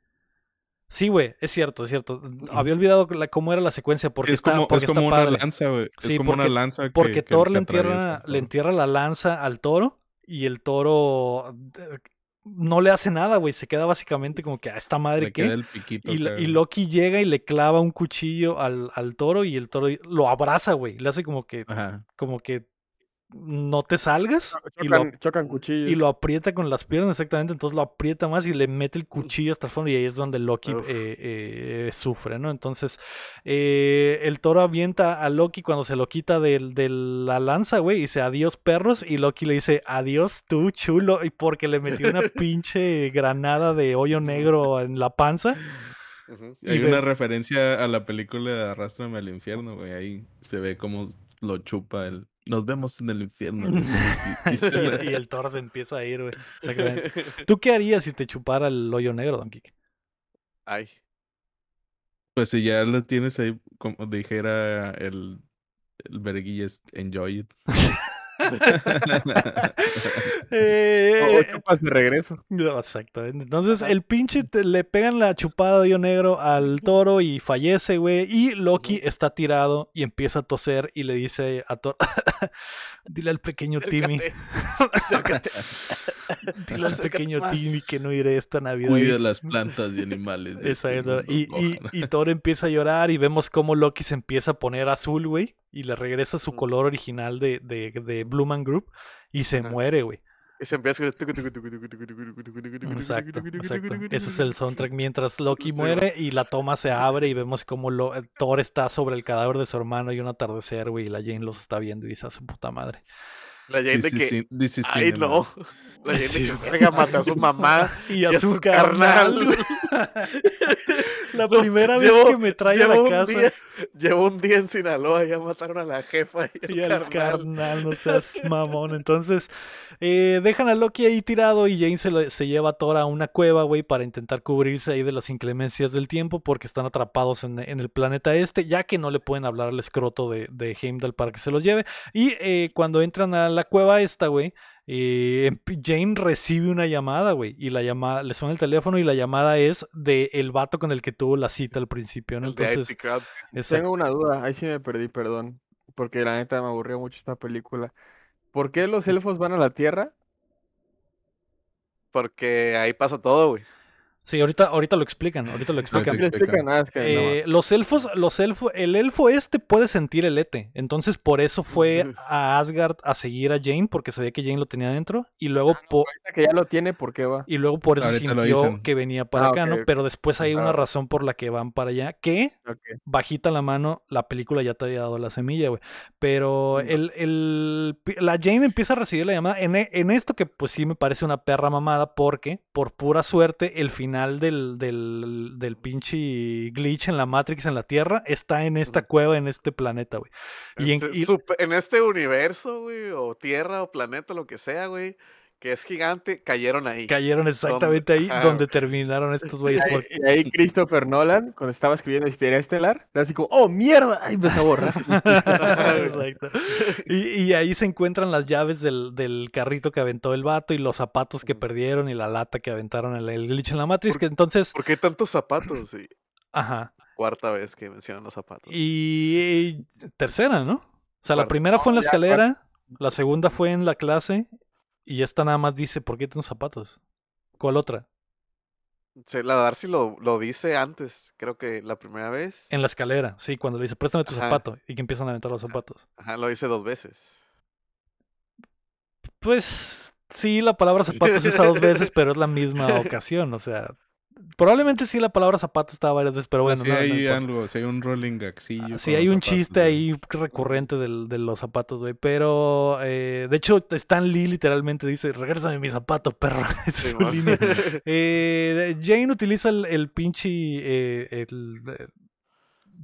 Speaker 2: sí, güey, es cierto, es cierto. Había olvidado la- cómo era la secuencia porque
Speaker 5: es
Speaker 2: está,
Speaker 5: como,
Speaker 2: porque
Speaker 5: es como
Speaker 2: está
Speaker 5: una
Speaker 2: padre.
Speaker 5: lanza, güey.
Speaker 2: Sí,
Speaker 5: es como
Speaker 2: porque-
Speaker 5: una lanza que,
Speaker 2: Porque
Speaker 5: que-
Speaker 2: Thor
Speaker 5: que
Speaker 2: le entierra, le entierra la lanza al toro y el toro no le hace nada, güey. Se queda básicamente como que a esta madre
Speaker 5: piquito
Speaker 2: Y, y. Loki llega y le clava un cuchillo al, al toro y el toro lo abraza, güey. Le hace como que,
Speaker 5: Ajá.
Speaker 2: como que no te salgas y lo,
Speaker 4: Chocan, chocan cuchillos.
Speaker 2: y lo aprieta con las piernas exactamente, entonces lo aprieta más y le mete el cuchillo hasta el fondo y ahí es donde Loki eh, eh, sufre, ¿no? Entonces eh, el toro avienta a Loki cuando se lo quita del- de, la lanza, güey, y dice adiós perros y Loki le dice adiós tú chulo y porque le metió una pinche granada de hoyo negro en la panza.
Speaker 5: Hay
Speaker 2: ve-
Speaker 5: una referencia a la película de Arrástrame al infierno, güey. Ahí se ve cómo lo chupa el. Nos vemos en el infierno. y- y
Speaker 2: y,
Speaker 5: se
Speaker 2: el,
Speaker 5: le-
Speaker 2: y el Thor se empieza a ir, güey. ¿Tú qué harías si te chupara el hoyo negro, Don Kike?
Speaker 3: Ay.
Speaker 5: Pues si ya lo tienes ahí, como dijera el, el verguillas, enjoy it.
Speaker 2: Eh,
Speaker 4: O, o chupas de regreso.
Speaker 2: No, Exactamente. Entonces, el pinche te- le pegan la chupada de hoyo negro al toro y fallece, güey. Y Loki está tirado y empieza a toser y le dice a Thor: Dile al pequeño Timmy,
Speaker 3: Acércate.
Speaker 2: Dile al
Speaker 3: acércate
Speaker 2: pequeño
Speaker 3: más.
Speaker 2: Timmy que no iré esta Navidad.
Speaker 5: Cuida las plantas y animales. de este
Speaker 2: Exacto. Y, y, y Thor empieza a llorar y vemos cómo Loki se empieza a poner azul, güey. Y le regresa su color original de, de, de Blue Man Group. Y se
Speaker 3: Ajá.
Speaker 2: muere, güey.
Speaker 3: Y se empieza a
Speaker 2: Exacto, exacto. Ese es el soundtrack mientras Loki
Speaker 3: Sí,
Speaker 2: muere y la toma se abre y vemos como lo, eh, Thor está sobre el cadáver de su hermano y un atardecer, güey, y la Jane los está viendo y dice a su puta madre.
Speaker 3: La Jane de que. Ay,
Speaker 5: cinema.
Speaker 3: no. La Jane de que verga mata a su mamá.
Speaker 2: Y a,
Speaker 3: Y a
Speaker 2: su,
Speaker 3: su
Speaker 2: carnal.
Speaker 3: carnal.
Speaker 2: La
Speaker 3: No,
Speaker 2: primera vez que me trae a la casa
Speaker 3: día, llevo un día en Sinaloa, ya mataron a la jefa y,
Speaker 2: y
Speaker 3: al
Speaker 2: al
Speaker 3: carnal.
Speaker 2: carnal, no seas mamón. Entonces, eh, dejan a Loki ahí tirado y Jane se, lo- se lleva a Thor a una cueva, güey, para intentar cubrirse ahí de las inclemencias del tiempo porque están atrapados en, en el planeta este, ya que no le pueden hablar al escroto de, de Heimdall para que se los lleve. Y eh, cuando entran a la cueva esta, güey, eh, Jane recibe una llamada, güey, y la llamada, le suena el teléfono y la llamada es de el vato con el que tuvo la cita al principio, Entonces.
Speaker 4: Tengo una duda, ahí sí me perdí, perdón. Porque la neta me aburrió mucho esta película. ¿Por qué los elfos van a la Tierra?
Speaker 3: Porque ahí pasa todo, güey.
Speaker 2: Sí, ahorita, ahorita lo explican, ahorita lo explican.
Speaker 4: ¿Qué le explican? Ah, es que no me-
Speaker 2: Eh, los elfos, los elfos, el elfo este puede sentir el ete, entonces por eso fue a Asgard a seguir a Jane porque sabía que Jane lo tenía dentro y luego po-
Speaker 4: Ahorita que ya lo tiene, ¿por qué va?
Speaker 2: y luego por eso
Speaker 5: Ahorita
Speaker 2: sintió que venía para
Speaker 4: Ah,
Speaker 2: acá, ¿no? Pero después hay una
Speaker 4: Ah.
Speaker 2: razón por la que van para allá, que bajita la mano, la película ya te había dado la semilla, güey. Pero el, el- la Jane empieza a recibir la llamada en, en esto que pues sí me parece una perra mamada porque por pura suerte el final del, del, del pinche glitch en la Matrix en la Tierra está en esta cueva, en este planeta, güey. Y en- y-
Speaker 3: supe- en este universo, güey, o tierra, o planeta, lo que sea, güey, que es gigante, cayeron ahí.
Speaker 2: cayeron exactamente ahí donde terminaron estos güeyes.
Speaker 4: Y ahí-
Speaker 2: porque-
Speaker 4: Y ahí Christopher Nolan, cuando estaba escribiendo Histeria Estelar, era así como, ¡oh, mierda! Y empezó a borrar.
Speaker 2: Exacto. Y, y ahí se encuentran las llaves del, del carrito que aventó el vato y los zapatos que
Speaker 3: Ujú.
Speaker 2: perdieron y la lata que aventaron en el glitch en la Matrix.
Speaker 3: ¿Por-
Speaker 2: Que entonces,
Speaker 3: ¿Por qué tantos zapatos? Y
Speaker 2: ajá.
Speaker 3: cuarta vez que mencionan los zapatos.
Speaker 2: Y, tercera, ¿no? O sea, la primera fue en la escalera, la segunda fue en la clase y esta nada más dice, ¿por qué tienes zapatos? ¿Cuál otra?
Speaker 3: Sí, la Darcy lo, lo dice antes, creo que la primera vez.
Speaker 2: En la escalera, sí, cuando le dice, préstame tu
Speaker 3: Ajá.
Speaker 2: zapato y que empiezan a aventar los zapatos.
Speaker 3: Ajá, lo dice dos veces.
Speaker 2: Pues sí, la palabra zapatos se usa dos veces, pero es la misma ocasión, o sea, probablemente sí la palabra zapato estaba varias veces, pero bueno,
Speaker 5: sí
Speaker 2: no,
Speaker 5: hay algo, sí hay un rolling gaxillo.
Speaker 2: Sí,
Speaker 5: con
Speaker 2: hay un
Speaker 5: zapatos,
Speaker 2: chiste ahí recurrente del- de los zapatos, güey. Pero, eh, de hecho, Stan Lee literalmente dice, regrésame mi zapato, perro. Su línea. Eh, Jane utiliza el, el pinche, eh, el,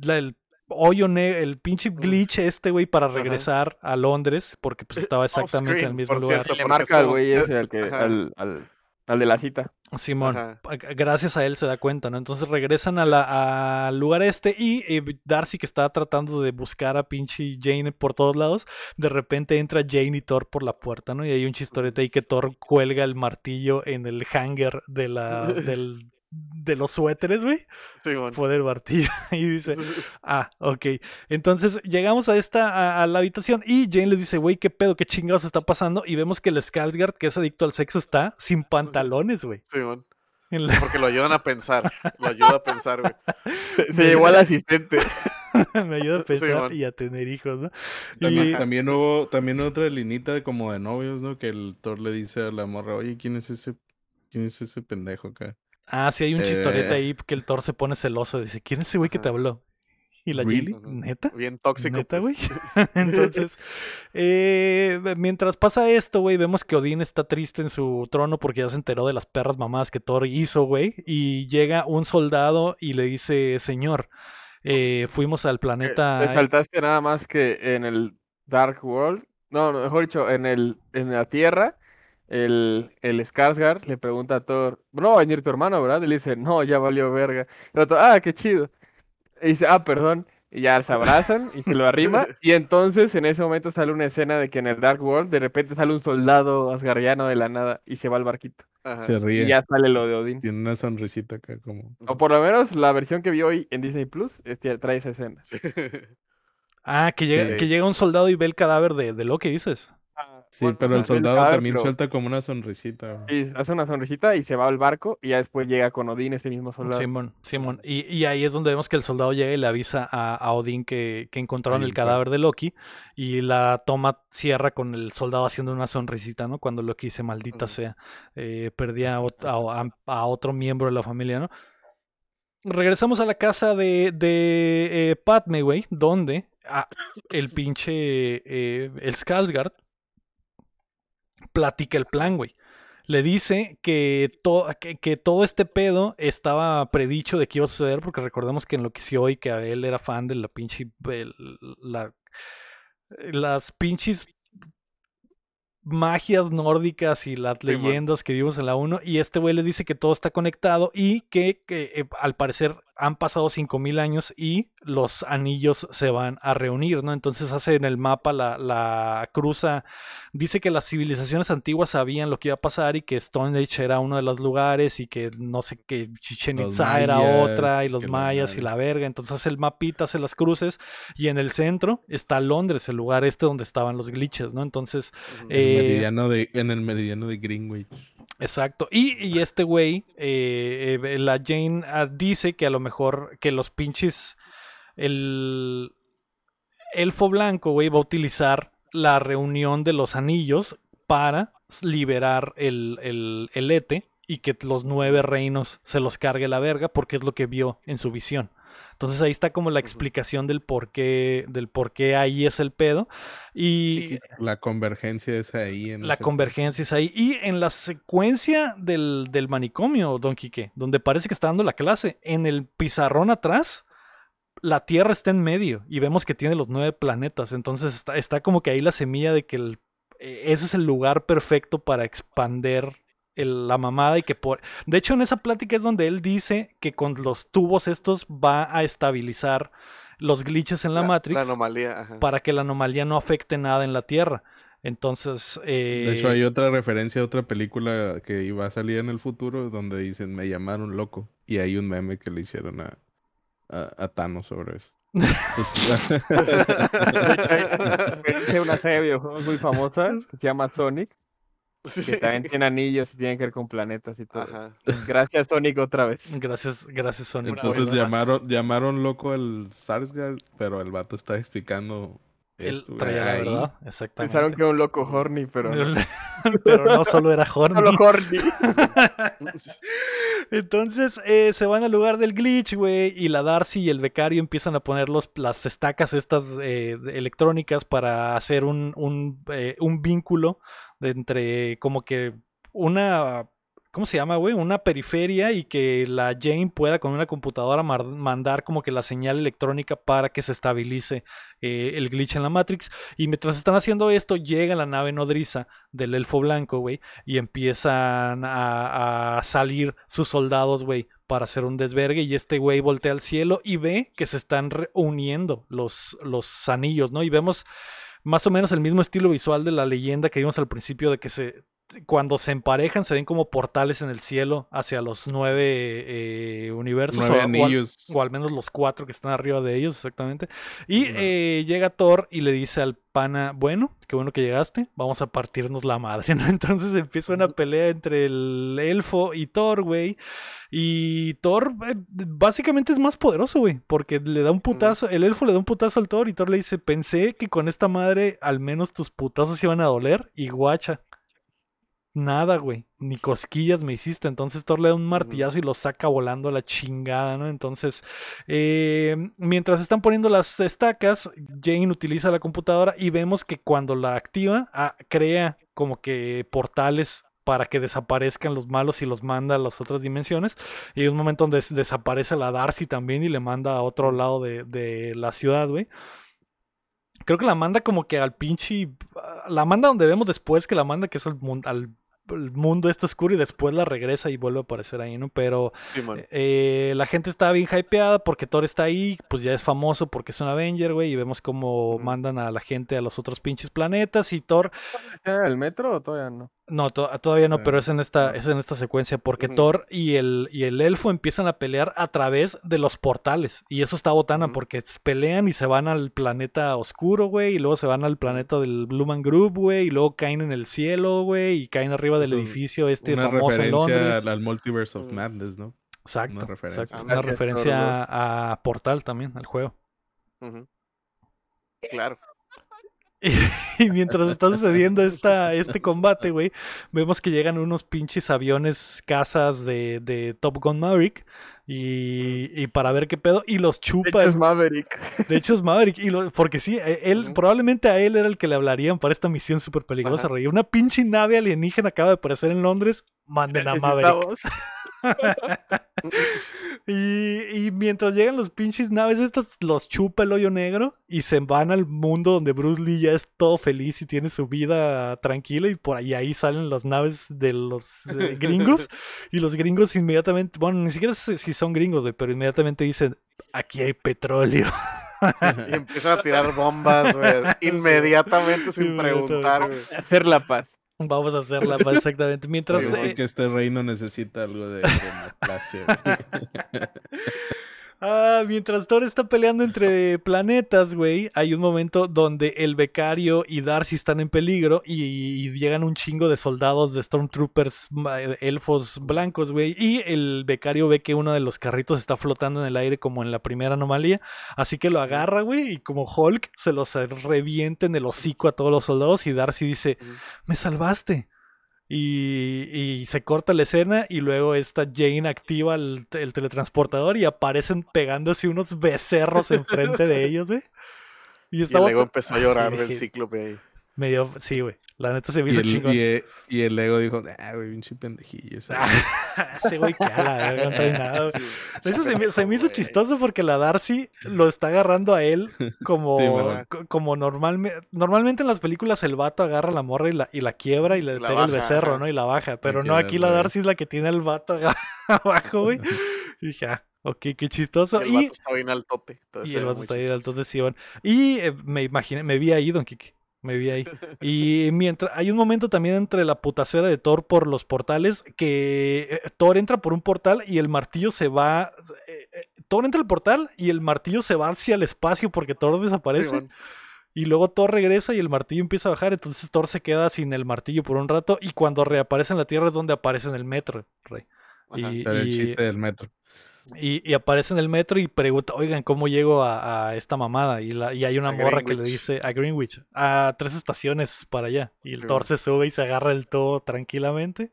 Speaker 2: la- el hoyo negro, el pinche glitch este, güey, para
Speaker 3: Ajá.
Speaker 2: regresar a Londres, porque pues estaba exactamente en el mismo
Speaker 3: por
Speaker 2: lugar.
Speaker 3: cierto.
Speaker 4: Le marca al güey ese, al, que,
Speaker 3: ajá.
Speaker 4: al, al, al de la cita.
Speaker 2: Simón,
Speaker 3: Ajá.
Speaker 2: gracias a él se da cuenta, ¿no? Entonces regresan a al lugar este y eh, Darcy que está tratando de buscar a pinche Jane por todos lados, de repente entra Jane y Thor por la puerta, ¿no? Y hay un chistorete ahí que Thor cuelga el martillo en el hanger de la, del, de los suéteres, güey,
Speaker 3: Simón.
Speaker 2: fue del martillo y dice, Ah, ok. Entonces llegamos a esta, a, a la habitación y Jane les dice, güey, ¿qué pedo? ¿Qué chingados está pasando? Y vemos que el Skarsgård, que es adicto al sexo, está sin pantalones, güey. En la-
Speaker 3: Porque lo ayudan a pensar. Lo ayuda a pensar, güey.
Speaker 4: Se, se llevó al asistente.
Speaker 2: Me ayuda a pensar y a tener hijos, ¿no?
Speaker 5: También,
Speaker 2: Y-
Speaker 5: también hubo también otra linita como de novios, ¿no? Que el Thor le dice a la morra, oye, ¿quién es ese, quién es ese pendejo acá?
Speaker 2: Ah, sí, hay un chistorete
Speaker 5: Eh.
Speaker 2: ahí que el Thor se pone celoso. Dice, ¿quién es ese güey que te habló? Y la? Jane, neta.
Speaker 3: Bien tóxico.
Speaker 2: Neta, güey.
Speaker 3: pues.
Speaker 2: Entonces, eh, mientras pasa esto, güey, vemos que Odín está triste en su trono porque ya se enteró de las perras mamadas que Thor hizo, güey. Y llega un soldado y le dice, señor, eh, fuimos al
Speaker 4: Eh,
Speaker 2: planeta...
Speaker 4: Te saltaste nada más que en el Dark World. No, no, mejor dicho, en el, en la Tierra, el, el Skarsgård le pregunta a Thor, no va a venir tu hermano, ¿verdad? Y le dice, no, ya valió verga. El otro, ah, qué chido. Y dice, ah, perdón. Y ya se abrazan y se lo arrima. Y entonces en ese momento sale una escena de que en el Dark World de repente sale un soldado asgardiano de la nada y se va al barquito.
Speaker 3: Ajá.
Speaker 5: Se
Speaker 4: Y
Speaker 5: ríe.
Speaker 4: ya sale lo de Odín.
Speaker 5: Tiene una sonrisita acá como...
Speaker 4: O por lo menos la versión que vi hoy en Disney Plus este, trae esa escena.
Speaker 2: Ah, que llega,
Speaker 3: Sí.
Speaker 2: que llega un soldado y ve el cadáver de, de Loki, dices.
Speaker 5: Sí,
Speaker 4: Bueno,
Speaker 5: pero el soldado
Speaker 4: cadáver,
Speaker 5: también
Speaker 4: pero-
Speaker 5: suelta como una sonrisita.
Speaker 4: Sí, hace una sonrisita y se va al barco y ya después llega con Odín, ese mismo soldado.
Speaker 2: Simón, Simón. Y, y ahí es donde vemos que el soldado llega y le avisa a, a Odín que, que encontraron el cadáver de Loki. Y la toma cierra con el soldado haciendo una sonrisita, ¿no? Cuando Loki dice, maldita sea, eh, perdí a, ot- a- a- a otro miembro de la familia, ¿no? Regresamos a la casa de, de eh, Padme, güey, donde ah, el pinche, eh, el Skarsgård platica el plan, güey. Le dice que, to- que, que todo este pedo estaba predicho de que iba a suceder, porque recordemos que enloqueció y que a él era fan de la pinche. el- la- las pinches magias nórdicas y las leyendas que vimos en la 1 y este güey le dice que todo está conectado y que, que, eh, al parecer han pasado 5000 años y los anillos se van a reunir, ¿no? Entonces hace en el mapa la, la cruza, dice que las civilizaciones antiguas sabían lo que iba a pasar y que Stone Age era uno de los lugares y que no sé qué Chichen Itza era otra y los mayas y la verga, entonces hace el mapita, hace las cruces y en el centro está Londres, el lugar este donde estaban los glitches, ¿no? Entonces
Speaker 3: Ujú.
Speaker 5: El
Speaker 2: Eh,
Speaker 5: meridiano de, en el meridiano de Greenwich.
Speaker 2: Exacto. Y, y este güey, eh, eh, la Jane ah, dice que a lo mejor que los pinches, el elfo blanco, güey, va a utilizar la reunión de los anillos para liberar el, el, el Ete y que los nueve reinos se los cargue la verga porque es lo que vio en su visión. Entonces ahí está como la explicación del por qué, del por qué ahí es el pedo. Y
Speaker 3: Sí,
Speaker 5: La convergencia es ahí. En
Speaker 2: la
Speaker 5: ese-
Speaker 2: convergencia es ahí. Y en la secuencia del, del manicomio, Don Quique, donde parece que está dando la clase, en el pizarrón atrás, la Tierra está en medio y vemos que tiene los nueve planetas. Entonces está, está como que ahí la semilla de que el- eh, ese es el lugar perfecto para expander el- la mamada y que por... De hecho, en esa plática es donde él dice que con los tubos estos va a estabilizar los glitches en la, Matrix
Speaker 3: La anomalía, ajá.
Speaker 2: para que la anomalía no afecte nada en la Tierra. Entonces, eh,
Speaker 5: De hecho, hay otra referencia a otra película que iba a salir en el futuro donde dicen me llamaron loco. Y hay un meme que le hicieron a, a, a Thanos sobre eso.
Speaker 4: De hecho, hay hay una serie de videojuegos muy famosa que se llama Sonic, que también tiene anillos y tiene que ver con planetas y todo.
Speaker 3: Ajá.
Speaker 4: Gracias, Sonic, otra vez.
Speaker 2: gracias, gracias, Sonic.
Speaker 5: Entonces
Speaker 3: más.
Speaker 5: llamaron, llamaron loco al Sarsgaard, pero el vato está explicando
Speaker 2: Él traía la verdad, exactamente.
Speaker 4: Pensaron que era un loco horny, pero no.
Speaker 2: Pero no solo era horny.
Speaker 4: Solo horny.
Speaker 2: Entonces eh, se van al lugar del glitch, güey, y la Darcy y el becario empiezan a poner los, las estacas estas eh, electrónicas para hacer un, un, eh, un vínculo entre como que una... ¿Cómo se llama, güey? Una periferia y que la Jane pueda con una computadora mandar como que la señal electrónica para que se estabilice eh, el glitch en la Matrix. Y mientras están haciendo esto, llega la nave nodriza del elfo blanco, güey, y empiezan a, a salir sus soldados, güey, para hacer un desvergue. Y este güey voltea al cielo y ve que se están reuniendo los, los anillos, ¿no? Y vemos más o menos el mismo estilo visual de la leyenda que vimos al principio de que se cuando se emparejan se ven como portales en el cielo hacia los nueve eh, universos
Speaker 5: Nueve
Speaker 2: o- o al-
Speaker 5: anillos.
Speaker 2: o al menos los cuatro que están arriba de ellos, exactamente. Y eh, llega Thor y le dice al pana, bueno, qué bueno que llegaste, vamos a partirnos la madre, ¿no? Entonces empieza una pelea entre el elfo y Thor, güey. Y Thor eh, básicamente es más poderoso, güey, porque le da un putazo, el elfo le da un putazo al Thor y Thor le dice, pensé que con esta madre al menos tus putazos iban a doler y guacha. Nada, güey. Ni cosquillas me hiciste. Entonces Thor le da un martillazo y lo saca volando a la chingada, ¿no? Entonces, eh, mientras están poniendo las estacas, Jane utiliza la computadora y vemos que cuando la activa, ah, crea como que portales para que desaparezcan los malos y los manda a las otras dimensiones. Y hay un momento donde des- desaparece la Darcy también y le manda a otro lado de, de la ciudad, güey. Creo que la manda como que al pinche. La manda donde vemos después que la manda, que es al- al mundo este oscuro, y después la regresa y vuelve a aparecer ahí, ¿no? Pero eh, la gente está bien hypeada porque Thor está ahí, pues ya es famoso porque es un Avenger, güey, y vemos cómo mandan a la gente a los otros pinches planetas y Thor
Speaker 4: ¿Está el metro o todavía no?
Speaker 2: No, to- todavía no,
Speaker 5: Eh,
Speaker 2: pero es en esta, es en esta secuencia, porque. Thor y el, y el elfo empiezan a pelear a través de los portales. Y eso está botana, porque pelean y se van al planeta oscuro, güey, y luego se van al planeta del Blue Man Group, güey, y luego caen en el cielo, güey, y caen arriba del edificio este
Speaker 5: Una
Speaker 2: famoso en
Speaker 5: referencia
Speaker 2: Londres.
Speaker 5: al, al Multiverse of
Speaker 3: Mm.
Speaker 5: Madness, ¿no?
Speaker 2: Exacto,
Speaker 5: una referencia.
Speaker 2: exacto, una referencia a Portal también, al juego.
Speaker 3: Claro.
Speaker 2: Y mientras está sucediendo esta, este combate, güey, vemos que llegan unos pinches aviones casas de, de Top Gun Maverick y, y para ver qué pedo, y los
Speaker 4: De
Speaker 2: chupa.
Speaker 4: hecho,
Speaker 2: el-
Speaker 4: es Maverick.
Speaker 2: de hecho es Maverick, y lo- porque sí, e- él, probablemente a él era el que le hablarían para esta misión súper peligrosa,
Speaker 3: Ajá.
Speaker 2: güey. Una pinche nave alienígena acaba de aparecer en Londres, manden a Maverick. Y, y mientras llegan los pinches naves estas, los chupa el hoyo negro y se van al mundo donde Bruce Lee ya es todo feliz y tiene su vida tranquila y por ahí, ahí salen las naves de los eh, gringos y los gringos inmediatamente, bueno, ni siquiera sé si son gringos, pero inmediatamente dicen, aquí hay petróleo.
Speaker 3: Y empiezan a tirar bombas. Inmediatamente sin preguntar.
Speaker 4: Hacer la paz.
Speaker 2: Vamos a hacerla exactamente. Mientras...
Speaker 5: Dicen
Speaker 2: eh,
Speaker 5: que este reino necesita algo de democracia.
Speaker 2: Ah, mientras Thor está peleando entre planetas, güey, hay un momento donde el becario y Darcy están en peligro y, y llegan un chingo de soldados de Stormtroopers, elfos blancos, güey, y el becario ve que uno de los carritos está flotando en el aire como en la primera anomalía, así que lo agarra, güey, y como Hulk se los revienta en el hocico a todos los soldados y Darcy dice, me salvaste. Y, y se corta la escena y luego esta Jane activa el, el teletransportador y aparecen pegándose unos becerros enfrente de ellos, ¿eh? Y
Speaker 3: luego empezó a llorar
Speaker 2: y
Speaker 3: del
Speaker 2: dije,
Speaker 3: cíclope ahí.
Speaker 2: Medio, sí, güey. La neta se me
Speaker 5: y,
Speaker 2: hizo
Speaker 5: el,
Speaker 2: chingón.
Speaker 5: y, e- y el ego dijo, ah, güey, pinche pendejillo. ese
Speaker 2: Ese güey que a la verga no trae nada, güey. Eso se me, se me hizo chistoso porque la Darcy lo está agarrando a él como,
Speaker 5: Sí,
Speaker 2: como normalmente. Normalmente en las películas el vato agarra a la morra y la, y la quiebra y le
Speaker 3: Y la
Speaker 2: pega el becerro. ¿no? Y la baja. Pero no, aquí la
Speaker 5: al.
Speaker 2: Darcy es la que tiene al vato abajo, güey. Y dije, ah, ok, qué chistoso.
Speaker 3: Y el
Speaker 2: Y,
Speaker 3: vato está bien al tope. entonces
Speaker 2: y el vato está ahí del
Speaker 3: chistoso.
Speaker 2: de Sion. Y eh, me imaginé, me vi ahí, Don Kike. Me vi ahí. Y mientras hay un momento también entre la putacera de Thor por los portales que eh, Thor entra por un portal y el martillo se va. eh, eh, Thor entra al portal y el martillo se va hacia el espacio porque Thor desaparece. Y luego Thor regresa y el martillo empieza a bajar. Entonces Thor se queda sin el martillo por un rato. Y cuando reaparece en la tierra es donde aparece en el metro, Rey.
Speaker 3: Ajá.
Speaker 2: Y,
Speaker 5: Pero el chiste del metro.
Speaker 2: Y, y aparece en el metro y pregunta, oigan, ¿cómo llego a, a esta mamada? Y, la, y hay una
Speaker 3: A
Speaker 2: morra que le dice a Greenwich, a tres estaciones para allá. Y el
Speaker 3: Sí,
Speaker 2: Thor se sube y se agarra el todo tranquilamente.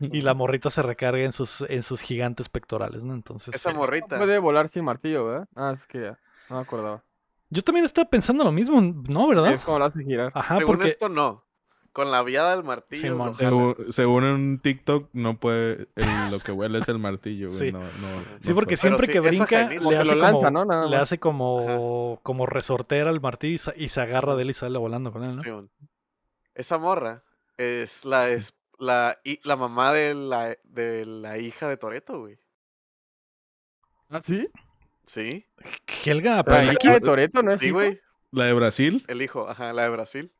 Speaker 2: y la morrita se recarga en sus, en sus gigantes pectorales, ¿no? Entonces,
Speaker 3: Esa
Speaker 2: eh,
Speaker 3: morrita.
Speaker 4: Puede volar sin martillo, ¿verdad? Ah, es que ya. No me acordaba.
Speaker 2: yo también estaba pensando lo mismo, ¿no? ¿Verdad?
Speaker 4: Es como lo hace girar.
Speaker 2: Ajá,
Speaker 3: Según
Speaker 2: porque...
Speaker 3: esto, no. Con la viada del martillo.
Speaker 5: Según, según en TikTok, no puede. el- lo que huele es el martillo, güey.
Speaker 2: Sí.
Speaker 5: No, no,
Speaker 2: Sí,
Speaker 5: no
Speaker 2: porque
Speaker 5: puede.
Speaker 2: siempre
Speaker 3: sí,
Speaker 2: que brinca le
Speaker 4: que
Speaker 2: hace,
Speaker 4: lo
Speaker 2: como, le hace como, como resortera al martillo y, sa- y se agarra de él y sale volando con él, ¿no?
Speaker 3: Simón. Esa morra es la, es la, la mamá de la, de la hija de Toreto, güey.
Speaker 4: ¿Ah, sí?
Speaker 3: Sí,
Speaker 2: Helga,
Speaker 4: La
Speaker 2: pero
Speaker 4: hija
Speaker 2: aquí,
Speaker 4: de Toreto, ¿no es
Speaker 3: sí,
Speaker 4: hijo?
Speaker 3: güey.
Speaker 5: La de Brasil.
Speaker 3: El hijo, ajá, la de Brasil.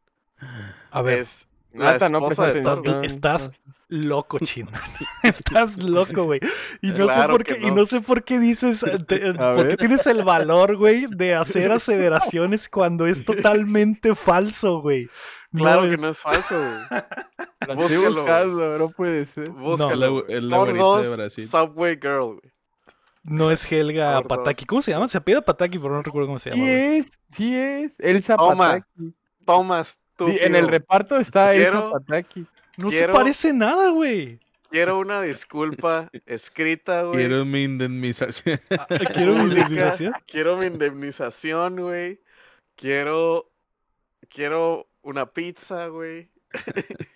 Speaker 2: A ver,
Speaker 3: Es la
Speaker 4: no.
Speaker 2: Estás- estás loco, chino. Estás loco, güey. Y no sé por qué, y
Speaker 3: no.
Speaker 2: no sé por qué dices, te- eh, por qué tienes el valor, güey, de hacer aseveraciones cuando es totalmente falso, güey.
Speaker 3: Claro
Speaker 2: No,
Speaker 3: que no es falso, güey. Búscalo.
Speaker 4: buscando, no puede ser.
Speaker 3: Búscalo. Thor
Speaker 5: güerita de
Speaker 3: 2
Speaker 5: Brasil.
Speaker 3: Subway Girl, güey.
Speaker 2: no es Helga
Speaker 3: Por dos,
Speaker 2: Pataki. ¿Cómo se llama? Se apellida Pataki, pero no recuerdo cómo se llama.
Speaker 4: Sí es, sí es. Elsa
Speaker 3: Toma.
Speaker 4: Pataki.
Speaker 3: Thomas,
Speaker 4: en el reparto está Elsa
Speaker 3: Quiero-
Speaker 4: Pataki.
Speaker 2: No
Speaker 3: Quiero-
Speaker 2: se parece nada, güey.
Speaker 3: Quiero una disculpa escrita, güey.
Speaker 5: Quiero mi indemnización.
Speaker 2: Ah, Quiero mi indemnización.
Speaker 3: Quiero mi indemnización, güey. Quiero. Quiero una pizza, güey.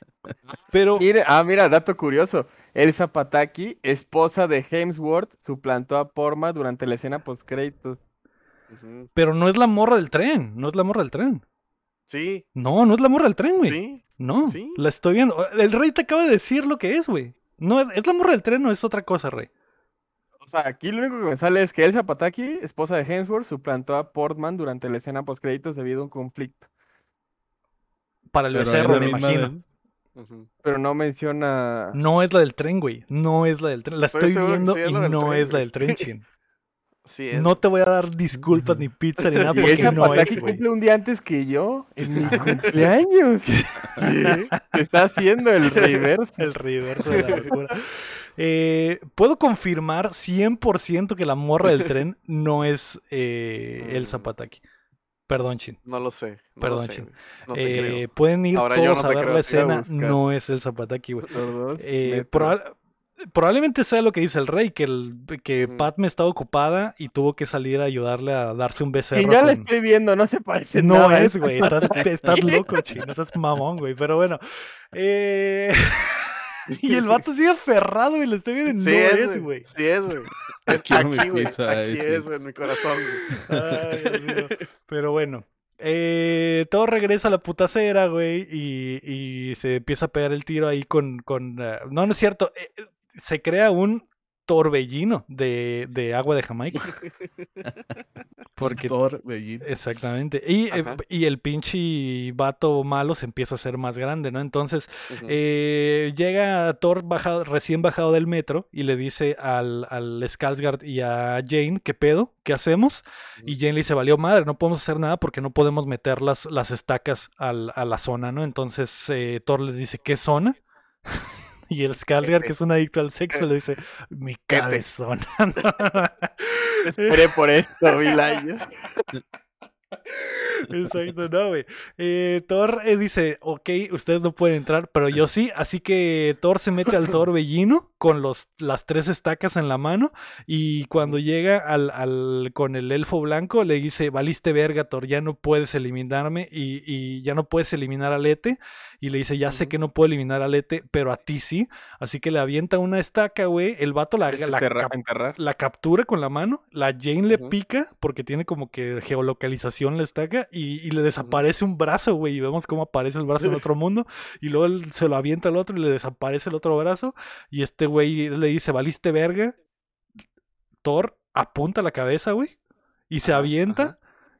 Speaker 2: Pero
Speaker 4: Mire, ah, mira, dato curioso. Elsa Pataki, esposa de Hemsworth, suplantó a Porma durante la escena post-créditos.
Speaker 3: Ujú.
Speaker 2: Pero no es la morra del tren, no es la morra del tren.
Speaker 3: Sí,
Speaker 2: No, no es la morra del tren, güey.
Speaker 3: sí.
Speaker 2: No,
Speaker 3: Sí.
Speaker 2: la estoy viendo. El rey te acaba de decir lo que es, güey. No, es, es la morra del tren, no es otra cosa, rey.
Speaker 4: O sea, aquí lo único que me sale es que Elsa Pataki, esposa de Hemsworth, suplantó a Portman durante la escena post-créditos debido a un conflicto.
Speaker 2: Para el
Speaker 5: Pero
Speaker 2: becerro, me imagino.
Speaker 4: Pero no menciona.
Speaker 2: No es la del tren, güey. No es la del tren. La
Speaker 3: Estoy
Speaker 2: viendo y no
Speaker 3: tren,
Speaker 2: es la del tren, chin.
Speaker 3: Sí, es.
Speaker 2: No te voy a dar disculpas ni pizza ni nada
Speaker 4: Y
Speaker 2: porque no es, güey.
Speaker 4: cumple un día antes que yo, en mi cumpleaños. ¿Qué? Se está haciendo el reverse.
Speaker 2: El reverso de la locura. Eh, Puedo confirmar 100% que la morra del tren no es eh, el
Speaker 3: Mm.
Speaker 2: Zapataki. Perdón, Chin.
Speaker 3: No lo sé. No
Speaker 2: Perdón,
Speaker 3: lo sé,
Speaker 2: Chin.
Speaker 3: No te
Speaker 2: Eh,
Speaker 3: creo.
Speaker 2: pueden ir
Speaker 3: Ahora yo
Speaker 2: todos
Speaker 3: no
Speaker 2: a
Speaker 3: te
Speaker 2: ver
Speaker 3: creo,
Speaker 2: la
Speaker 4: te
Speaker 2: escena. No es el Zapataki, güey. Eh, probablemente sea lo que dice el rey, que, el, que
Speaker 3: Ujú.
Speaker 2: Padme estaba ocupada y tuvo que salir a ayudarle a darse un becerro.
Speaker 4: Si ya la
Speaker 2: con-
Speaker 4: estoy viendo, no se parece
Speaker 2: No
Speaker 4: nada.
Speaker 2: es, güey. Estás, estás loco, chino. Estás mamón, güey. Pero bueno. Eh... y el vato sigue aferrado y lo estoy viendo.
Speaker 3: Sí
Speaker 2: no
Speaker 3: es, güey. Sí es, güey. Es aquí, güey.
Speaker 5: pizza,
Speaker 3: Aquí
Speaker 5: ese.
Speaker 3: es, güey, en mi corazón, güey.
Speaker 2: Ay, Dios mío. Pero bueno. Eh, todo regresa a la putacera, güey, y, y se empieza a pegar el tiro ahí con... con eh, No, no es cierto. eh, se crea un torbellino de, de agua de Jamaica. Porque
Speaker 5: Thor, Bellín.
Speaker 2: Exactamente. Y, eh, y el pinche vato malo se empieza a hacer más grande, ¿no? Entonces eh, llega Thor bajado, recién bajado del metro y le dice al, al Skarsgård y a Jane, ¿qué pedo? ¿Qué hacemos? Y Jane le dice, valió madre, no podemos hacer nada porque no podemos meter las, las estacas al- a la zona, ¿no? Entonces eh, Thor les dice, ¿qué zona? Y el Skarsgård, que es un adicto al sexo, le dice, mi cabezona.
Speaker 4: Esperé por esto mil años.
Speaker 2: Exacto, no, güey. Eh, Thor eh, dice, ok, ustedes no pueden entrar, pero yo sí. Así que Thor se mete al torbellino con los, las tres estacas en la mano. Y cuando llega al, al- con el elfo blanco, le dice, valiste verga, Thor, ya no puedes eliminarme y, y ya no puedes eliminar al Ete. Y le dice, ya sé que no puedo eliminar al Ete, pero a ti sí. Así que le avienta una estaca, güey. El vato la, la cap- la captura con la mano, la Jane le pica porque tiene como que geolocalización la estaca y, y le desaparece un brazo, güey, y vemos cómo aparece el brazo en otro mundo y luego él se lo avienta al otro y le desaparece el otro brazo y este güey le dice, valiste verga, Thor apunta la cabeza, güey, y se avienta.
Speaker 3: ajá.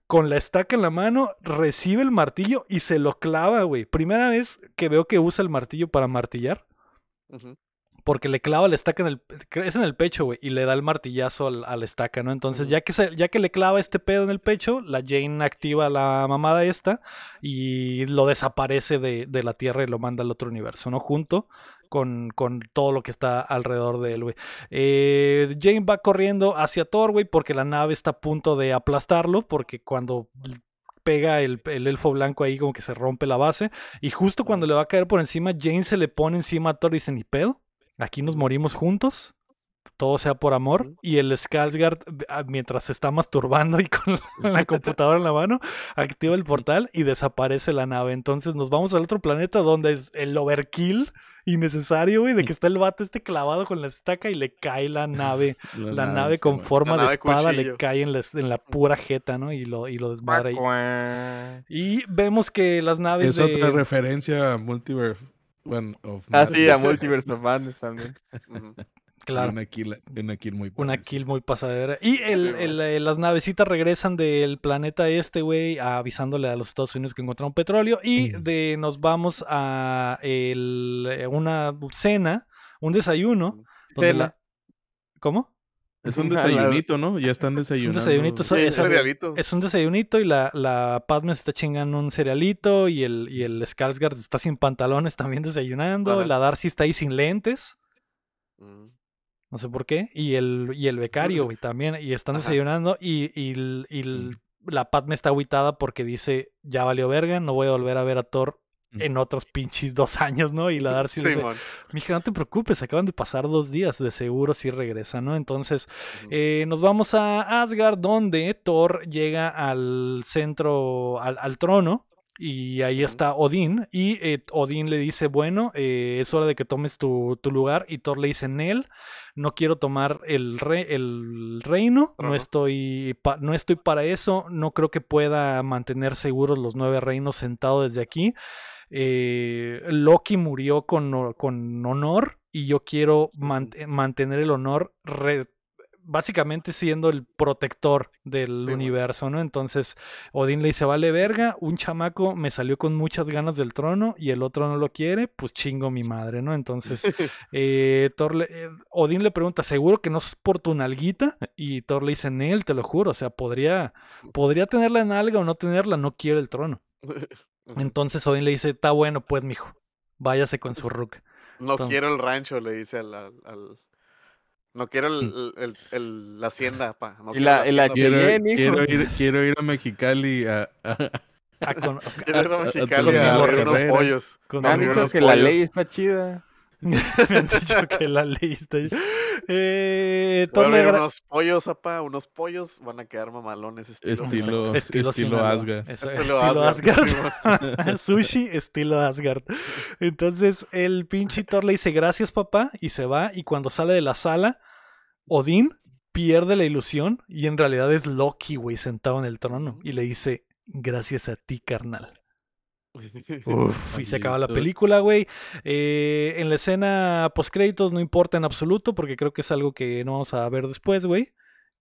Speaker 2: Con la estaca en la mano, recibe el martillo y se lo clava, güey. Primera vez que veo que usa el martillo para martillar
Speaker 3: Ujú.
Speaker 2: Porque le clava la estaca en el es en el pecho, güey, y le da el martillazo al- a la estaca, ¿no? Entonces, ya que se, ya que le clava este pedo en el pecho, la Jane activa la mamada esta y lo desaparece de, de la Tierra y lo manda al otro universo, ¿no? Junto con, con todo lo que está alrededor de él, güey. Eh, Jane va corriendo hacia Thor, güey, porque la nave está a punto de aplastarlo, porque cuando pega el, el elfo blanco ahí como que se rompe la base y justo cuando le va a caer por encima, Jane se le pone encima a Thor y dice, ni pedo, aquí nos morimos juntos, todo sea por amor, y el Skarsgård, ah, mientras se está masturbando y con la computadora en la mano, activa el portal y desaparece la nave. Entonces nos vamos al otro planeta donde es el overkill innecesario, güey, de que está el vato este clavado con la estaca y le cae la nave, la nave con forma
Speaker 3: La
Speaker 2: de espada, le cae en la, en la pura jeta, ¿no? Y lo, y lo desmadra ahí. Y vemos que las naves
Speaker 5: Es
Speaker 2: de...
Speaker 5: otra referencia a Multiverse. Of
Speaker 4: Ah, sí, a. Multiverse of Madness también.
Speaker 2: Claro.
Speaker 5: Una kill, una kill muy
Speaker 2: Una kill muy pasadera. Y el, el, eh, las navecitas regresan del planeta este, güey, avisándole a los Estados Unidos que encontraron petróleo. Y de nos vamos a el, eh, una cena, un desayuno.
Speaker 4: Cena.
Speaker 2: la- ¿Cómo?
Speaker 5: Es un desayunito, ¿no? Ya están desayunando.
Speaker 2: desayunito,
Speaker 4: Sí,
Speaker 2: es,
Speaker 3: Un cerealito.
Speaker 2: es un desayunito y la, la Padme se está chingando un cerealito y el, y el Skarsgård está sin pantalones también desayunando.
Speaker 3: Ajá.
Speaker 2: La Darcy está ahí sin lentes.
Speaker 3: Mm.
Speaker 2: No sé por qué. Y el, y el becario, güey, también. Y están
Speaker 3: Ajá.
Speaker 2: desayunando. Y, y, y el- la Padme está aguitada porque dice: Ya valió verga, no voy a volver a ver a Thor
Speaker 5: Mm.
Speaker 2: En otros pinches dos años, ¿no? Y la Darcy le dice, mija, no te preocupes, acaban de pasar dos días, de seguro sí regresa, ¿no? Entonces, eh, nos vamos a Asgard, donde Thor llega al centro, al, al trono, y ahí está Odín, y eh, Odín le dice, bueno, eh, es hora de que tomes tu, tu lugar, y Thor le dice, Nel, no quiero tomar el, re- el reino, no estoy, no estoy para eso, no creo que pueda mantener seguros los nueve reinos sentado desde aquí. Eh, Loki murió con, con honor y yo quiero man- mantener el honor re- básicamente siendo el protector del
Speaker 3: Sí,
Speaker 2: universo, ¿no? Entonces Odín le dice, vale verga, un chamaco me salió con muchas ganas del trono y el otro no lo quiere, pues chingo mi madre, ¿no? Entonces eh, Thor le- eh, Odín le pregunta, ¿seguro que no es por tu nalguita? Y Thor le dice, Nel, te lo juro, o sea, podría, podría tener la nalga o no tenerla, no quiero el trono. Entonces Odín le dice, está bueno pues, mijo, váyase con su ruca.
Speaker 3: No
Speaker 2: entonces-
Speaker 3: quiero el rancho, le dice al... al- al- No quiero el,
Speaker 2: Mm.
Speaker 3: el- el- el- la hacienda, pa. No
Speaker 4: Y
Speaker 3: quiero
Speaker 4: la-
Speaker 3: hacienda.
Speaker 5: Quiero, quiero ir, quiero ir a Mexicali a, a-
Speaker 2: con,
Speaker 3: Quiero ir a
Speaker 5: a- a
Speaker 3: Mexicali a
Speaker 2: amigo
Speaker 3: abrir unos pollos.
Speaker 2: con-
Speaker 4: Me han dicho que la ley está chida.
Speaker 2: me han dicho que la leíste. Eh,
Speaker 3: Voy a abrir
Speaker 2: agra-
Speaker 3: unos pollos, apa. Unos pollos van a quedar mamalones estilo...
Speaker 5: Estilo-
Speaker 2: Estilo,
Speaker 5: estilo. Asgard.
Speaker 2: Eso,
Speaker 3: Estilo
Speaker 2: estilo
Speaker 3: Asgard,
Speaker 2: Asgard. Sushi estilo Asgard. Entonces el pinche Thor le dice gracias papá y se va y cuando sale de la sala, Odín pierde la ilusión y en realidad es Loki, güey, sentado en el trono y le dice gracias a ti, carnal. Uf, y se acaba la película, güey. Eh, en la escena postcréditos no importa en absoluto porque creo que es algo que no vamos a ver después, güey.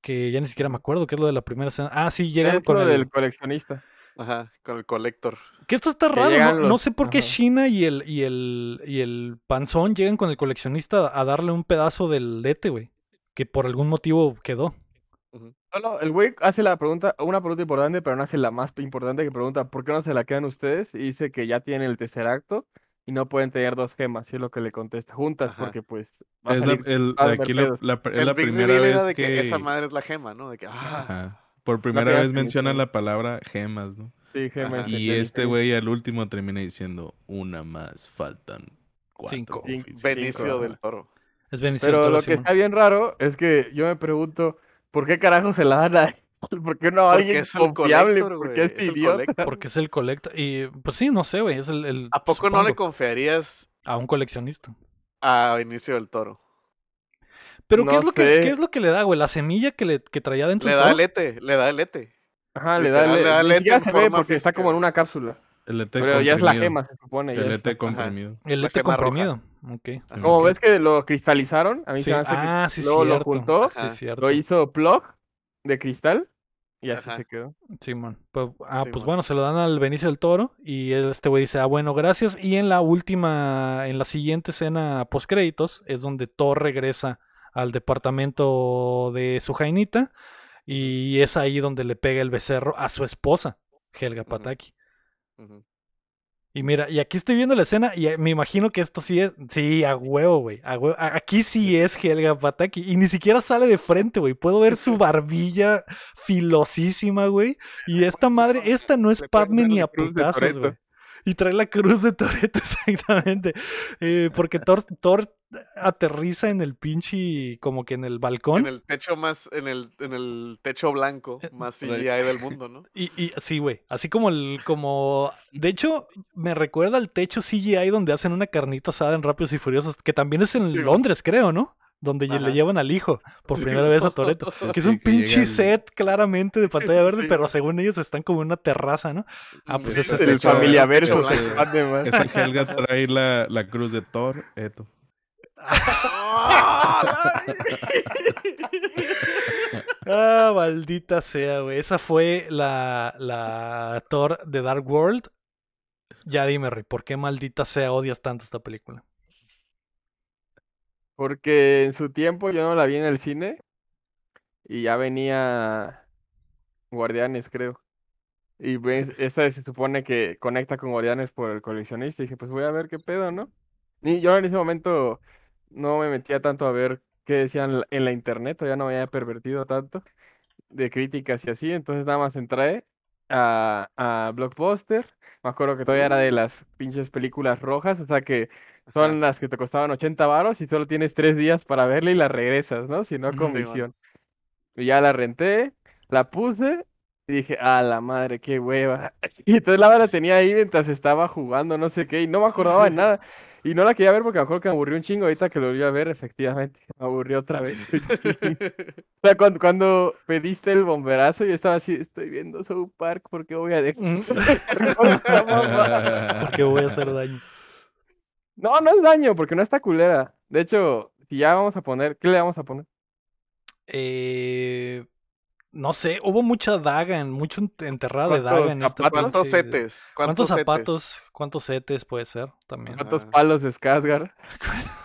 Speaker 2: Que ya ni siquiera me acuerdo qué es lo de la primera escena. Ah, sí, llegan con
Speaker 4: lo
Speaker 2: el...
Speaker 4: del coleccionista.
Speaker 3: Ajá, con el colector.
Speaker 2: Que esto está raro, ¿no? No sé por qué
Speaker 4: ajá.
Speaker 2: Shina y el, y el, y el panzón llegan con el coleccionista a darle un pedazo del lete, güey. Que por algún motivo quedó.
Speaker 4: No, no, el güey hace la pregunta, una pregunta importante, pero no hace la más importante que pregunta, ¿por qué no se la quedan ustedes? Y dice que ya tienen el tercer acto y no pueden tener dos gemas, y es lo que le contesta, juntas,
Speaker 3: Ajá.
Speaker 4: porque pues va a
Speaker 5: es la,
Speaker 4: salir
Speaker 5: el-
Speaker 4: va a haber
Speaker 5: aquí la, la- es
Speaker 3: el
Speaker 5: la primera vez
Speaker 3: de que...
Speaker 5: que,
Speaker 3: esa madre es la gema, ¿no? De que... Ah,
Speaker 5: Ajá. por primera vez
Speaker 4: menciona.
Speaker 5: la palabra gemas, ¿no?
Speaker 4: Sí, gema
Speaker 3: Ajá.
Speaker 5: Y este güey al último termina diciendo una más, faltan cuatro.
Speaker 2: Cinco.
Speaker 4: Cinco.
Speaker 5: oficiales".
Speaker 3: Benicio
Speaker 4: ajá.
Speaker 3: del Toro.
Speaker 2: Es Benicio
Speaker 4: Pero
Speaker 2: del Toro,
Speaker 4: lo que está bien raro es que yo me pregunto, ¿por qué carajo se la dan a él? ¿Por qué no a alguien
Speaker 3: es el
Speaker 4: confiable?
Speaker 3: colector,
Speaker 4: ¿Por qué
Speaker 3: Es
Speaker 4: este
Speaker 3: el
Speaker 4: idiota?
Speaker 3: colector.
Speaker 2: Porque es el colecta. Y pues sí, no sé, güey. Es el. el-
Speaker 3: ¿A poco no le confiarías
Speaker 2: A un coleccionista.
Speaker 3: a Benicio del Toro?
Speaker 2: Pero ¿qué, es lo que,
Speaker 4: sé.
Speaker 2: ¿qué es lo que le da, güey? La semilla que, le, que traía dentro
Speaker 3: Le
Speaker 2: el
Speaker 3: da
Speaker 2: toro?
Speaker 3: el ete, le da el ete.
Speaker 4: Ajá, le da, le,
Speaker 3: le da
Speaker 4: ni
Speaker 3: lente
Speaker 4: siquiera
Speaker 3: en
Speaker 4: se ve porque está como en una cápsula.
Speaker 5: El ET
Speaker 4: Pero ya es la
Speaker 5: comprimido.
Speaker 4: gema, se supone.
Speaker 5: El
Speaker 4: está.
Speaker 5: ET comprimido.
Speaker 2: El
Speaker 3: roja.
Speaker 2: comprimido.
Speaker 4: Como ves que lo cristalizaron, a mí
Speaker 2: Sí.
Speaker 4: se me hace que
Speaker 2: Ah, sí,
Speaker 4: luego lo juntó,
Speaker 2: Sí,
Speaker 4: lo hizo plug de cristal y así
Speaker 3: Ajá.
Speaker 4: se quedó.
Speaker 2: Simón. Pues, ah, pues bueno, se lo dan al Benicio del Toro y este güey dice, ah, bueno, gracias. Y en la última, en la siguiente escena post créditos es donde Thor regresa al departamento de su jainita y es ahí donde le pega el becerro a su esposa, Helga
Speaker 3: Ujú.
Speaker 2: Y mira, y aquí estoy viendo la escena y eh, me imagino que esto sí es, sí, a huevo, güey. a huevo. A- Aquí sí es Helga Pataki y ni siquiera sale de frente, güey. Puedo ver su barbilla filosísima, güey. Y esta madre, esta no es Padme ni a putazos, güey. Y trae la cruz de Toreto, exactamente. Eh, porque Thor, Thor aterriza en el pinche, como que en el balcón.
Speaker 3: En el techo más, en el, en el techo blanco
Speaker 2: Eh,
Speaker 3: más. CGI del mundo, ¿no?
Speaker 2: Y, y sí, güey. Así como el, como. De hecho, me recuerda al techo CGI donde hacen una carnita asada en Rápidos y Furiosos, que también es en
Speaker 3: Sí.
Speaker 2: Londres, creo, ¿no? Donde le llevan al hijo por
Speaker 3: Sí,
Speaker 2: primera vez a. Toreto. Que es un
Speaker 5: que
Speaker 2: pinche set claramente de pantalla verde,
Speaker 3: Sí,
Speaker 2: pero según ellos están como en una terraza, ¿no? Ah, pues
Speaker 3: Ese
Speaker 4: Es el
Speaker 5: esa-
Speaker 4: familia verso de Batman.
Speaker 5: Esa Helga trae la, la cruz de Thor, esto.
Speaker 2: Ah, maldita sea, güey. Esa fue la, la Thor de Dark World. Ya dime, Rey, ¿por qué maldita sea odias tanto esta película?
Speaker 4: Porque en su tiempo yo no la vi en el cine y ya venía Guardianes, creo. Y esta se supone que conecta con Guardianes por el coleccionista. Y dije, pues voy a ver qué pedo, ¿no? Y yo en ese momento no me metía tanto a ver qué decían en la internet, o ya no me había pervertido tanto de críticas y así. Entonces nada más entré a, a Blockbuster, Me acuerdo que todavía era de las pinches películas rojas, o sea que son
Speaker 3: Ajá.
Speaker 4: las que te costaban 80 varos y solo tienes tres días para verla y la regresas, ¿no? Si no, comisión. Y ya la renté, la puse y dije, a la madre, qué hueva. Y entonces la la tenía ahí mientras estaba jugando, no sé qué, y no me acordaba de nada. Y no la quería ver porque me acuerdo que me aburrió un chingo. Ahorita que lo volví a ver, efectivamente, me aburrió otra vez. O sea, cuando, cuando pediste el bomberazo, yo estaba así, estoy viendo South Park, ¿por qué voy a dejar mamá?"
Speaker 2: Porque voy a hacer daño.
Speaker 4: No, no es daño, porque no está culera. De hecho, si ya vamos a poner, ¿qué le vamos a poner?
Speaker 2: Eh, no sé, hubo mucha daga, en, mucho ent- enterrado de
Speaker 4: ¿Cuántos
Speaker 2: daga en esta
Speaker 4: zapatos?
Speaker 3: ¿Cuántos setes?
Speaker 2: ¿Cuántos
Speaker 3: setes?
Speaker 2: zapatos? ¿Cuántos setes puede ser también?
Speaker 4: ¿Cuántos palos de Skarsgård?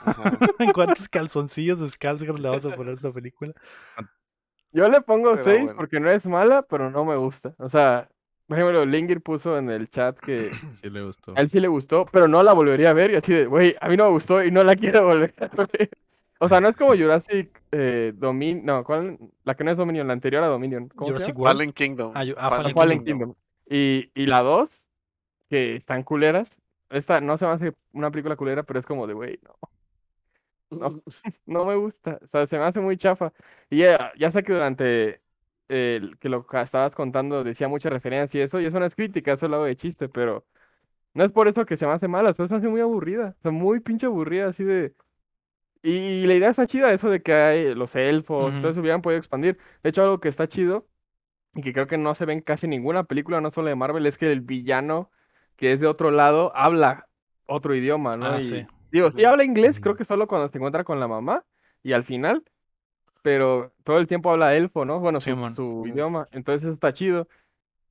Speaker 2: ¿Cuántos calzoncillos de Skarsgård le vamos a poner a esta película?
Speaker 4: Yo le pongo
Speaker 3: Será
Speaker 4: 6
Speaker 3: bueno.
Speaker 4: porque no es mala, pero no me gusta. O sea, por ejemplo, Lingir puso en el chat que
Speaker 5: Sí le gustó.
Speaker 4: a él sí le gustó, pero no la volvería a ver. Y así de, güey, a mí no me gustó y no la quiero volver a ver. O sea, no es como Jurassic eh, Dominion. No, ¿cuál? La que no es Dominion, la anterior a Dominion. ¿Cómo
Speaker 2: Jurassic? World.
Speaker 3: Fallen Kingdom.
Speaker 2: Ah, yo- ah,
Speaker 3: Fallen
Speaker 2: Fallen
Speaker 4: Fallen
Speaker 3: Kingdom.
Speaker 4: Kingdom. Y, y la 2, que están culeras. Esta no se me hace una película culera, pero es como de, güey, no. No. no me gusta, o sea, se me hace muy chafa. Y ya, ya sé que durante el que lo que estabas contando decía mucha referencia y eso, y eso no es crítica, eso lo hago de chiste, pero no es por eso que se me hace mala, pero se me hace muy aburrida, o sea, muy pinche aburrida, así de... Y, la idea está chida, eso de que hay los elfos, eso hubieran podido expandir. De hecho, algo que está chido y que creo que no se ve en casi ninguna película, no solo de Marvel, es que el villano que es de otro lado habla otro idioma, ¿no?
Speaker 2: Ah,
Speaker 4: Y,
Speaker 2: sí.
Speaker 4: Digo, sí habla inglés, creo que solo cuando se encuentra con la mamá y al final, pero todo el tiempo habla elfo, ¿no? Bueno, su,
Speaker 2: Simón.
Speaker 4: su idioma, entonces eso está chido,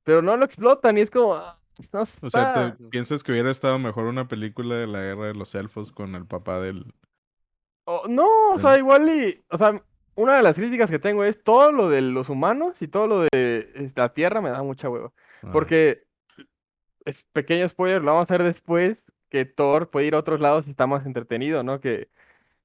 Speaker 4: pero no lo explotan y es como, ah,
Speaker 5: O sea,
Speaker 4: está.
Speaker 5: ¿te piensas que hubiera estado mejor una película de la guerra de los elfos con el papá del...
Speaker 4: o- no, o sea, igual y, o sea, una de las críticas que tengo es todo lo de los humanos y todo lo de la Tierra me da mucha hueva,
Speaker 5: Ah,
Speaker 4: porque, es pequeño spoiler, lo vamos a ver después, que Thor puede ir a otros lados y está más entretenido, ¿no? Que,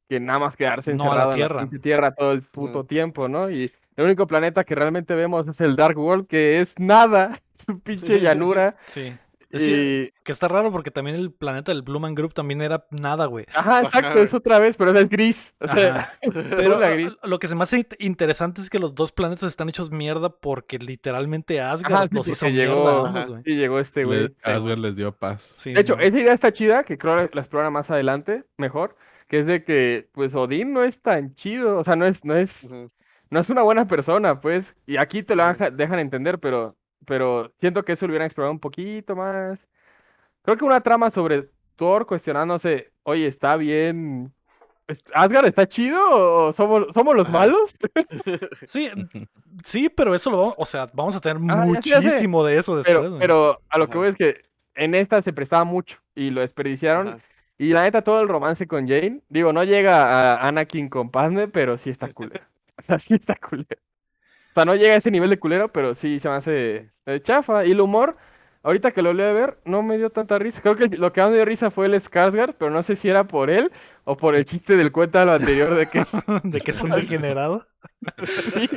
Speaker 4: que nada más quedarse
Speaker 2: No a la
Speaker 4: encerrado en
Speaker 2: Tierra.
Speaker 4: la Tierra todo el puto tiempo, ¿no? Y el único planeta que realmente vemos es el Dark World, que es nada, es un pinche llanura.
Speaker 2: Sí. Es decir,
Speaker 4: y...
Speaker 2: que está raro porque también el planeta del Blue Man Group también era nada, güey.
Speaker 4: Ajá, exacto,
Speaker 3: Ajá.
Speaker 4: es otra vez, pero es gris. O sea, pero la gris.
Speaker 2: lo que se me hace int- interesante es que los dos planetas están hechos mierda porque literalmente Asgard
Speaker 4: Ajá, sí,
Speaker 2: los
Speaker 4: porque
Speaker 2: hizo
Speaker 4: llegó,
Speaker 2: mierda. Ambos,
Speaker 4: sí, llegó este güey.
Speaker 5: le- Asgard les dio paz.
Speaker 2: Sí,
Speaker 4: De hecho, esa idea está chida, que creo que la explora más adelante, mejor, que es de que, pues, Odín no es tan chido, o sea, no es, no es, no es una buena persona, pues, y aquí te lo dejan entender, pero, pero siento que eso lo hubieran explorado un poquito más. Creo que una trama sobre Thor cuestionándose, oye, ¿está bien? ¿Es- ¿Asgard está chido o somos, somos los malos?
Speaker 2: Sí, sí, pero eso lo vamos, o sea, vamos a tener
Speaker 4: Ah,
Speaker 2: muchísimo de eso después.
Speaker 4: Pero, pero a lo que voy es que en esta se prestaba mucho y lo desperdiciaron.
Speaker 3: Ajá.
Speaker 4: Y la neta, todo el romance con Jane, digo, no llega a Anakin con Padme, pero sí está culero. O sea, sí está culero. O sea, no llega a ese nivel de culero, pero sí se me hace eh, chafa. Y el humor, ahorita que lo volví a ver, no me dio tanta risa. Creo que lo que más me dio risa fue el Skarsgård, pero no sé si era por él o por el chiste del cuento lo anterior de que...
Speaker 2: de que son degenerados.
Speaker 4: Sí.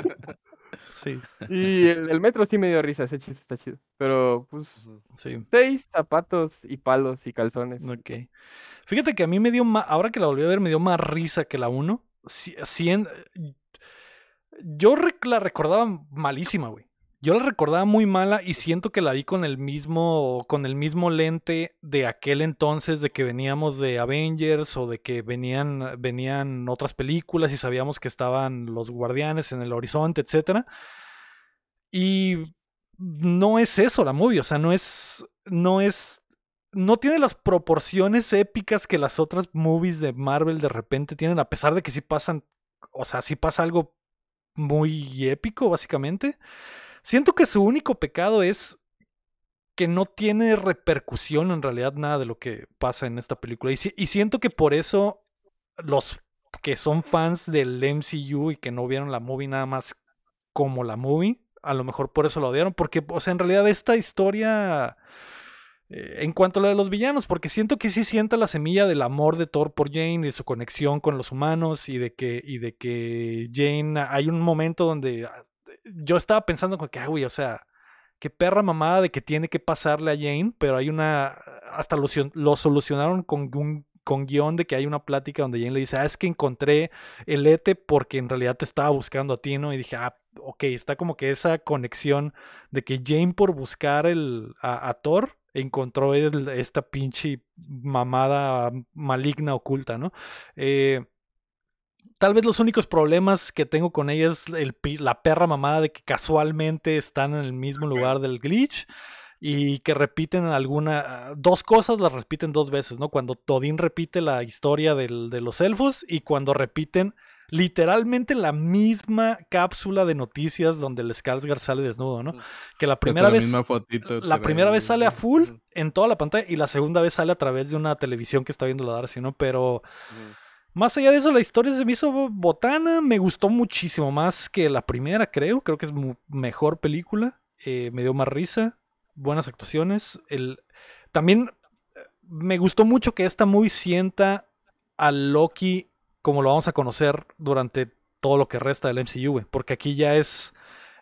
Speaker 2: Sí,
Speaker 4: Y el, el metro sí me dio risa, ese chiste está chido. Pero, pues,
Speaker 2: sí.
Speaker 4: seis zapatos y palos y calzones.
Speaker 2: Ok. Fíjate que a mí me dio más, ahora que la volví a ver, me dio más risa que la 1. yo rec- la recordaba malísima, güey. Yo la recordaba muy mala y siento que la vi con el mismo, con el mismo lente de aquel entonces de que veníamos de Avengers o de que venían, venían otras películas y sabíamos que estaban los guardianes en el horizonte, etcétera. Y no es eso la movie, o sea, no es, no es, no tiene las proporciones épicas que las otras movies de Marvel de repente tienen, a pesar de que sí pasan, o sea, sí pasa algo muy épico, básicamente. Siento que su único pecado es que no tiene repercusión en realidad nada de lo que pasa en esta película. Y, si- y siento que por eso los que son fans del MCU y que no vieron la movie nada más como la movie, a lo mejor por eso lo odiaron. Porque, o sea, en realidad esta historia... eh, en cuanto a lo de los villanos, porque siento que sí sienta la semilla del amor de Thor por Jane y su conexión con los humanos y de que, y de que Jane, hay un momento donde yo estaba pensando como que, ah, güey, o sea, qué perra mamada de que tiene que pasarle a Jane, pero hay una, hasta lo, lo solucionaron con un con guion de que hay una plática donde Jane le dice, ah, es que encontré el ETE porque en realidad te estaba buscando a ti, ¿no? Y dije, ah, ok, está como que esa conexión de que Jane por buscar el, a, a Thor encontró el- esta pinche mamada maligna oculta, ¿no? Eh, Tal vez los únicos problemas que tengo con ella es el, pi- la perra mamada de que casualmente están en el mismo lugar del glitch y que repiten alguna dos cosas las repiten dos veces, ¿no? Cuando Todin repite la historia del- de los elfos y cuando repiten literalmente la misma cápsula de noticias donde el Skarsgård sale desnudo, ¿no? Que la primera
Speaker 5: la
Speaker 2: vez
Speaker 5: misma fotito
Speaker 2: la primera vez sale a full en toda la pantalla y la segunda vez sale a través de una televisión que está viendo la Darcy, ¿no? Pero. Más allá de eso, la historia se me hizo botana. Me gustó muchísimo más que la primera, creo. Creo que es mejor película. eh, me dio más risa. Buenas actuaciones. El... También eh, me gustó mucho que esta movie sienta a Loki como lo vamos a conocer durante todo lo que resta del MCU. Porque aquí ya es.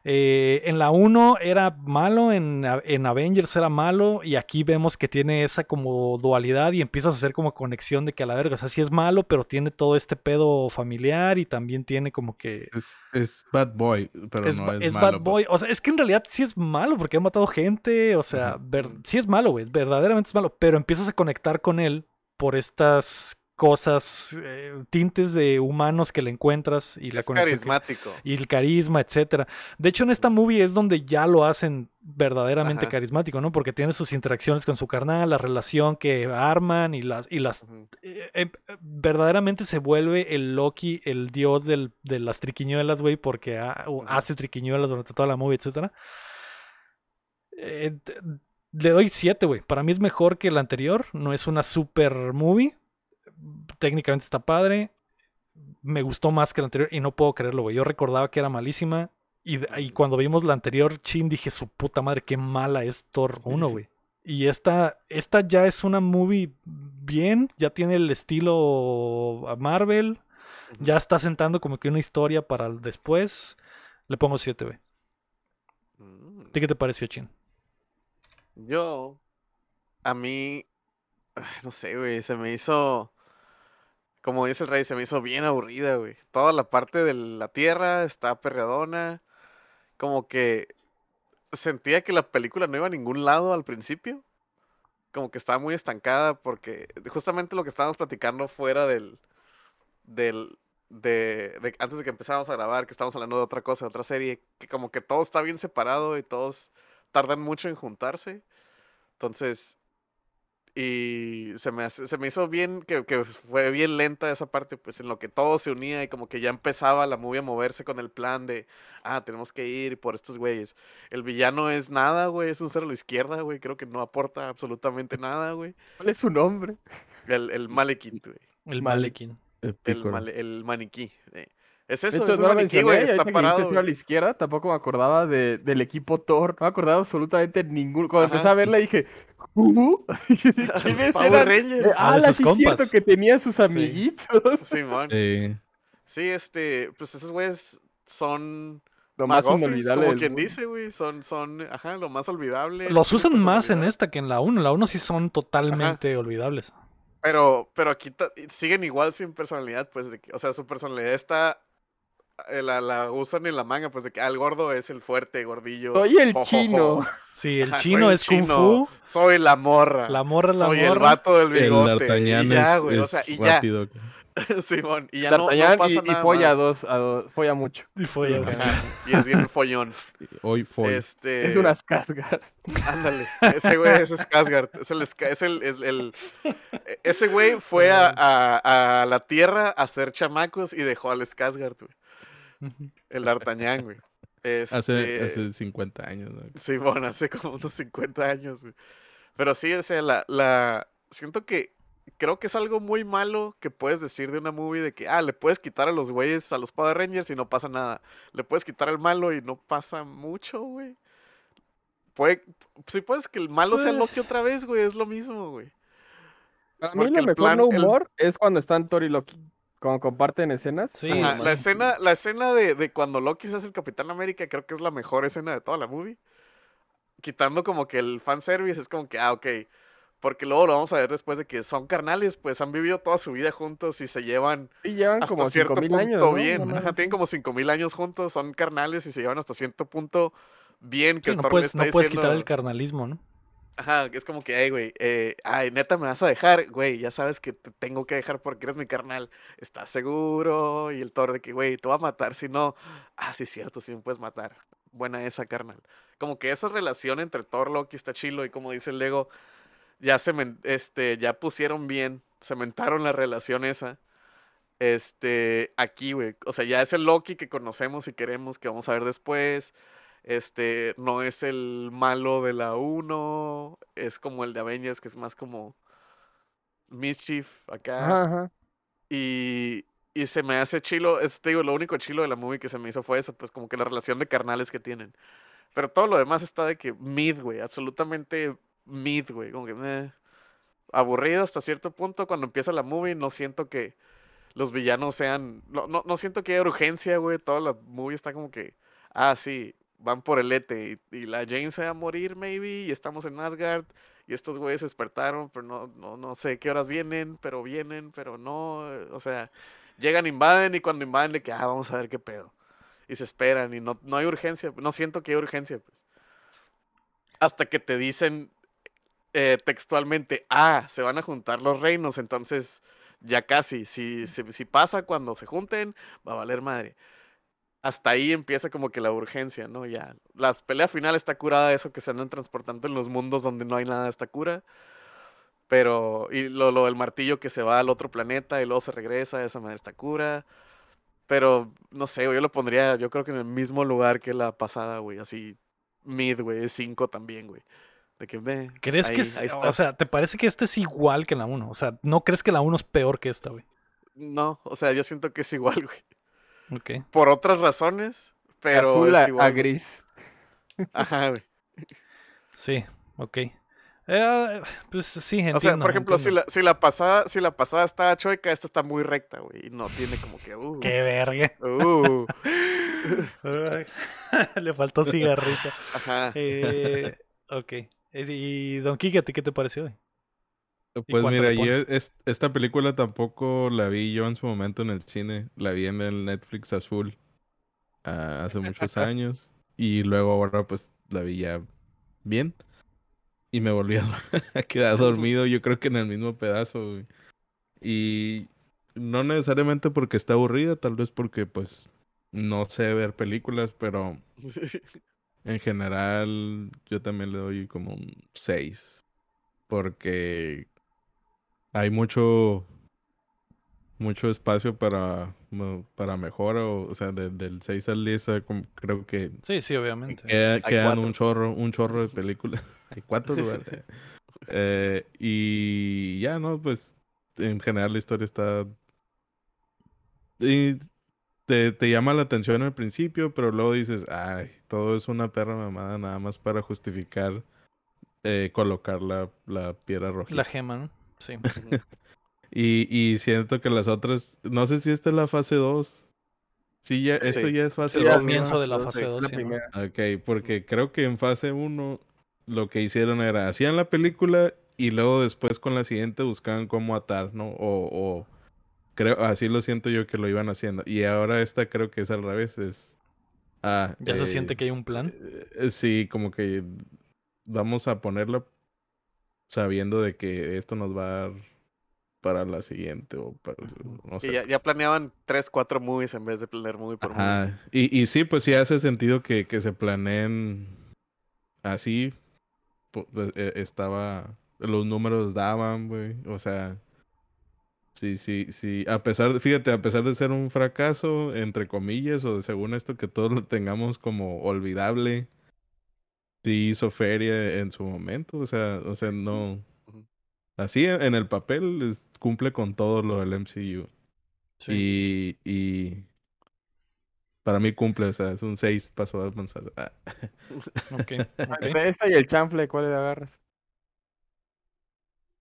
Speaker 2: Eh, en la 1 era malo, en, en Avengers era malo, y aquí vemos que tiene esa como dualidad y empiezas a hacer como conexión de que a la verga, o sea, sí es malo, pero tiene todo este pedo familiar y también tiene como que...
Speaker 5: Es, es Bad Boy, pero
Speaker 2: es
Speaker 5: no es,
Speaker 2: es
Speaker 5: malo.
Speaker 2: bad boy, o sea, es que en realidad sí es malo porque ha matado gente, o sea, ver- sí es malo, güey, verdaderamente es malo, pero empiezas a conectar con él por estas cosas, eh, tintes de humanos que le encuentras y la
Speaker 3: Es
Speaker 2: que-
Speaker 3: carismático.
Speaker 2: y el carisma, etcétera. De hecho, en esta movie es donde ya lo hacen verdaderamente
Speaker 3: Ajá.
Speaker 2: carismático, ¿no? Porque tiene sus interacciones con su carnal, la relación que arman y las y las eh, eh, verdaderamente se vuelve el Loki, el dios del- de las triquiñuelas, güey, porque ha- hace triquiñuelas durante toda la movie, etcétera. Eh, le doy 7, güey. Para mí es mejor que el anterior. No es una super movie. Técnicamente está padre. Me gustó más que el anterior y no puedo creerlo, güey. Yo recordaba que era malísima. Y, cuando vimos la anterior, Chin, dije, su puta madre, qué mala es Thor 1, güey. Y esta, esta ya es una movie bien, ya tiene el estilo a Marvel, ya está sentando como que una historia para después. Le pongo 7, güey.
Speaker 3: Mm.
Speaker 2: ¿A ti qué te pareció, Chin?
Speaker 3: Yo, a mí, no sé, güey, se me hizo, como dice el rey, se me hizo bien aburrida, güey. Toda la parte de la tierra está perreadona, como que sentía que la película no iba a ningún lado al principio, como que estaba muy estancada porque justamente lo que estábamos platicando fuera del, del, de, antes de que empezáramos a grabar, que estábamos hablando de otra cosa, de otra serie, que como que todo está bien separado y todos tardan mucho en juntarse. Entonces, y se me, hace- se me hizo bien, que, que fue bien lenta esa parte, pues en lo que todo se unía y como que ya empezaba la movie a moverse con el plan de, ah, tenemos que ir por estos güeyes. El villano es nada, güey, es un cero a la izquierda, güey, creo que no aporta absolutamente nada, güey.
Speaker 4: ¿Cuál es su nombre?
Speaker 3: El, el Malekith, güey.
Speaker 2: El. Malekin.
Speaker 5: El
Speaker 3: El,
Speaker 5: Picoro.
Speaker 3: male- el maniquí. eh. Es eso,
Speaker 4: hecho,
Speaker 3: es un
Speaker 4: no lo
Speaker 3: maniquí, güey, está parado.
Speaker 4: a la izquierda, tampoco me acordaba de, del equipo Thor, no me acordaba absolutamente ninguno. Cuando empecé a verla dije,
Speaker 3: Los
Speaker 4: ¿Quiénes
Speaker 3: Power
Speaker 4: eran?
Speaker 3: Rangers.
Speaker 4: Eh,
Speaker 2: Ah,
Speaker 4: ah, sí es cierto que tenía sus amiguitos.
Speaker 3: Simón.
Speaker 5: Eh,
Speaker 3: Sí, este, pues esos güeyes son
Speaker 4: Lo más inolvidable
Speaker 3: como quien
Speaker 4: mundo.
Speaker 3: dice, güey, son, son, ajá, lo más olvidable.
Speaker 2: Los usan más en esta que en la 1. En la 1 sí son totalmente olvidables.
Speaker 3: Pero, pero aquí siguen igual sin personalidad, pues, de que- o sea, su personalidad está, la, la usan en la manga, pues, de que ah, el gordo es el fuerte, gordillo.
Speaker 4: Soy el chino.
Speaker 2: Sí, el
Speaker 3: Ajá, soy
Speaker 2: chino
Speaker 3: el
Speaker 2: es Kung Fu.
Speaker 3: Soy la morra.
Speaker 2: La morra es la
Speaker 3: soy el
Speaker 2: morra.
Speaker 3: vato del
Speaker 5: el
Speaker 3: bigote.
Speaker 5: D'Artagnan
Speaker 3: y ya,
Speaker 5: es,
Speaker 3: güey, o sea, y ya,
Speaker 5: rápido.
Speaker 3: Simón, y ya no, no pasa
Speaker 4: y, y
Speaker 3: nada
Speaker 4: folla a dos, a dos, folla mucho.
Speaker 2: Y ya.
Speaker 3: Ajá, Y es bien follón.
Speaker 5: Hoy fue.
Speaker 3: Este...
Speaker 4: Es unas casgas.
Speaker 3: Ándale, ese güey es Skarsgård, es el, es el, el- el- e- ese güey fue a, a- a la tierra a hacer chamacos y dejó al Skarsgård, güey, el D'Artagnan, güey.
Speaker 5: hace,
Speaker 3: Este,
Speaker 5: hace 50 años. ¿no?
Speaker 3: Sí, bueno, hace como unos 50 años, güey. Pero sí, o sea, la, la, siento que, creo que es algo muy malo que puedes decir de una movie de que, ah, le puedes quitar a los güeyes, a los Power Rangers y no pasa nada. Le puedes quitar al malo y no pasa mucho, güey. Puede, si puedes que el malo sea
Speaker 2: Eh.
Speaker 3: Loki otra vez, güey, es lo mismo, güey.
Speaker 4: Para mí lo
Speaker 3: el
Speaker 4: mejor
Speaker 3: plan-
Speaker 4: no
Speaker 3: el-
Speaker 4: humor es cuando están Thor y Loki. Cuando comparten escenas.
Speaker 2: Sí,
Speaker 3: Ajá, la escena, la escena de, de cuando Loki se hace el Capitán América, creo que es la mejor escena de toda la movie. quitando como que el fanservice, es como que, ah, ok. Porque luego lo vamos a ver después de que son carnales, pues han vivido toda su vida juntos y se llevan
Speaker 4: Y llevan
Speaker 3: hasta
Speaker 4: como
Speaker 3: cierto
Speaker 4: 5000
Speaker 3: punto
Speaker 4: años, ¿no?
Speaker 3: bien. Ajá, tienen como 5000 años juntos, son carnales y se llevan hasta cierto punto bien. Que
Speaker 2: Sí, no puedes,
Speaker 3: está
Speaker 2: no puedes quitar el
Speaker 3: diciendo-
Speaker 2: carnalismo, ¿no?
Speaker 3: Ajá, que es como que, ay, güey, eh, ay, neta, me vas a dejar, güey, ya sabes que te tengo que dejar porque eres mi carnal, ¿estás seguro? Y el Thor de que, güey, te voy a matar, si no, ah, sí, cierto, sí me puedes matar, buena esa, carnal. Como que esa relación entre Thor, Loki está chilo y como dice el Lego, ya se, este, ya pusieron bien, cementaron la relación esa, este, aquí, güey, o sea, ya es el Loki que conocemos y queremos, que vamos a ver después, este, no es el malo de la 1, es como el de Avengers, que es más como Mischief acá.
Speaker 4: Ajá, ajá.
Speaker 3: Y, y se me hace chilo, es, te digo, lo único chilo de la movie que se me hizo fue eso, pues como que la relación de carnales que tienen. Pero todo lo demás está de que mid, güey, absolutamente mid, güey, como que meh. aburrido hasta cierto punto. Cuando empieza la movie no siento que los villanos sean, no, no, no siento que haya urgencia, güey, toda la movie está como que, ah, sí, van por el Ete y, la Jane se va a morir, maybe, y estamos en Asgard. Y estos güeyes despertaron, pero no, no, no sé qué horas vienen, pero vienen, pero no. eh, O sea, llegan, invaden y cuando invaden de que, ah, vamos a ver qué pedo. Y se esperan y no, no hay urgencia, no siento que hay urgencia, pues. Hasta que te dicen eh, textualmente, ah, se van a juntar los reinos, entonces ya casi, si, si, si pasa cuando se junten, va a valer madre hasta ahí empieza como que la urgencia, ¿no? Ya. La pelea final está curada, eso que se andan transportando en los mundos donde no hay nada está cura. Pero, y lo, lo del martillo que se va al otro planeta y luego se regresa, esa madre está cura. Pero, no sé, yo lo pondría, yo creo que en el mismo lugar que la pasada, güey, así, mid, güey, 5 también, güey. De que, ve,
Speaker 2: ¿Crees que es,
Speaker 3: ahí
Speaker 2: o sea, te parece que este es igual que la 1? O sea, ¿no crees que la 1 es peor que esta, güey?
Speaker 3: No, o sea, yo siento que es igual, güey. Por otras razones, pero
Speaker 4: Azul
Speaker 3: es
Speaker 4: a,
Speaker 3: igual.
Speaker 4: a gris.
Speaker 3: Ajá, güey.
Speaker 2: Sí, ok. Eh, pues sí, entiendo.
Speaker 3: O sea, por ejemplo, si la, si la pasada, si la pasada está chueca, esta está muy recta, güey. Y no tiene como que. Uh,
Speaker 2: Qué verga.
Speaker 3: uh,
Speaker 2: Le faltó cigarrito.
Speaker 3: ajá.
Speaker 2: Eh, ok. Eh, Y Don Quique, ¿a ti qué te pareció? güey?
Speaker 5: Pues mira, yo es- esta película tampoco la vi yo en su momento en el cine. La vi en el Netflix azul ah, hace muchos años. Y luego ahora pues la vi ya bien. Y me volví a, a quedar dormido, yo creo que en el mismo pedazo. güey. Y no necesariamente porque está aburrida, tal vez porque pues no sé ver películas, pero en general yo también le doy como un 6. Porque hay mucho mucho espacio para, para mejora. O, o sea, de- del 6 al 10 eh, como- creo que
Speaker 2: Sí, sí, obviamente.
Speaker 5: queda- quedan un chorro, un chorro de películas. hay cuatro lugares. Eh, y ya, ¿no? Pues en general la historia está... y te, te llama la atención al principio, pero luego dices, ay, todo es una perra mamada nada más para justificar eh, colocar la, la piedra roja.
Speaker 2: La gema, ¿no? Sí.
Speaker 5: Y, y siento que las otras, no sé si esta es la fase 2. Sí, ya, esto
Speaker 3: Sí.
Speaker 5: ya es fase
Speaker 4: Sí,
Speaker 5: 2.
Speaker 4: ya,
Speaker 2: comienzo de la
Speaker 4: no,
Speaker 2: fase
Speaker 4: sí,
Speaker 2: dos,
Speaker 4: la
Speaker 2: sí, ¿no?
Speaker 4: primera.
Speaker 5: Ok, porque creo que en fase 1 lo que hicieron era, hacían la película y luego después con la siguiente buscaban cómo atar, ¿no? O, o creo, así lo siento yo que lo iban haciendo. Y ahora esta creo que es al revés, es... ah,
Speaker 2: Ya se
Speaker 5: eh,
Speaker 2: siente que hay un plan.
Speaker 5: eh, Sí, como que vamos a ponerla sabiendo de que esto nos va a dar para la siguiente o para, no sé.
Speaker 3: Y ya, ya
Speaker 5: pues.
Speaker 3: planeaban 3, 4 movies en vez de planear movie por movie.
Speaker 5: Y, y sí, pues sí hace sentido que, que se planeen así. pu- Pues, eh, estaba. Los números daban, güey. O sea. Sí, sí, sí. A pesar de, fíjate, a pesar de ser un fracaso, entre comillas, o de según esto, que todos lo tengamos como olvidable. Sí hizo feria en su momento. O sea, o sea, no. Así en en el papel es- cumple con todo lo del MCU.
Speaker 2: Sí.
Speaker 5: Y, y para mí cumple, o sea, es un 6 paso a panzazo. Ah.
Speaker 2: Ok, ok.
Speaker 4: Entre esta y el chanfle, ¿cuál le agarras?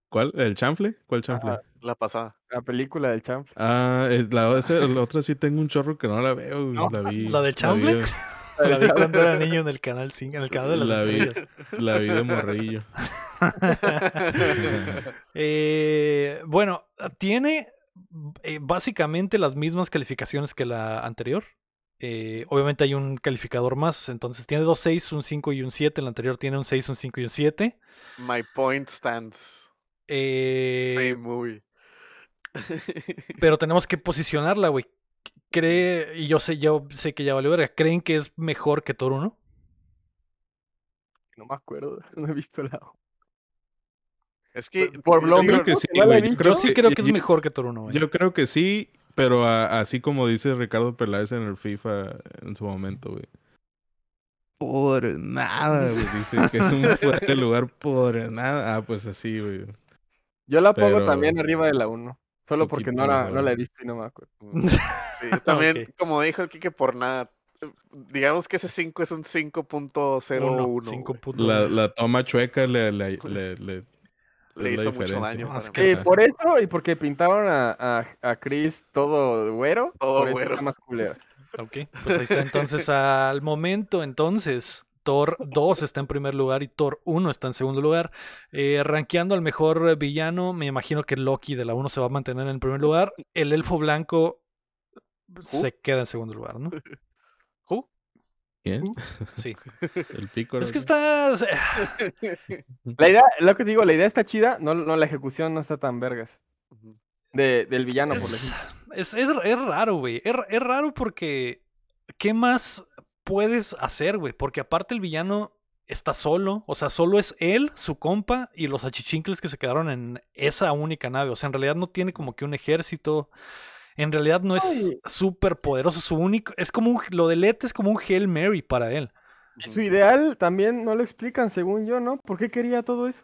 Speaker 5: ¿Cuál? ¿El chanfle? ¿Cuál chanfle?
Speaker 4: Ajá.
Speaker 3: La pasada.
Speaker 4: La película del chanfle.
Speaker 5: Ah, es la, esa- la otra sí tengo un chorro que no la veo. La vi.
Speaker 2: ¿La del chanfle? La vi cuando era niño en el canal 5, en el canal de las
Speaker 5: La vi.
Speaker 2: estrellas.
Speaker 5: La vi de morrillo.
Speaker 2: Eh, bueno, tiene eh, básicamente las mismas calificaciones que la anterior. Eh, obviamente hay un calificador más, entonces tiene dos 6, un 5 y un 7. La anterior tiene un 6, un 5 y un 7.
Speaker 3: My point stands.
Speaker 2: Eh,
Speaker 3: movie.
Speaker 2: pero tenemos que posicionarla, güey. Cree, y yo sé, yo sé que ya valió verga. ¿Creen que es mejor que Thor 1?
Speaker 4: No me acuerdo, no he visto la.
Speaker 3: Es que
Speaker 4: Por lo
Speaker 3: digo-
Speaker 5: Creo que
Speaker 4: mismo
Speaker 5: sí, güey. Yo
Speaker 2: sí creo que es
Speaker 5: yo-
Speaker 2: mejor que Thor 1, güey.
Speaker 5: Yo creo que sí, pero a- así como dice Ricardo Peláez en el FIFA en su momento, güey. Por nada, güey. Dice que es un fuerte lugar por nada. Ah, pues así, güey.
Speaker 4: Yo la pongo
Speaker 5: Pero-
Speaker 4: también arriba de la 1. Solo porque no la, no la he visto y no me acuerdo.
Speaker 3: Sí, yo también,
Speaker 2: Ok.
Speaker 3: como dijo el Kike, por nada. Digamos que ese 5 es un 5.01.
Speaker 2: Uno,
Speaker 3: güey.
Speaker 2: cinco puntos.
Speaker 5: La, la toma chueca le, le, le, le-
Speaker 3: Le hizo mucho daño.
Speaker 4: Sí, por eso y porque pintaron a, a, a Chris todo güero.
Speaker 3: Todo
Speaker 4: por eso
Speaker 3: güero.
Speaker 4: está más culero.
Speaker 2: Ok, pues ahí está. Entonces, al momento, entonces, Thor 2 está en primer lugar y Thor 1 está en segundo lugar. Eh, rankeando al mejor villano, me imagino que Loki de la 1 se va a mantener en primer lugar. El elfo blanco se queda en segundo lugar, ¿no?
Speaker 3: Who?
Speaker 5: ¿Quién?
Speaker 2: Sí.
Speaker 5: El pico.
Speaker 2: Es que está.
Speaker 4: La idea, lo que te digo, la idea está chida, no, no la ejecución no está tan vergas. De, del villano, por ejemplo.
Speaker 2: es, es- es raro, güey. Es, es raro porque. ¿Qué más puedes hacer, güey? Porque aparte el villano está solo. O sea, solo es él, su compa y los achichincles que se quedaron en esa única nave. O sea, en realidad no tiene como que un ejército. En realidad no es súper poderoso. Su único. Es como un. Lo del ET es como un Hail Mary para él.
Speaker 4: Su ideal también no lo explican, según yo, ¿no? ¿Por qué quería todo eso?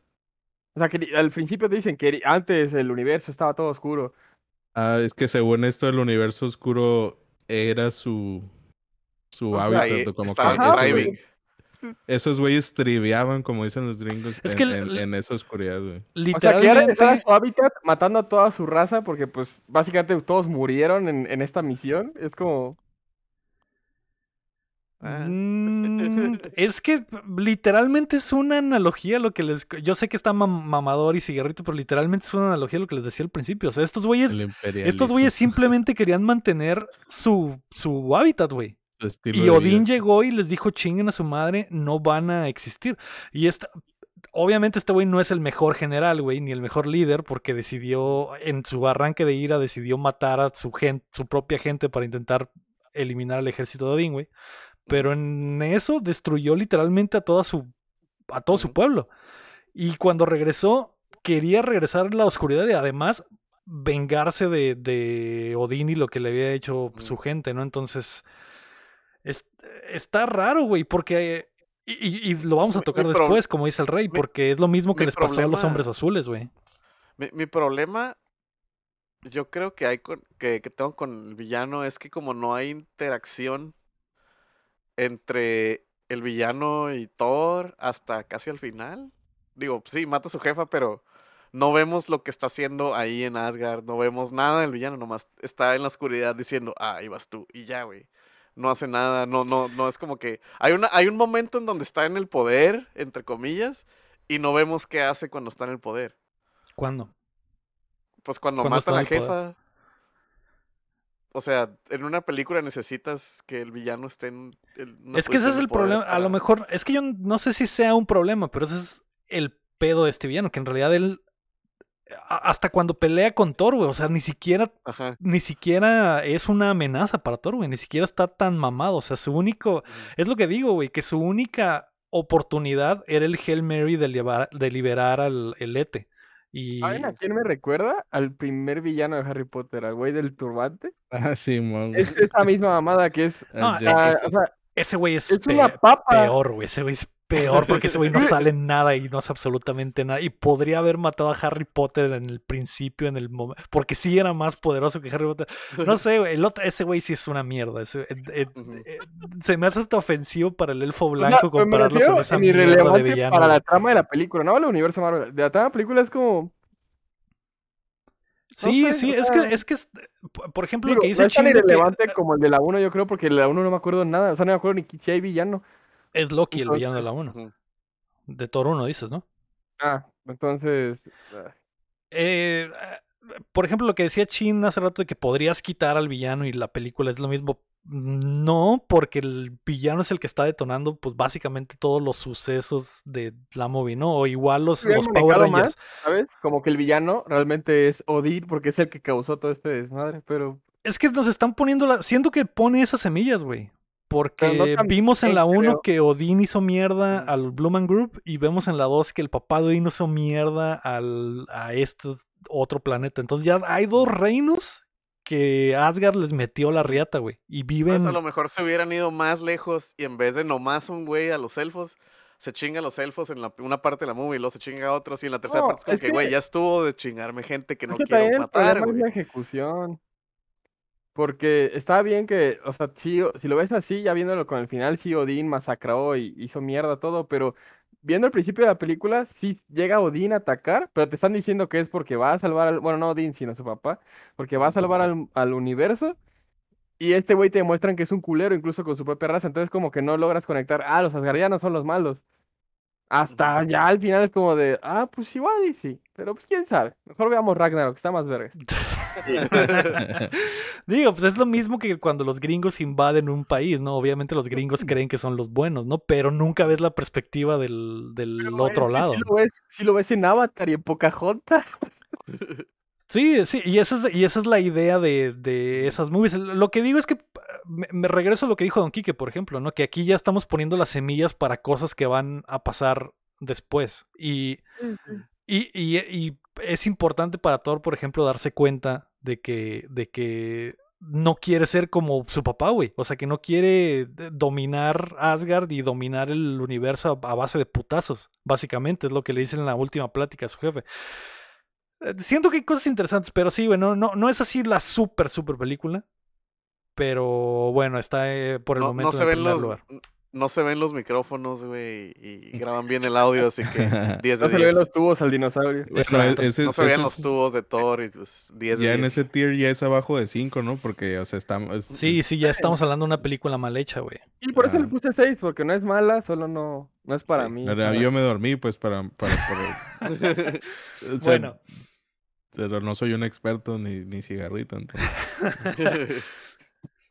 Speaker 4: O sea, que al principio dicen que antes el universo estaba todo oscuro.
Speaker 5: Ah, es que según esto, el universo oscuro era su, su
Speaker 4: O
Speaker 5: hábitat. Como que
Speaker 4: Ajá,
Speaker 5: esos,
Speaker 3: driving.
Speaker 5: güey- esos güeyes triviaban, como dicen los gringos,
Speaker 2: Es
Speaker 5: en,
Speaker 2: que
Speaker 5: en- en esa oscuridad, güey.
Speaker 4: O sea,
Speaker 2: Literalmente.
Speaker 4: a su hábitat matando a toda su raza porque, pues, básicamente todos murieron en, en esta misión. Es como...
Speaker 3: Ah.
Speaker 2: Mm, es que literalmente es una analogía a lo que les. Yo sé que está mam- mamador y cigarrito, pero literalmente es una analogía a lo que les decía al principio. O sea, estos güeyes. Estos güeyes simplemente querían mantener su, su hábitat, güey. Y Odín llegó y les dijo: chinguen a su madre, no van a existir. Y esta. Obviamente este güey no es el mejor general, güey, ni el mejor líder, porque decidió, en su arranque de ira, decidió matar a su gente, su propia gente para intentar eliminar al ejército de Odín, güey. Pero en eso destruyó literalmente a toda su, a todo su pueblo. Y cuando regresó, quería regresar a la oscuridad y además vengarse de, de Odín y lo que le había hecho su gente, ¿no? Entonces, es- está raro, güey, porque... Y, lo vamos a tocar
Speaker 3: mi
Speaker 2: después, como dice el rey,
Speaker 3: mi-
Speaker 2: porque es lo mismo que les pasó a los hombres azules, güey.
Speaker 3: Mi, mi problema, yo creo que hay con, que, que tengo con el villano es que como no hay interacción entre el villano y Thor hasta casi al final. Digo, sí, mata a su jefa, pero no vemos lo que está haciendo ahí en Asgard, no vemos nada del villano, nomás está en la oscuridad diciendo, ah, ahí vas tú, y ya, güey. No hace nada, no, no, no es como que. Hay una, hay un momento en donde está en el poder, entre comillas, y no vemos qué hace cuando está en el poder.
Speaker 2: ¿Cuándo?
Speaker 3: Pues cuando mata a la
Speaker 2: poder.
Speaker 3: jefa. O sea, en una película necesitas que el villano esté en.
Speaker 2: Es que ese es el problema. A lo mejor, es que yo no sé si sea un problema, pero ese es el pedo de este villano, que en realidad él, hasta cuando pelea con Thor, güey, o sea, ni siquiera,
Speaker 3: Ajá.
Speaker 2: ni siquiera es una amenaza para Thor, güey, ni siquiera está tan mamado, o sea, su único, es lo que digo, güey, que su única oportunidad era el Hail Mary de, llevar- de liberar al el Ete. Y
Speaker 4: ¿Saben a quién me recuerda? Al primer villano de Harry Potter, al güey del turbante.
Speaker 5: Ah, sí, mon.
Speaker 4: Es esa misma mamada que es...
Speaker 2: No,
Speaker 4: o sea,
Speaker 2: ese güey es,
Speaker 4: es
Speaker 2: pe-
Speaker 4: una papa.
Speaker 2: peor, güey, ese güey es peor porque ese güey no sale en nada y no hace absolutamente nada. Y podría haber matado a Harry Potter en el principio, en el momento, porque sí era más poderoso que Harry Potter. No sé, güey, el otro- ese güey sí es una mierda. ese- eh, eh, eh, se me hace hasta ofensivo para el elfo
Speaker 4: O sea,
Speaker 2: blanco
Speaker 4: pues me
Speaker 2: compararlo
Speaker 4: refiero
Speaker 2: con esa mierda de villano.
Speaker 4: para la trama de la película, no el universo Marvel. De la trama de la película es como...
Speaker 2: Sí,
Speaker 4: sé,
Speaker 2: sí,
Speaker 4: o
Speaker 2: es
Speaker 4: sea,
Speaker 2: que, es que, es- por- por ejemplo,
Speaker 4: Digo,
Speaker 2: lo que dice
Speaker 4: no es tan
Speaker 2: Chin que
Speaker 4: irrelevante como el de la 1, yo creo, porque el de la 1 no me acuerdo nada. O sea, no me acuerdo ni si hay villano.
Speaker 2: es Loki el villano de la 1.
Speaker 3: Ujú.
Speaker 2: De Thor 1, dices, ¿no?
Speaker 4: Ah, entonces. ah,
Speaker 2: Eh, eh, por ejemplo, lo que decía Chin hace rato de que podrías quitar al villano y la película es lo mismo. No, porque el villano es el que está detonando, pues básicamente todos los sucesos de la movie, ¿no? O igual los, los Power
Speaker 4: manejado más,
Speaker 2: Rangers.
Speaker 4: ¿Sabes? Como que el villano realmente es Odín porque es el que causó todo este desmadre, pero.
Speaker 2: Es que nos están poniendo la. Siento que pone esas semillas, güey. Porque
Speaker 4: Pero no tan
Speaker 2: vimos en la 1
Speaker 4: creo.
Speaker 2: que Odín hizo mierda al Blumen Group y vemos en la 2 que el papá de Odín hizo mierda al, a este otro planeta. Entonces ya hay dos reinos que Asgard les metió la riata, güey. Y viven.
Speaker 3: Pues a lo mejor se hubieran ido más lejos y en vez de nomás un güey a los elfos, se chinga a los elfos en la, una parte de la movie y luego se chinga a otros y en la tercera
Speaker 4: No,
Speaker 3: parte es como
Speaker 4: es
Speaker 3: que, güey,
Speaker 4: que-
Speaker 3: ya estuvo de chingarme gente que no
Speaker 4: es que
Speaker 3: quiero matar, güey.
Speaker 4: la ejecución. Porque está bien que, o sea, sí, o- si lo ves así, ya viéndolo con el final, sí, Odín masacró y hizo mierda todo, pero viendo el principio de la película, sí llega Odín a atacar, pero te están diciendo que es porque va a salvar al, bueno, no Odín, sino su papá, porque va a salvar al, al universo, y este güey te demuestran que es un culero, incluso con su propia raza, entonces como que no logras conectar, ah, los asgardianos son los malos. Hasta ya al final es como de, ah, pues igual y sí, pero pues quién sabe, mejor veamos Ragnarok, está más vergas.
Speaker 2: Digo, pues es lo mismo que cuando los gringos invaden un país, ¿no? Obviamente los gringos creen que son los buenos, ¿no? Pero nunca ves la perspectiva del, del
Speaker 4: Pero
Speaker 2: otro
Speaker 4: es
Speaker 2: lado.
Speaker 4: Sí lo, ves, sí lo ves en Avatar y en Pocahontas.
Speaker 2: Sí, sí, y esa es, y esa es la idea de, de esas movies. Lo que digo es que me, me regreso a lo que dijo Don Quique, por ejemplo, ¿no? Que aquí ya estamos poniendo las semillas para cosas que van a pasar después. Y, y, y- y es importante para Thor, por ejemplo, darse cuenta de que, de que no quiere ser como su papá, güey. O sea, que no quiere dominar Asgard y dominar el universo a, a base de putazos. Básicamente, es lo que le dice en la última plática a su jefe. Eh, Siento que hay cosas interesantes, pero sí, güey, no, no, no es así la super, super película. Pero bueno, está eh, por el
Speaker 3: No,
Speaker 2: momento
Speaker 3: no
Speaker 2: en
Speaker 3: se
Speaker 2: el
Speaker 3: ven
Speaker 2: primer
Speaker 3: los,
Speaker 2: lugar.
Speaker 3: No se ven los micrófonos, güey, y graban bien el audio, así que 10 de
Speaker 4: No se le ven
Speaker 3: 10.
Speaker 4: los tubos al dinosaurio.
Speaker 5: Bueno,
Speaker 2: Exacto.
Speaker 5: ese,
Speaker 3: No se veían
Speaker 5: ese
Speaker 3: los tubos de Thor y pues 10 de
Speaker 5: Ya en
Speaker 3: 10.
Speaker 5: ese tier ya es abajo de 5, ¿no? Porque, o sea, estamos...
Speaker 2: Sí, sí, ya estamos hablando de una película mal hecha, güey.
Speaker 4: Y por eso le
Speaker 5: Ah.
Speaker 4: puse 6, porque no es mala, solo no, no es para
Speaker 3: Sí,
Speaker 4: mí.
Speaker 5: Pero
Speaker 4: o sea,
Speaker 5: yo me dormí, pues, para... para, para- o sea,
Speaker 2: Bueno.
Speaker 5: Pero no soy un experto ni, ni cigarrito, entonces...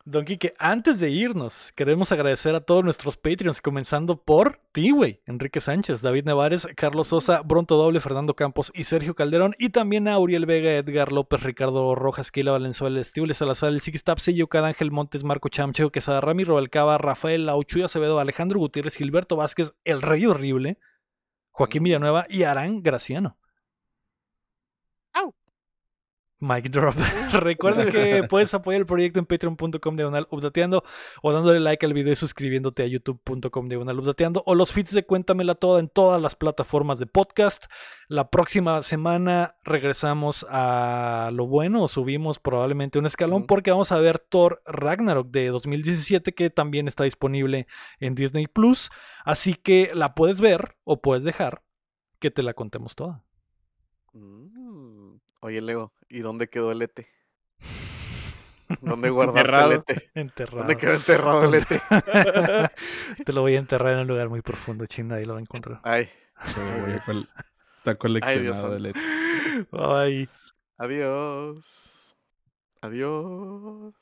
Speaker 2: Don Quique, antes de irnos, queremos agradecer a todos nuestros Patreons, comenzando por ti, güey, Enrique Sánchez, David Nevares, Carlos Sosa, Bronto Doble, Fernando Campos y Sergio Calderón, y también a Uriel Vega, Edgar López, Ricardo Rojas, Keila Valenzuela, Estible Salazar, el Six Yucad Ángel Montes, Marco Chamcheo, Quesada Rami, Robalcaba, Rafael Lauchuy Acevedo, Alejandro Gutiérrez, Gilberto Vázquez, El Rey Horrible, Joaquín Villanueva y Arán Graciano. Mic drop. Recuerda que puedes apoyar el proyecto en patreon.com diagonal updateando o dándole like al video y suscribiéndote a youtube.com diagonal updateando o los feeds de Cuéntamela Toda en todas las plataformas de podcast. La próxima semana regresamos a lo bueno o subimos probablemente un escalón porque vamos a ver Thor Ragnarok de 2017 que también está disponible en Disney Plus. Así que la puedes ver o puedes dejar que te la contemos toda.
Speaker 3: Mm. Oye, Leo, ¿y dónde quedó el ET? ¿Dónde guardaste
Speaker 4: Enterrado.
Speaker 3: el ET?
Speaker 2: Enterrado.
Speaker 3: ¿Dónde quedó enterrado el ET?
Speaker 2: Te lo voy a enterrar en un lugar muy profundo, China, ahí lo va a encontrar.
Speaker 3: Ay,
Speaker 5: col- Está coleccionado el ET.
Speaker 2: Ay.
Speaker 3: adiós. Adiós.